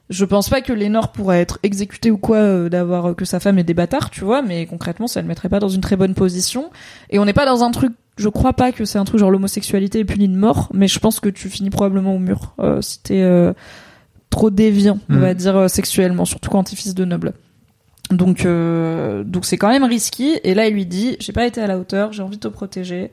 je pense pas que Lénore pourrait être exécutée ou quoi euh, d'avoir euh, que sa femme ait des bâtards, tu vois, mais concrètement, ça le mettrait pas dans une très bonne position. Et on n'est pas dans un truc, je crois pas que c'est un truc genre l'homosexualité est punie de mort, mais je pense que tu finis probablement au mur euh, si t'es euh, trop déviant, on Mm. va dire euh, sexuellement, surtout quand t'es fils de noble. Donc, donc c'est quand même risqué. Et là, il lui dit, j'ai pas été à la hauteur, j'ai envie de te protéger.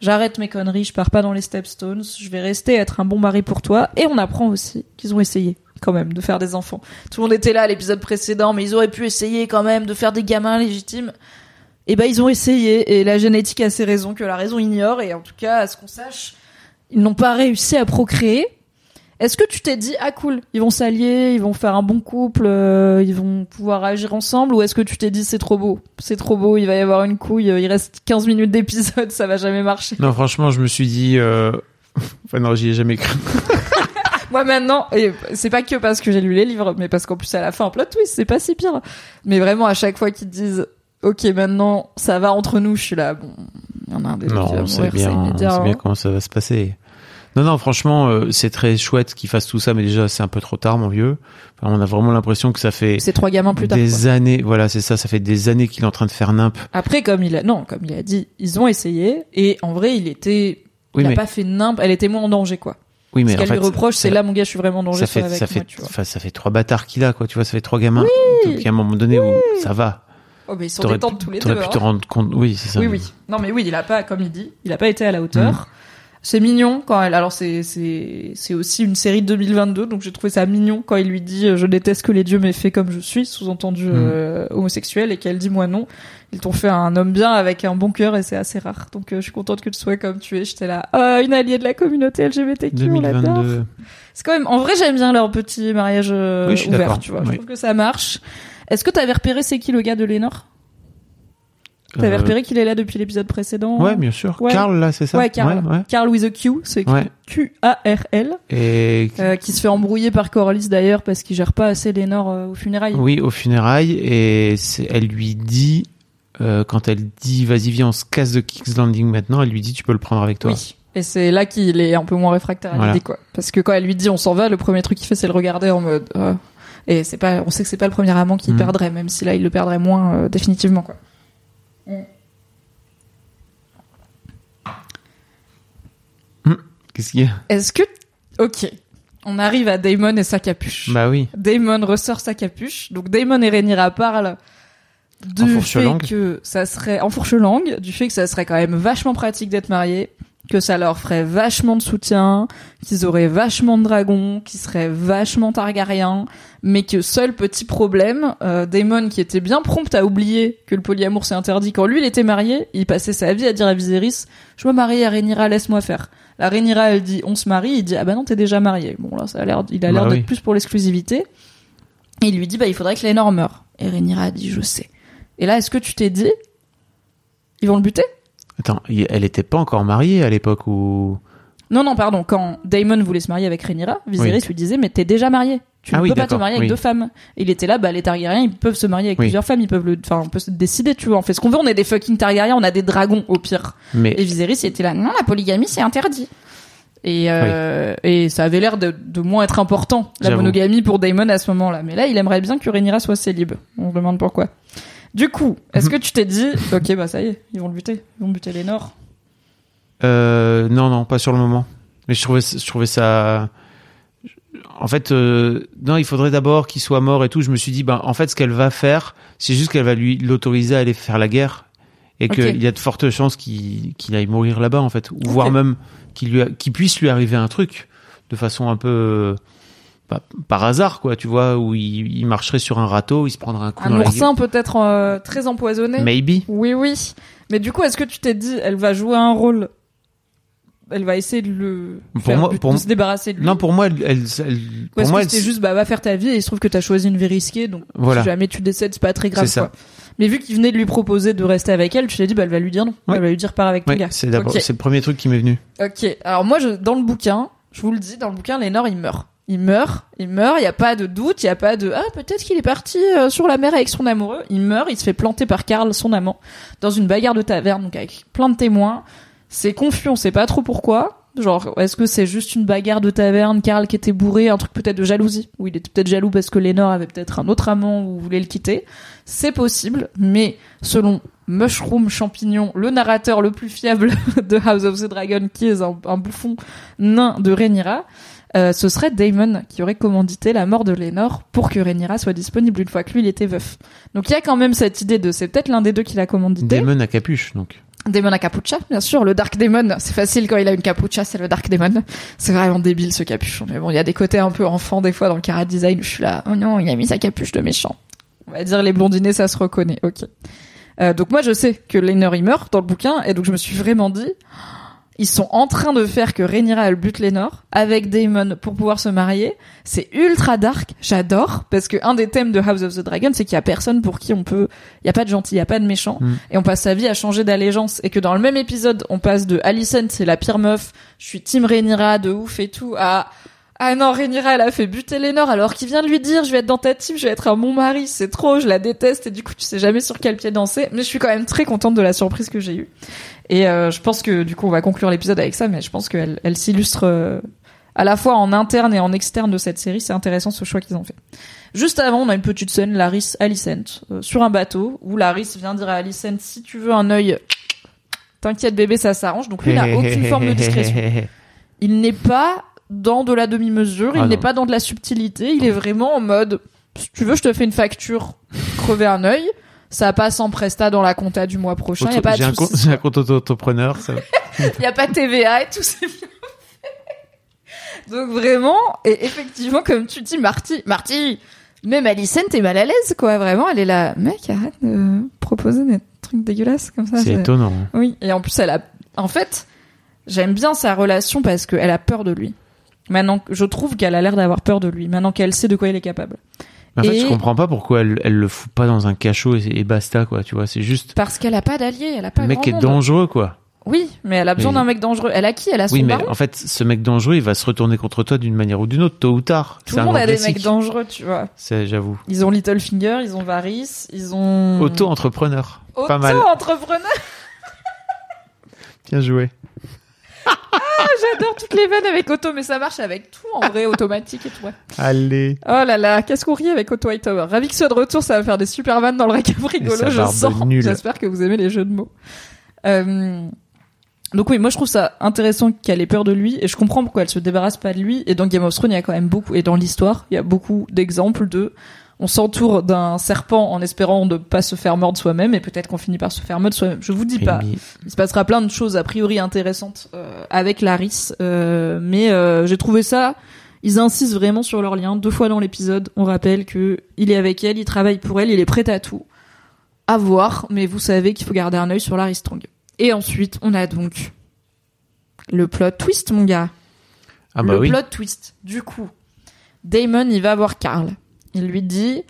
J'arrête mes conneries, je pars pas dans les stepstones, je vais rester être un bon mari pour toi. Et on apprend aussi qu'ils ont essayé quand même de faire des enfants. Tout le monde était là à l'épisode précédent, mais ils auraient pu essayer quand même de faire des gamins légitimes. Et ben ils ont essayé et la génétique a ses raisons que la raison ignore et en tout cas à ce qu'on sache, ils n'ont pas réussi à procréer. Est-ce que tu t'es dit ah cool, ils vont s'allier, ils vont faire un bon couple, euh, ils vont pouvoir agir ensemble ou est-ce que tu t'es dit c'est trop beau, c'est trop beau, il va y avoir une couille, euh, il reste 15 minutes d'épisode, ça va jamais marcher. non franchement je me suis dit euh... enfin non j'y ai jamais cru Moi maintenant, et c'est pas que parce que j'ai lu les livres, mais parce qu'en plus à la fin, plot twist, c'est pas si pire. Mais vraiment, à chaque fois qu'ils te disent, ok, maintenant, ça va entre nous, je suis là, bon, il y en a un des non c'est c'est bien c'est hein. bien comment ça va se passer non non franchement euh, c'est très chouette qu'il fasse tout ça mais déjà c'est un peu trop tard mon vieux Enfin, on a vraiment l'impression que ça fait C'est trois gamins plus tard. des quoi. années voilà c'est ça ça fait des années qu'il est en train de faire nimp Après, comme il a, non, comme il a dit, ils ont essayé, et en vrai, il était, oui il a mais pas fait nimp, elle était moins en danger, quoi. Oui, mais Ce qu'elle en lui reproche, c'est là, mon gars, je suis vraiment dangereux ça fait, avec ça moi, fait, tu vois. ça fait trois bâtards qu'il a, quoi. Tu vois, ça fait trois gamins. Donc, il y a un moment donné où ça va. Oh, mais ils sont pu- tous les deux. t'aurais pu hein. te rendre compte. Oui, c'est ça. Oui, oui. Non, mais oui, il a pas, comme il dit, il a pas été à la hauteur. C'est mignon quand elle. Alors c'est c'est c'est aussi une série de 2022, donc j'ai trouvé ça mignon quand il lui dit euh, je déteste que les dieux m'aient fait comme je suis, sous-entendu euh, homosexuel, et qu'elle dit moi non. Ils t'ont fait un homme bien avec un bon cœur et c'est assez rare. Donc euh, je suis contente que tu sois comme tu es. J'étais là, oh, une alliée de la communauté LGBTQ, on l'adore. 2022. C'est quand même, en vrai, j'aime bien leur petit mariage Oui, je suis ouvert, tu vois. Je trouve que ça marche. Est-ce que t'avais repéré c'est qui le gars de Lénore? T'avais Euh, repéré qu'il est là depuis l'épisode précédent? Ouais, bien sûr. Ouais. Karl, là, c'est ça? Ouais, Carl. Ouais, ouais. Carl with a Q, c'est. Q-A-R-L, Et, euh, qui se fait embrouiller par Corlys d'ailleurs parce qu'il gère pas assez Lénore euh, aux funérailles. oui, aux funérailles, et elle lui dit, euh, quand elle dit, vas-y, viens, on se casse de King's Landing maintenant, elle lui dit, tu peux le prendre avec toi. Oui. Et c'est là qu'il est un peu moins réfractaire à Voilà. l'idée, quoi. Parce que quand elle lui dit on s'en va, le premier truc qu'il fait c'est le regarder en mode. Et c'est pas, on sait que c'est pas le premier amant qu'il Mhm. perdrait, même si là il le perdrait moins euh, définitivement, quoi. Qu'est-ce qu'il y a? Est-ce que, ok, on arrive à Damon et sa capuche. Bah oui. Damon ressort sa capuche. Donc Damon et Rhaenyra parlent En du fourche fait langue. que ça serait en fourche langue, du fait que ça serait quand même vachement pratique d'être marié, que ça leur ferait vachement de soutien, qu'ils auraient vachement de dragons, qu'ils seraient vachement Targaryens, mais que seul petit problème, euh, Daemon qui était bien prompt à oublier que le polyamour c'est interdit quand lui il était marié, il passait sa vie à dire à Viserys, je me marie à Rhaenyra, laisse-moi faire. La Rhaenyra elle dit on se marie, il dit ah bah non t'es déjà marié. Bon là ça a l'air, il a l'air Bah d'être oui. plus pour l'exclusivité. Et il lui dit bah il faudrait que Lénore meure. Et Rhaenyra a dit je sais. Et là est-ce que tu t'es dit ils vont le buter? Attends, elle était pas encore mariée à l'époque où... Non non pardon quand Daemon voulait se marier avec Rhaenyra, Viserys lui disait mais t'es déjà marié. Tu Ah ne oui, peux pas te marier avec oui. deux femmes. Il était là bah les Targaryens ils peuvent se marier avec Oui. plusieurs femmes, ils peuvent le, enfin on peut se décider tu vois. On fait ce qu'on veut, on est des fucking Targaryens, on a des dragons au pire. Mais Et Viserys il était là non la polygamie c'est interdit. Et, euh, et ça avait l'air de, de moins être important, la monogamie pour Daemon à ce moment-là. Mais là, il aimerait bien que Rhaenyra soit célib. On se demande pourquoi. Du coup, est-ce Mhm. que tu t'es dit, ok, bah ça y est, ils vont le buter. Ils vont buter les Nords. Euh, non, non, pas sur le moment. Mais je trouvais, je trouvais ça. En fait, euh, non, il faudrait d'abord qu'il soit mort et tout. Je me suis dit, ben, en fait, ce qu'elle va faire, c'est juste qu'elle va lui l'autoriser à aller faire la guerre et qu'il y a de fortes chances qu'il aille mourir là-bas, en fait, ou voire même qu'il qu'il puisse lui arriver un truc de façon un peu pas- par hasard, quoi. Tu vois, où il, il marcherait sur un râteau, il se prendrait un coup Un dans oursin peut-être euh, très empoisonné. Maybe. Oui, oui. Mais du coup, est-ce que tu t'es dit, elle va jouer un rôle Elle va essayer de le Pour faire moi- pour- de se débarrasser de lui. Non, pour moi, elle, elle, elle- Ou pour moi, c'était juste, bah, va faire ta vie et il se trouve que t'as choisi une vie risquée, donc Voilà. si jamais tu décèdes, c'est pas très grave, C'est ça. quoi. Mais vu qu'il venait de lui proposer de rester avec elle, tu t'es dit, bah, elle va lui dire non. Ouais. Elle va lui dire pars avec ton Ouais, gars. c'est c'est le premier truc qui m'est venu. Ok. Alors moi, je, dans le bouquin, je vous le dis, dans le bouquin, Lénore, il meurt. Il meurt, il meurt, il y a pas de doute, il y a pas de ah peut-être qu'il est parti euh, sur la mer avec son amoureux. Il meurt, il se fait planter par Karl, son amant, dans une bagarre de taverne, donc avec plein de témoins. C'est confus, on sait pas trop pourquoi. Genre, est-ce que c'est juste une bagarre de taverne, Karl qui était bourré, un truc peut-être de jalousie, où il était peut-être jaloux parce que Lénore avait peut-être un autre amant ou voulait le quitter. C'est possible, mais selon Mushroom Champignon, le narrateur le plus fiable de House of the Dragon, qui est un, bouffon nain de Rhaenyra, euh, ce serait Daemon qui aurait commandité la mort de Lénore pour que Rhaenyra soit disponible une fois que lui il était veuf. Donc il y a quand même cette idée de c'est peut-être l'un des deux qui l'a commandité. Damon à capuche, donc. Daemon à capucha, bien sûr, le Dark Daemon, c'est facile quand il a une capucha, c'est le Dark Daemon. C'est vraiment débile ce capuchon, mais bon, il y a des côtés un peu enfants des fois dans le cara design, où je suis là, oh non, il a mis sa capuche de méchant. On va dire les blondinés, ça se reconnaît, ok. Euh, donc moi je sais que Laenor il meurt dans le bouquin, et donc je me suis vraiment dit, ils sont en train de faire que Rhaenyra elle bute Laenor avec Daemon pour pouvoir se marier. C'est ultra dark, j'adore. Parce que un des thèmes de House of the Dragon c'est qu'il y a personne pour qui on peut, il y a pas de gentil, il y a pas de méchant. Mm. et on passe sa vie à changer d'allégeance. Et que dans le même épisode on passe de Alicent c'est la pire meuf, je suis Team Rhaenyra de ouf et tout à ah non, Rhaenyra, elle a fait buter Lénore alors qu'il vient de lui dire, je vais être dans ta team, je vais être un bon mari, c'est trop, je la déteste, et du coup, tu sais jamais sur quel pied danser, mais je suis quand même très contente de la surprise que j'ai eue. Et euh, je pense que, du coup, on va conclure l'épisode avec ça, mais je pense qu'elle elle s'illustre euh, à la fois en interne et en externe de cette série, c'est intéressant ce choix qu'ils ont fait. Juste avant, on a une petite scène, Laris Alicent, euh, sur un bateau, où Laris vient dire à Alicent, si tu veux un œil, t'inquiète bébé, ça s'arrange, donc lui, il n'a aucune forme de discrétion il n'est pas dans de la demi-mesure, Ah il n'est non. pas dans de la subtilité, il est vraiment en mode si tu veux, je te fais une facture, crever un œil. Ça passe en presta dans la compta du mois prochain. Il y a pas J'ai un, compte- un compte auto-entrepreneur. Il n'y a pas de TVA et tout, c'est bien. Donc vraiment, et effectivement, comme tu dis, Marty, Marty, même Alicent est mal à l'aise, quoi. Vraiment, elle est là, mec, arrête de proposer des trucs dégueulasses comme ça. C'est étonnant. Oui, et en plus, elle a, en fait, j'aime bien sa relation parce qu'elle a peur de lui. Maintenant, je trouve qu'elle a l'air d'avoir peur de lui. Maintenant qu'elle sait de quoi il est capable. En fait, Et- je comprends pas pourquoi elle, elle le fout pas dans un cachot et, et basta, quoi. Tu vois, c'est juste Parce qu'elle a pas d'allié, elle a pas le mec est monde. dangereux, quoi. Oui, mais elle a besoin Mais- d'un mec dangereux. Elle a qui? Elle a son Oui, mais baron en fait, ce mec dangereux, il va se retourner contre toi d'une manière ou d'une autre, tôt ou tard. Tout le monde a des classique. mecs dangereux, tu vois. C'est, j'avoue. Ils ont Littlefinger, ils ont Varys, ils ont... Auto-entrepreneur. Auto-entrepreneur Bien joué. J'adore toutes les vannes avec Auto, mais ça marche avec tout, en vrai, automatique et tout. ouais. Allez. Oh là là, qu'est-ce qu'on rit avec Auto Hightower. Ravi que ce soit de retour, ça va faire des super vannes dans le récap rigolo, je barbe sens. J'espère que vous aimez les jeux de mots. Euh, Donc oui, moi je trouve ça intéressant qu'elle ait peur de lui, et je comprends pourquoi elle se débarrasse pas de lui, et dans Game of Thrones, il y a quand même beaucoup, et dans l'histoire, il y a beaucoup d'exemples de... On s'entoure d'un serpent en espérant de pas se faire mordre soi-même, et peut-être qu'on finit par se faire mordre soi-même. Je vous dis pas. Il se passera plein de choses a priori intéressantes euh, avec Laris, euh, mais euh, j'ai trouvé ça. Ils insistent vraiment sur leur lien. Deux fois dans l'épisode, on rappelle que il est avec elle, il travaille pour elle, il est prêt à tout. À voir, mais vous savez qu'il faut garder un œil sur Laris Strong. Et ensuite, on a donc le plot twist, mon gars. Ah bah le oui. plot twist. Du coup, Damon, il va voir Carl. Il lui dit,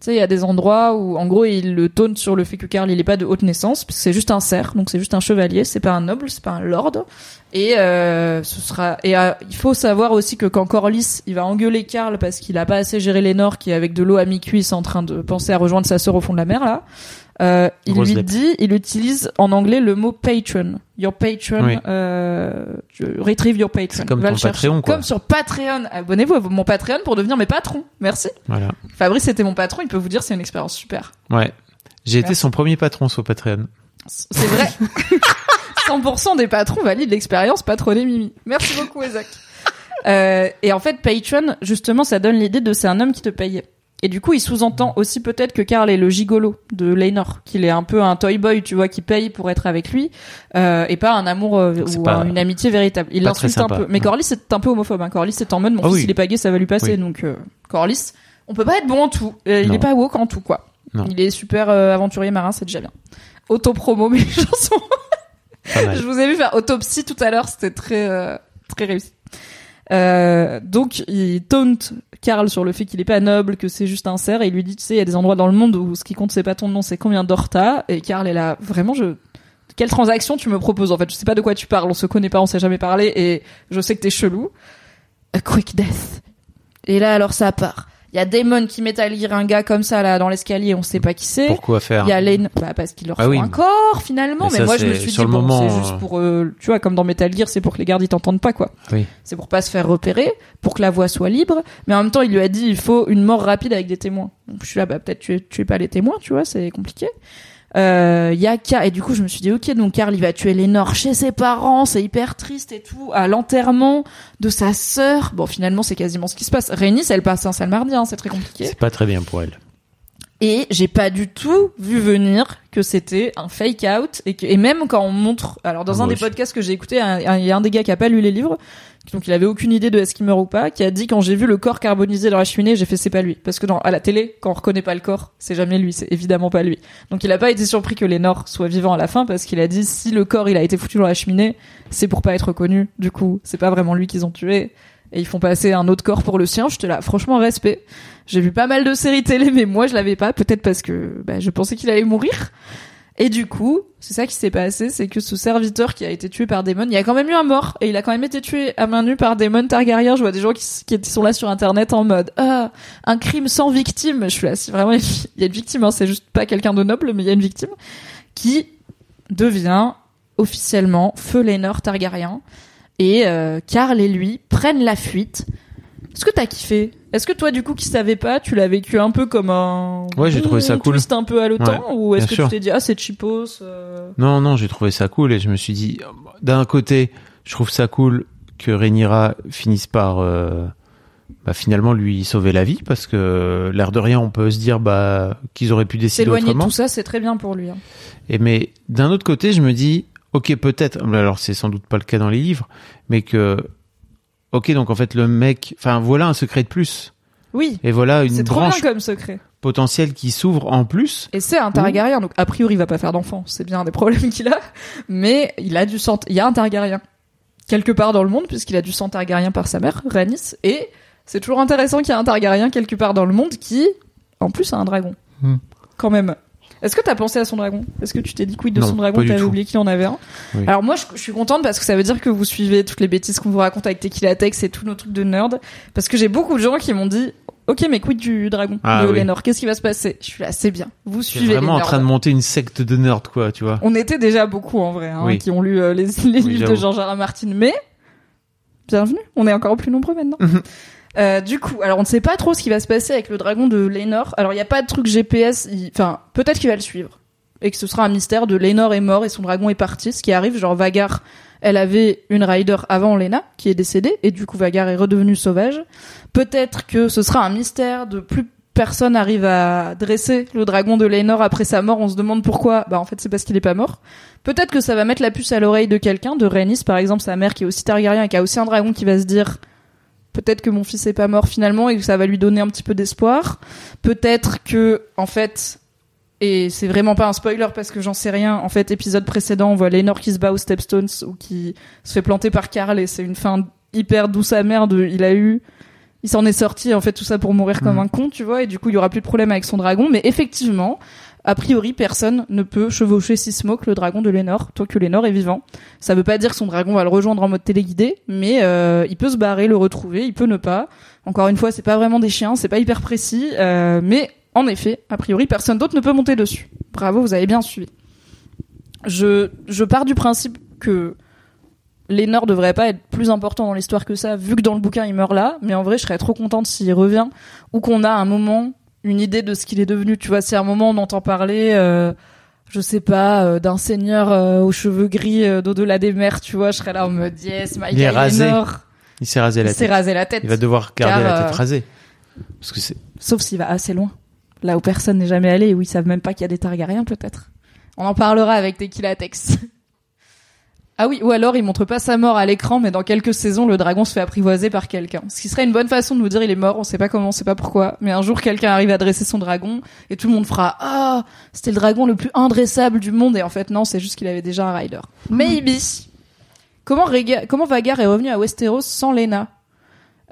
tu sais, il y a des endroits où, en gros, il le taunte sur le fait que Carl, il est pas de haute naissance, c'est juste un cerf, donc c'est juste un chevalier, c'est pas un noble, c'est pas un lord. Et euh, ce sera. Et euh, il faut savoir aussi que quand Corlys, il va engueuler Carl parce qu'il a pas assez géré les Nords, qui avec de l'eau à mi-cuit, c'est en train de penser à rejoindre sa sœur au fond de la mer là. Euh, il Grosse lui dit, il utilise en anglais le mot patron. Your patron, Oui. euh, retrieve your patron. C'est comme Va ton le chercher. Patreon, quoi. Comme sur Patreon. Abonnez-vous à mon Patreon pour devenir mes patrons. Merci. Voilà. Fabrice c'était mon patron, il peut vous dire c'est une expérience super. Ouais. J'ai été son premier patron sur Patreon. C'est vrai. 100% des patrons valident l'expérience patronner Mimi. Merci beaucoup, Isaac. Euh, et en fait, Patreon, justement, ça donne l'idée de c'est un homme qui te paye. Et du coup, il sous-entend aussi peut-être que Carl est le gigolo de Laenor, qu'il est un peu un toy boy, tu vois, qui paye pour être avec lui, euh, et pas un amour euh, ou pas- une amitié véritable. Il l'insulte un peu. Mais. Corlys c'est un peu homophobe. Hein. Corlys c'est en mode mon Ah fils oui. il est pas gay, ça va lui passer. Oui. Donc euh, Corlys, on peut pas être bon en tout. Euh, il est pas woke en tout quoi. Non. Il est super euh, aventurier marin, c'est déjà bien. Auto-promo mes chansons. Je vous ai vu faire autopsie tout à l'heure, c'était très euh, très réussi. Euh, donc il taunt Karl sur le fait qu'il est pas noble, que c'est juste un cerf, et il lui dit tu sais il y a des endroits dans le monde où ce qui compte c'est pas ton nom, c'est combien d'or t'as. Et Karl est là vraiment je quelle transaction tu me proposes en fait? Je sais pas de quoi tu parles, on se connaît pas, on s'est jamais parlé, et je sais que t'es chelou. A quick death. Et là alors ça part. Il y a Damon qui met à lire un gars comme ça là dans l'escalier, on sait pas qui c'est. Pourquoi faire Il y a Lane, bah parce qu'il leur Ah faut oui. un corps finalement. Mais Mais, ça, moi je me suis dit bon, moment, c'est juste euh, pour, euh, tu vois, comme dans Metal Gear, c'est pour que les gardes ils t'entendent pas quoi. Oui. C'est pour pas se faire repérer, pour que la voix soit libre. Mais en même temps, il lui a dit il faut une mort rapide avec des témoins. Donc je suis là, bah peut-être tu es, tu es pas les témoins, tu vois, c'est compliqué. Euh, y a et du coup je me suis dit ok donc Carl il va tuer Lénore chez ses parents c'est hyper triste et tout à l'enterrement de sa sœur. Bon finalement c'est quasiment ce qui se passe. Rhaenys elle passe un sale mardi hein, c'est très compliqué. C'est pas très bien pour elle. Et j'ai pas du tout vu venir que c'était un fake out et que et même quand on montre alors dans Ah, un des aussi. podcasts que j'ai écouté il y a un des gars qui a pas lu les livres donc il avait aucune idée de est-ce qu'il meurt ou pas qui a dit quand j'ai vu le corps carbonisé dans la cheminée j'ai fait c'est pas lui. Parce que dans à la télé quand on reconnaît pas le corps c'est jamais lui c'est évidemment pas lui. Donc il a pas été surpris que Lénore soit vivant à la fin parce qu'il a dit si le corps il a été foutu dans la cheminée c'est pour pas être reconnu. Du coup c'est pas vraiment lui qu'ils ont tué et ils font passer un autre corps pour le sien j'étais là franchement respect j'ai vu pas mal de séries télé, mais moi je l'avais pas, peut-être parce que bah, je pensais qu'il allait mourir. Et du coup, c'est ça qui s'est passé, c'est que ce serviteur qui a été tué par Daemon, il y a quand même eu un mort, et il a quand même été tué à main nue par Daemon Targaryen. Je vois des gens qui, qui sont là sur internet en mode ah un crime sans victime. Je suis là, si vraiment il y a une victime, hein, c'est juste pas quelqu'un de noble, mais il y a une victime qui devient officiellement Feu Laenor Targaryen. Et euh, Karl et lui prennent la fuite. Est-ce que t'as kiffé? Est-ce que toi, du coup, qui savais pas, tu l'as vécu un peu comme un Ouais, j'ai trouvé ça cool. twist un peu haletant, ou est-ce que sûr. tu t'es dit ah c'est cheapos euh, Non, non, j'ai trouvé ça cool et je me suis dit, d'un côté, je trouve ça cool que Rhaenyra finisse par euh, bah, finalement lui sauver la vie parce que l'air de rien on peut se dire bah qu'ils auraient pu décider S'éloigner de autrement. tout ça, c'est très bien pour lui. hein. Et mais d'un autre côté, je me dis, ok, peut-être. Alors c'est sans doute pas le cas dans les livres, mais que, ok, donc en fait le mec, enfin voilà un secret de plus. Oui, Et voilà une c'est trop branche bien comme secret. potentielle qui s'ouvre en plus. Et c'est un Targaryen, donc a priori il va pas faire d'enfant, c'est bien un des problèmes qu'il a, mais il a du sang, il y a un Targaryen quelque part dans le monde puisqu'il a du sang Targaryen par sa mère, Rhaenys, et c'est toujours intéressant qu'il y a un Targaryen quelque part dans le monde qui, en plus, a un dragon. Hmm. Quand même. Est-ce que t'as pensé à son dragon? Est-ce que tu t'es dit quid de Non, son dragon? T'avais oublié qu'il en avait un? Oui. Alors moi, je, je suis contente parce que ça veut dire que vous suivez toutes les bêtises qu'on vous raconte avec Tequila Tex et tous nos trucs de nerd. Parce que j'ai beaucoup de gens qui m'ont dit, ok, mais quid du dragon Ah de oui. Lénore Qu'est-ce qui va se passer? Je suis là, c'est bien. Vous suivez vraiment les en train de monter une secte de nerds, quoi, tu vois. On était déjà beaucoup en vrai, hein, Oui. qui ont lu euh, les, livres de. George R. R. Martin, mais bienvenue, on est encore plus nombreux maintenant. Euh, du coup, alors on ne sait pas trop ce qui va se passer avec le dragon de Lénore. Alors il n'y a pas de truc GPS, enfin peut-être qu'il va le suivre et que ce sera un mystère de Lénore est mort et son dragon est parti. Ce qui arrive, genre Vagar, elle avait une rider avant Léna qui est décédée et du coup Vagar est redevenu sauvage. Peut-être que ce sera un mystère de plus personne arrive à dresser le dragon de Lénore après sa mort. On se demande pourquoi. Bah en fait c'est parce qu'il est pas mort. Peut-être que ça va mettre la puce à l'oreille de quelqu'un, de Rhaenys par exemple, sa mère qui est aussi Targaryen et qui a aussi un dragon qui va se dire peut-être que mon fils est pas mort finalement et que ça va lui donner un petit peu d'espoir. Peut-être que en fait et c'est vraiment pas un spoiler parce que j'en sais rien. En fait, épisode précédent, on voit Lénore qui se bat aux Stepstones ou qui se fait planter par Karl et c'est une fin hyper douce amère de il a eu il s'en est sorti en fait tout ça pour mourir comme Mhm. un con, tu vois, et du coup, il y aura plus de problème avec son dragon, mais effectivement, a priori, personne ne peut chevaucher Sismok, le dragon de Lénore, tant que Lénore est vivant. Ça veut pas dire que son dragon va le rejoindre en mode téléguidé, mais euh, il peut se barrer, le retrouver, il peut ne pas. Encore une fois, c'est pas vraiment des chiens, c'est pas hyper précis, euh, mais en effet, a priori, personne d'autre ne peut monter dessus. Bravo, vous avez bien suivi. Je, je pars du principe que Lénore devrait pas être plus important dans l'histoire que ça, vu que dans le bouquin il meurt là, mais en vrai je serais trop contente s'il revient, ou qu'on a un moment une idée de ce qu'il est devenu, tu vois, si à un moment on entend parler, euh, je sais pas, euh, d'un seigneur euh, aux cheveux gris euh, d'au-delà des mers, tu vois, je serais là en mode yes, my Il est rasé. Il s'est rasé la Il s'est tête. rasé la tête. Il va devoir garder Car, la tête rasée. Parce que c'est. Sauf s'il va assez loin. Là où personne n'est jamais allé et où ils savent même pas qu'il y a des Targaryens, peut-être. On en parlera avec Tequila Tex. ah oui, ou alors il montre pas sa mort à l'écran, mais dans quelques saisons, le dragon se fait apprivoiser par quelqu'un. Ce qui serait une bonne façon de nous dire il est mort, on sait pas comment, on sait pas pourquoi. Mais un jour, quelqu'un arrive à dresser son dragon et tout le monde fera Ah, c'était le dragon le plus indressable du monde. Et en fait, non, c'est juste qu'il avait déjà un rider. Maybe. Comment, Rega- comment Vagar est revenu à Westeros sans Lena?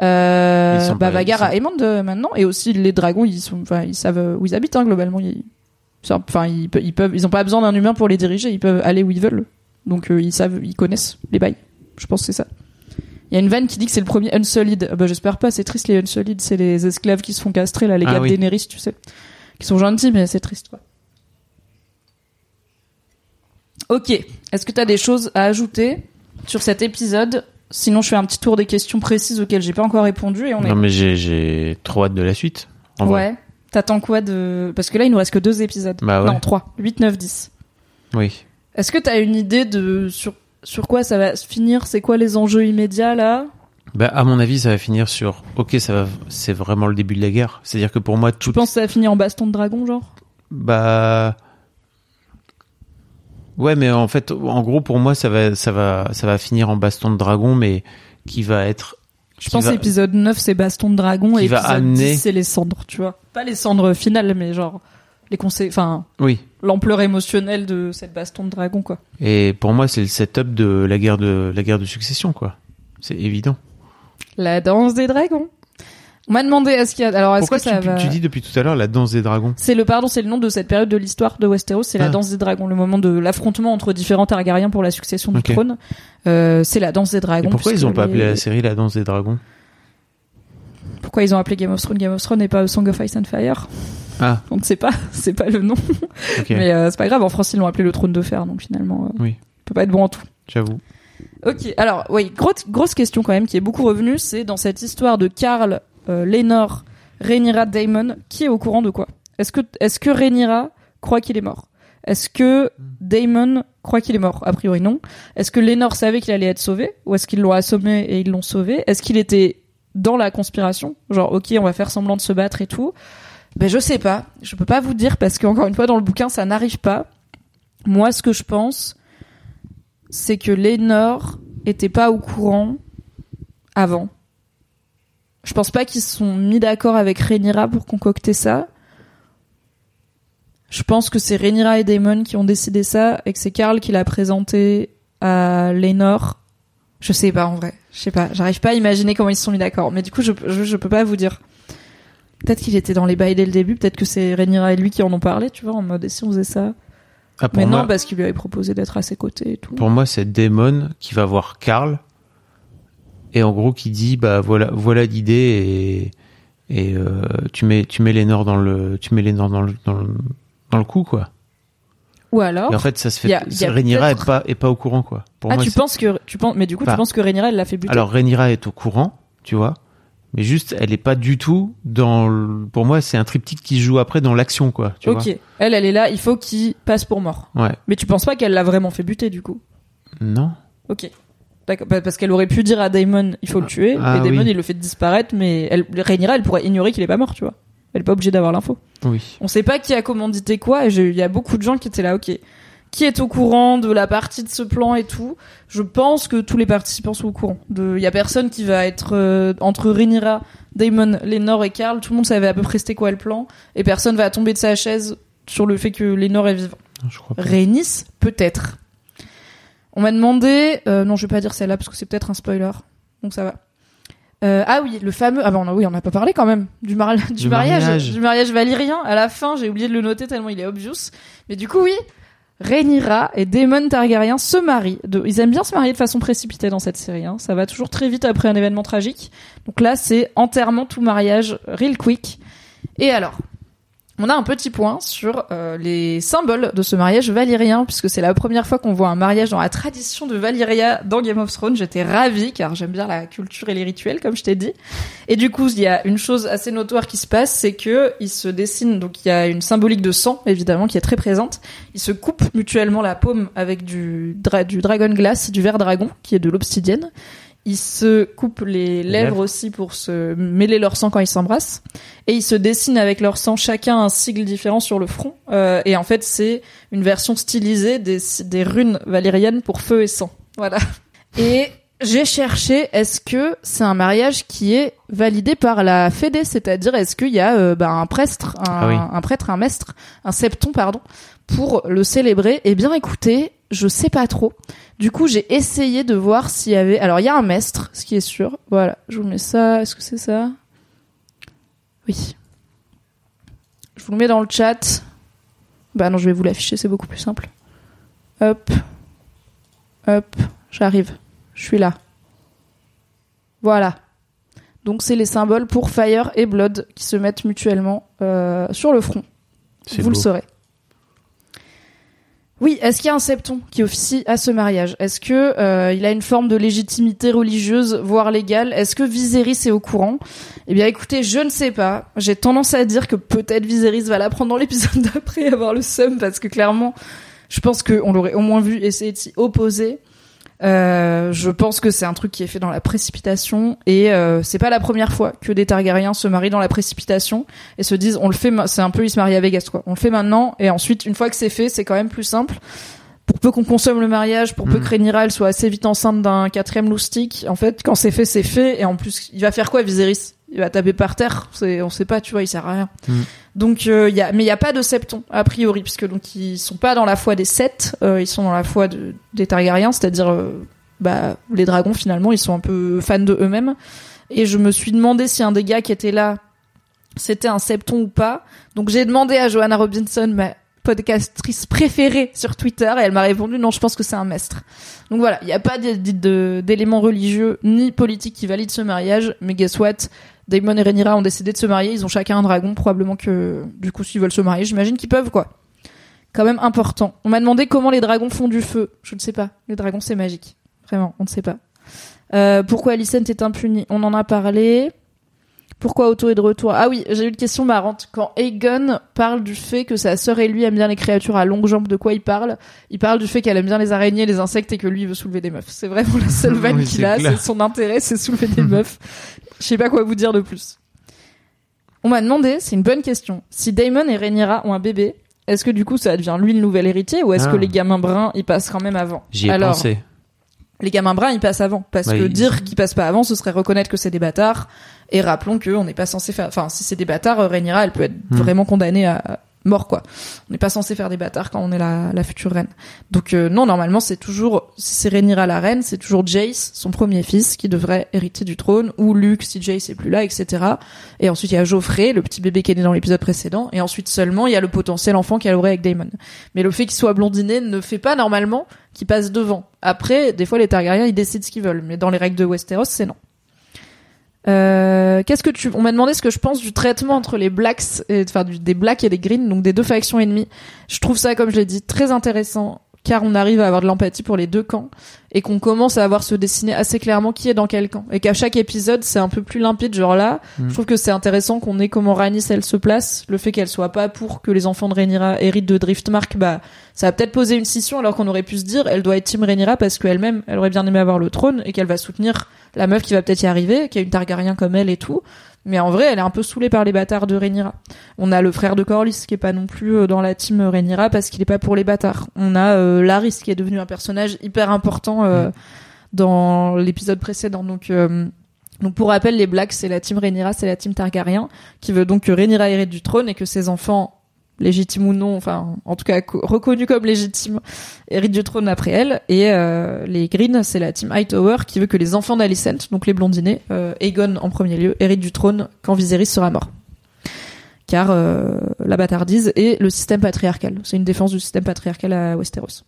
Euh, bah Vagar a Aemond maintenant et aussi les dragons ils sont enfin ils savent euh, où ils habitent hein, globalement ils enfin ils, ils peuvent ils ont pas besoin d'un humain pour les diriger ils peuvent aller où ils veulent donc euh, ils savent ils connaissent les bails je pense que c'est ça il y a une vanne qui dit que c'est le premier Unsullied Ah bah j'espère pas c'est triste les Unsullied c'est les esclaves qui se font castrer là les Ah gars oui. de Daenerys tu sais qui sont gentils mais c'est triste quoi ok est-ce que t'as des choses à ajouter sur cet épisode? Sinon je fais un petit tour des questions précises auxquelles j'ai pas encore répondu et on est Non, mais j'ai, trop hâte de la suite. En vrai. Ouais. T'attends quoi de... Parce que là, il nous reste que deux épisodes. Bah ouais. Non, trois. 8, 9, 10. Oui. Est-ce que t'as une idée de sur, sur quoi ça va se finir? C'est quoi les enjeux immédiats, là? Bah, à mon avis, ça va finir sur. Ok, ça va. C'est vraiment le début de la guerre. C'est-à-dire que pour moi, tout. Tu penses que ça va finir en baston de dragon, genre? Bah. Ouais, mais en fait, en gros, pour moi, ça va, ça va, ça va finir en baston de dragon, mais qui va être. Je pense va- que épisode 9, c'est baston de dragon, et épisode amener- 10, c'est les cendres, tu vois. Pas les cendres finales, mais genre les conseils... Enfin, Oui. L'ampleur émotionnelle de cette baston de dragon, quoi. Et pour moi, c'est le setup de la guerre de la guerre de succession, quoi. C'est évident. La danse des dragons. On m'a demandé est-ce qu'il y a... Alors, est-ce Pourquoi que ça tu, va... tu dis depuis tout à l'heure la danse des dragons C'est le pardon, c'est le nom de cette période de l'histoire de Westeros, c'est la Ah. danse des dragons, le moment de l'affrontement entre différents Targaryens pour la succession du trône. Euh, c'est la danse des dragons. Et pourquoi ils ont pas appelé la série la danse des dragons? Pourquoi ils ont appelé Game of Thrones? Game of Thrones et pas Song of Ice and Fire Ah, On ne sait pas, c'est pas le nom. Mais euh, c'est pas grave, en France ils l'ont appelé le trône de fer, donc finalement, euh, Oui. on peut pas être bon en tout. J'avoue. Ok, alors oui, grosse, grosse question quand même qui est beaucoup revenue, c'est dans cette histoire de Karl, euh, Lénore, Rhaenyra, Daemon, qui est au courant de quoi? Est-ce que est-ce que Rhaenyra croit qu'il est mort? Est-ce que Daemon croient qu'il est mort? A priori non. Est-ce que Lénore savait qu'il allait être sauvé? Ou est-ce qu'ils l'ont assommé et ils l'ont sauvé? Est-ce qu'il était dans la conspiration? Genre ok on va faire semblant de se battre et tout Ben je sais pas. Je peux pas vous dire parce qu'encore une fois dans le bouquin ça n'arrive pas. Moi ce que je pense c'est que Lénore était pas au courant avant. Je pense pas qu'ils se sont mis d'accord avec Rhaenyra pour concocter ça. Je pense que c'est Rhaenyra et Daemon qui ont décidé ça et que c'est Karl qui l'a présenté à Lénore. Je sais pas en vrai. Je sais pas. J'arrive pas à imaginer comment ils se sont mis d'accord. Mais du coup, je, je, je peux pas vous dire. Peut-être qu'il était dans les bails dès le début. Peut-être que c'est Rhaenyra et lui qui en ont parlé, tu vois, en mode et si on faisait ça. Ah, pour Mais moi, non, parce qu'il lui avait proposé d'être à ses côtés et tout. pour moi, c'est Damon qui va voir Karl et en gros qui dit bah voilà voilà l'idée et et euh, tu mets tu mets les Nords dans le tu mets les dans le dans le, dans le coup quoi. Ou alors. Et en fait, ça se fait. y a- y a Rhaenyra est pas est pas au courant quoi. Pour ah, moi, tu penses que tu penses, mais du coup, Enfin, tu penses que Rhaenyra elle l'a fait buter. Alors Rhaenyra est au courant, tu vois, mais juste elle est pas du tout dans. le- Pour moi, c'est un triptyque qui joue après dans l'action quoi. Tu ok. Elle, elle est là. Il faut qu'il passe pour mort. Ouais. Mais tu penses pas qu'elle l'a vraiment fait buter du coup? Non. Ok. D'accord. Parce qu'elle aurait pu dire à Daemon, il faut le tuer. Ah, et Daemon, oui. il le fait disparaître, mais elle, Rhaenyra, elle pourrait ignorer qu'il est pas mort, tu vois. Elle est pas obligée d'avoir l'info. Oui. On sait pas qui a commandité quoi, et il y a beaucoup de gens qui étaient là, ok. Qui est au courant de la partie de ce plan et tout Je pense que tous les participants sont au courant. Il y a personne qui va être euh, entre Rhaenyra, Daemon, Lénore et Karl. Tout le monde savait à peu près c'était quoi le plan, et personne va tomber de sa chaise sur le fait que Lénore est vivant. Je crois pas. Rhaenys, peut-être. On m'a demandé, euh, non, je vais pas dire celle-là parce que c'est peut-être un spoiler, donc ça va. Euh, ah oui, le fameux, ah bah a, oui, on n'a pas parlé quand même du, mari- du, Du mariage, mariage. du mariage valyrien. À la fin, j'ai oublié de le noter tellement il est obvious. Mais du coup, oui, Rhaenyra et Daemon Targaryen se marient. Ils aiment bien se marier de façon précipitée dans cette série. Hein. Ça va toujours très vite après un événement tragique. Donc là, c'est enterrement tout mariage, real quick. Et alors, on a un petit point sur euh, les symboles de ce mariage valyrien, puisque c'est la première fois qu'on voit un mariage dans la tradition de Valyria dans Game of Thrones. J'étais ravie, car j'aime bien la culture et les rituels, comme je t'ai dit. Et du coup, il y a une chose assez notoire qui se passe, c'est que ils se dessinent, donc il y a une symbolique de sang, évidemment, qui est très présente. Ils se coupent mutuellement la paume avec du, du dragon glass, du verre dragon, qui est de l'obsidienne. Ils se coupent les lèvres lèvres. aussi pour se mêler leur sang quand ils s'embrassent et ils se dessinent avec leur sang chacun un sigle différent sur le front. Euh, et en fait, c'est une version stylisée des, des runes valériennes pour feu et sang. Voilà. Et j'ai cherché, est-ce que c'est un mariage qui est validé par la Fédé, c'est-à-dire est-ce qu'il y a euh, bah, un prêtre, un, Ah oui. un prêtre, un mestre, un septon, pardon, pour le célébrer? Eh bien, écoutez, je sais pas trop. Du coup, j'ai essayé de voir s'il y avait. Alors, il y a un mestre, ce qui est sûr. Voilà, je vous mets ça. Est-ce que c'est ça? Oui. Je vous le mets dans le chat. Bah non, je vais vous l'afficher, c'est beaucoup plus simple. Hop. Hop. J'arrive. Je suis là. Voilà. Donc c'est les symboles pour Fire et Blood qui se mettent mutuellement euh, sur le front. Vous le saurez. Oui, est-ce qu'il y a un septon qui officie à ce mariage? Est-ce que euh, il a une forme de légitimité religieuse, voire légale? Est-ce que Viserys est au courant? Eh bien, écoutez, je ne sais pas. J'ai tendance à dire que peut-être Viserys va l'apprendre dans l'épisode d'après, avoir le seum, parce que clairement, je pense qu'on l'aurait au moins vu essayer de s'y opposer. Euh, je pense que c'est un truc qui est fait dans la précipitation et euh, c'est pas la première fois que des Targaryens se marient dans la précipitation et se disent on le fait c'est un peu ils se marient à Vegas quoi on le fait maintenant et ensuite une fois que c'est fait c'est quand même plus simple pour peu qu'on consomme le mariage pour peu Mhm. que Rhaenyra elle soit assez vite enceinte d'un quatrième loustic en fait quand c'est fait c'est fait et en plus il va faire quoi Viserys? Il va taper par terre c'est on sait pas tu vois il sert à rien Mhm. Donc euh, y a mais il y a pas de septon a priori puisque donc ils sont pas dans la foi des sept euh, ils sont dans la foi de, des Targaryens c'est-à-dire euh, bah les dragons finalement ils sont un peu fans de eux-mêmes. Et je me suis demandé si un des gars qui était là c'était un septon ou pas. Donc j'ai demandé à Joanna Robinson ma podcastrice préférée sur Twitter et elle m'a répondu non je pense que c'est un mestre donc voilà il n'y a pas d'éléments religieux ni politiques qui valident ce mariage mais guess what? Daemon et Rhaenyra ont décidé de se marier ils ont chacun un dragon probablement que du coup s'ils veulent se marier j'imagine qu'ils peuvent quoi. Quand même important. On m'a demandé comment les dragons font du feu. Je ne sais pas. Les dragons c'est magique. Vraiment on ne sait pas. Euh, pourquoi Alicent est impunie on en a parlé Pourquoi Otto est de retour? Ah oui, j'ai eu une question marrante. Quand Aegon parle du fait que sa sœur et lui aiment bien les créatures à longues jambes, de quoi il parle? Il parle du fait qu'elle aime bien les araignées, les insectes et que lui il veut soulever des meufs. C'est vraiment la seule vanne Oui, qu'il a. C'est son intérêt, c'est soulever des meufs. Je sais pas quoi vous dire de plus. On m'a demandé, c'est une bonne question, si Damon et Rhaenyra ont un bébé, est-ce que du coup ça devient lui le nouvel héritier ou est-ce Ah. que les gamins bruns ils passent quand même avant? J'y ai Alors, pensé. les gamins bruns ils passent avant parce Ouais, que dire qu'ils passent pas avant ce serait reconnaître que c'est des bâtards et rappelons que on n'est pas censé faire enfin si c'est des bâtards euh, Rhaenyra elle peut être Hmm. vraiment condamnée à mort quoi on n'est pas censé faire des bâtards quand on est la, la future reine donc euh, non normalement c'est toujours si c'est Rhaenyra la reine c'est toujours Jace son premier fils qui devrait hériter du trône ou Luke si Jace est plus là etc et ensuite il y a Geoffrey le petit bébé qui est né dans l'épisode précédent et ensuite seulement il y a le potentiel enfant qu'elle aurait avec Daemon mais le fait qu'il soit blondiné ne fait pas normalement qu'il passe devant. Après, des fois, les Targaryens, ils décident ce qu'ils veulent, mais dans les règles de Westeros, c'est non. Euh, qu'est-ce que tu, on m'a demandé ce que je pense du traitement entre les blacks, et, enfin, des blacks et des greens, donc des deux factions ennemies. Je trouve ça, comme je l'ai dit, très intéressant, car on arrive à avoir de l'empathie pour les deux camps, et qu'on commence à avoir se dessiner assez clairement qui est dans quel camp. Et qu'à chaque épisode, c'est un peu plus limpide, genre là, Mm. je trouve que c'est intéressant qu'on ait comment Rhaenys, elle se place, le fait qu'elle soit pas pour que les enfants de Rhaenyra héritent de Driftmark, bah, ça a peut-être posé une scission alors qu'on aurait pu se dire elle doit être Team Rhaenyra parce qu'elle-même elle aurait bien aimé avoir le trône et qu'elle va soutenir la meuf qui va peut-être y arriver qui a une Targaryen comme elle et tout mais en vrai elle est un peu saoulée par les bâtards de Rhaenyra. On a le frère de Corlys qui est pas non plus euh, dans la team Rhaenyra parce qu'il est pas pour les bâtards. On a euh, Larys qui est devenu un personnage hyper important euh, dans l'épisode précédent. Donc euh, donc pour rappel, les Blacks, c'est la team Rhaenyra, c'est la team Targaryen, qui veut donc que Rhaenyra hérite du trône et que ses enfants, légitimes ou non, enfin en tout cas co- reconnus comme légitimes, héritent du trône après elle. Et euh, les Greens, c'est la team Hightower, qui veut que les enfants d'Alicent, donc les blondinés, euh, Aegon en premier lieu, héritent du trône quand Viserys sera mort. Car euh, la bâtardise et le système patriarcal. C'est une défense du système patriarcal à Westeros.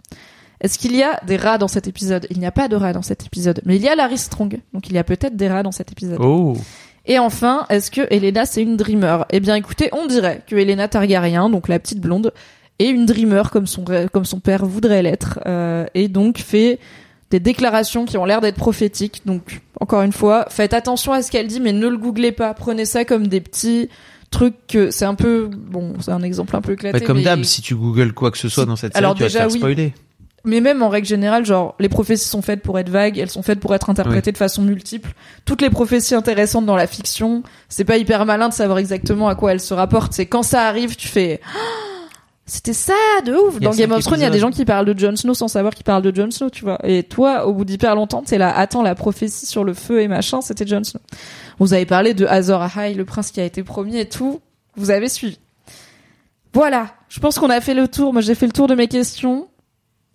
Est-ce qu'il y a des rats dans cet épisode? Il n'y a pas de rats dans cet épisode, mais il y a Larry Strong, donc il y a peut-être des rats dans cet épisode. Oh. Et enfin, est-ce que Elena c'est une dreamer? Eh bien écoutez, on dirait que Elena Targaryen, donc la petite blonde, est une dreamer comme son comme son père voudrait l'être, euh, et donc fait des déclarations qui ont l'air d'être prophétiques. Donc encore une fois, faites attention à ce qu'elle dit, mais ne le googlez pas. Prenez ça comme des petits trucs que c'est un peu bon, c'est un exemple un peu éclaté. Bah, comme d'hab, si tu googles quoi que ce soit dans cette alors série, tu vas te faire oui. Mais même en règle générale, genre les prophéties sont faites pour être vagues, elles sont faites pour être interprétées de façon multiple. Toutes les prophéties intéressantes dans la fiction, c'est pas hyper malin de savoir exactement à quoi elles se rapportent. C'est quand ça arrive, tu fais Ah, c'était ça de ouf. Dans Game of Thrones, il y a des gens qui parlent de Jon Snow sans savoir qu'ils parlent de Jon Snow, tu vois. Et toi, au bout d'hyper longtemps, t'es là, attends, la prophétie sur le feu et machin, c'était Jon Snow. Vous avez parlé de Azor Ahai, le prince qui a été promis et tout. Vous avez suivi. Voilà. Je pense qu'on a fait le tour. Moi, j'ai fait le tour de mes questions.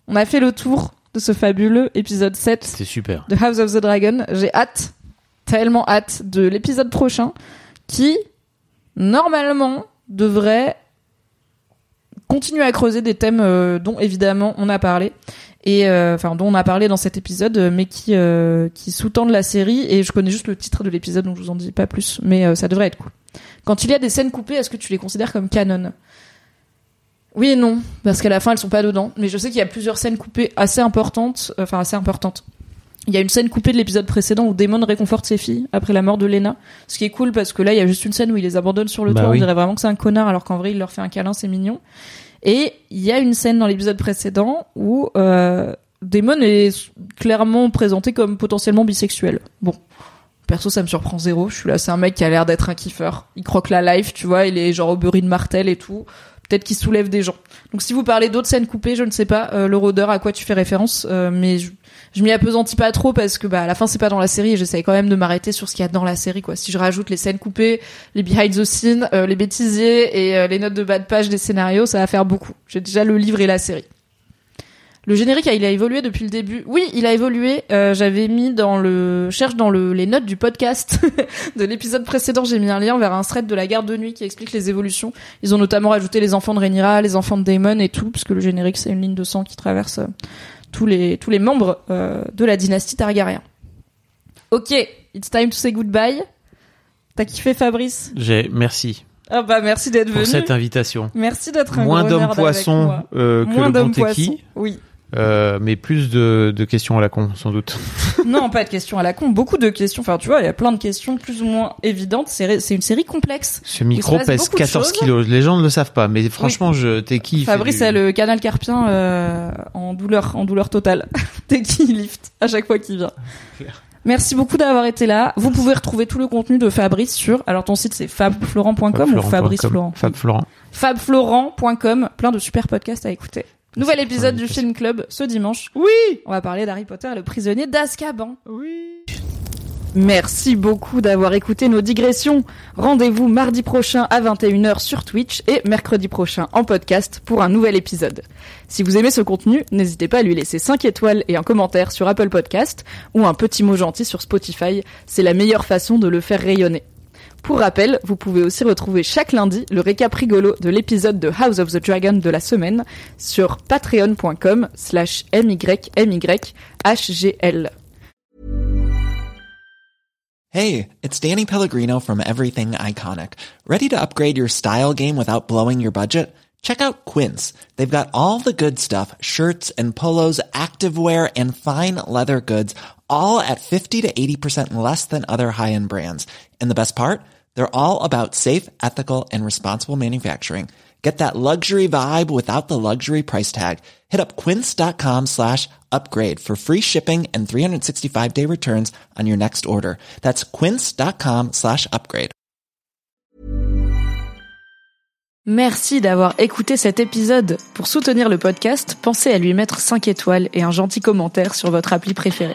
On a fait le tour de ce fabuleux épisode 7 C'était super. de House of the Dragon. J'ai hâte, tellement hâte de l'épisode prochain qui, normalement, devrait continuer à creuser des thèmes euh, dont évidemment on a parlé et euh, enfin dont on a parlé dans cet épisode euh, mais qui euh, qui sous-tendent la série et je connais juste le titre de l'épisode donc je vous en dis pas plus mais ça devrait être cool. Quand il y a des scènes coupées, est-ce que tu les considères comme canon? Oui et non parce qu'à la fin elles sont pas dedans mais je sais qu'il y a plusieurs scènes coupées assez importantes enfin assez importantes. Il y a une scène coupée de l'épisode précédent où Damon réconforte ses filles après la mort de Lena. Ce qui est cool parce que là, il y a juste une scène où il les abandonne sur le Bah toit. oui. On dirait vraiment que c'est un connard alors qu'en vrai, il leur fait un câlin, c'est mignon. Et il y a une scène dans l'épisode précédent où euh, Damon est clairement présenté comme potentiellement bisexuel. Bon. Perso, ça me surprend zéro. Je suis là, c'est un mec qui a l'air d'être un kiffeur. Il croque la life, tu vois, il est genre au burry de martel et tout. Peut-être qu'il soulève des gens. Donc si vous parlez d'autres scènes coupées, je ne sais pas, euh, le rôdeur à quoi tu fais référence, euh, mais je, je m'y appesantis pas trop parce que bah à la fin c'est pas dans la série et j'essaye quand même de m'arrêter sur ce qu'il y a dans la série quoi. Si je rajoute les scènes coupées, les behind the scenes, euh, les bêtisiers et euh, les notes de bas de page des scénarios, ça va faire beaucoup. J'ai déjà le livre et la série. Le générique, ah, il a évolué depuis le début. Oui, il a évolué. Euh, J'avais mis dans le cherche dans le les notes du podcast de l'épisode précédent, j'ai mis un lien vers un thread de la garde de nuit qui explique les évolutions. Ils ont notamment rajouté les enfants de Rhaenyra, les enfants de Daemon et tout, puisque le générique c'est une ligne de sang qui traverse euh, tous les tous les membres euh, de la dynastie Targaryen. Ok, it's time to say goodbye. T'as kiffé Fabrice? J'ai, merci Ah bah merci d'être pour venu. cette invitation. Merci d'être un Moins d'hommes poissons euh, que Moins le bon Oui. Euh, mais plus de, de questions à la con, sans doute. non, pas de questions à la con. Beaucoup de questions. Enfin, tu vois, il y a plein de questions plus ou moins évidentes. C'est c'est une série complexe. Ce micro pèse beaucoup de 14 choses. kilos. Les gens ne le savent pas, mais franchement, je t'es qui Fabrice a le canal carpien euh, en douleur, en douleur totale. Dès qu'il lift à chaque fois qu'il vient. Merci beaucoup d'avoir été là. Vous pouvez retrouver tout le contenu de Fabrice sur. Alors ton site c'est fabflorent.com ou Fabrice Florent. Fab Florent. Fabflorent.com. Plein de super podcasts à écouter. Nouvel épisode du Film Club ce dimanche. Oui. On va parler d'Harry Potter et le prisonnier d'Azkaban. Oui. Merci beaucoup d'avoir écouté nos digressions. Rendez-vous mardi prochain à 21h sur Twitch et mercredi prochain en podcast pour un nouvel épisode. Si vous aimez ce contenu, n'hésitez pas à lui laisser 5 étoiles et un commentaire sur Apple Podcast ou un petit mot gentil sur Spotify. C'est la meilleure façon de le faire rayonner. Pour rappel, vous pouvez aussi retrouver chaque lundi le récap rigolo de l'épisode de House of the Dragon de la semaine sur patreon.com slash mymyhgl. Hey, it's Danny Pellegrino from Everything Iconic. Ready to upgrade your style game without blowing your budget? Check out Quince. They've got all the good stuff, shirts and polos, activewear and fine leather goods, all at 50 to 80% less than other high-end brands. And the best part? They're all about safe, ethical and responsible manufacturing. Get that luxury vibe without the luxury price tag. Hit up quince.com slash upgrade for free shipping and 365 day returns on your next order. That's quince.com slash upgrade. Merci d'avoir écouté cet épisode. Pour soutenir le podcast, pensez à lui mettre 5 étoiles et un gentil commentaire sur votre appli préférée.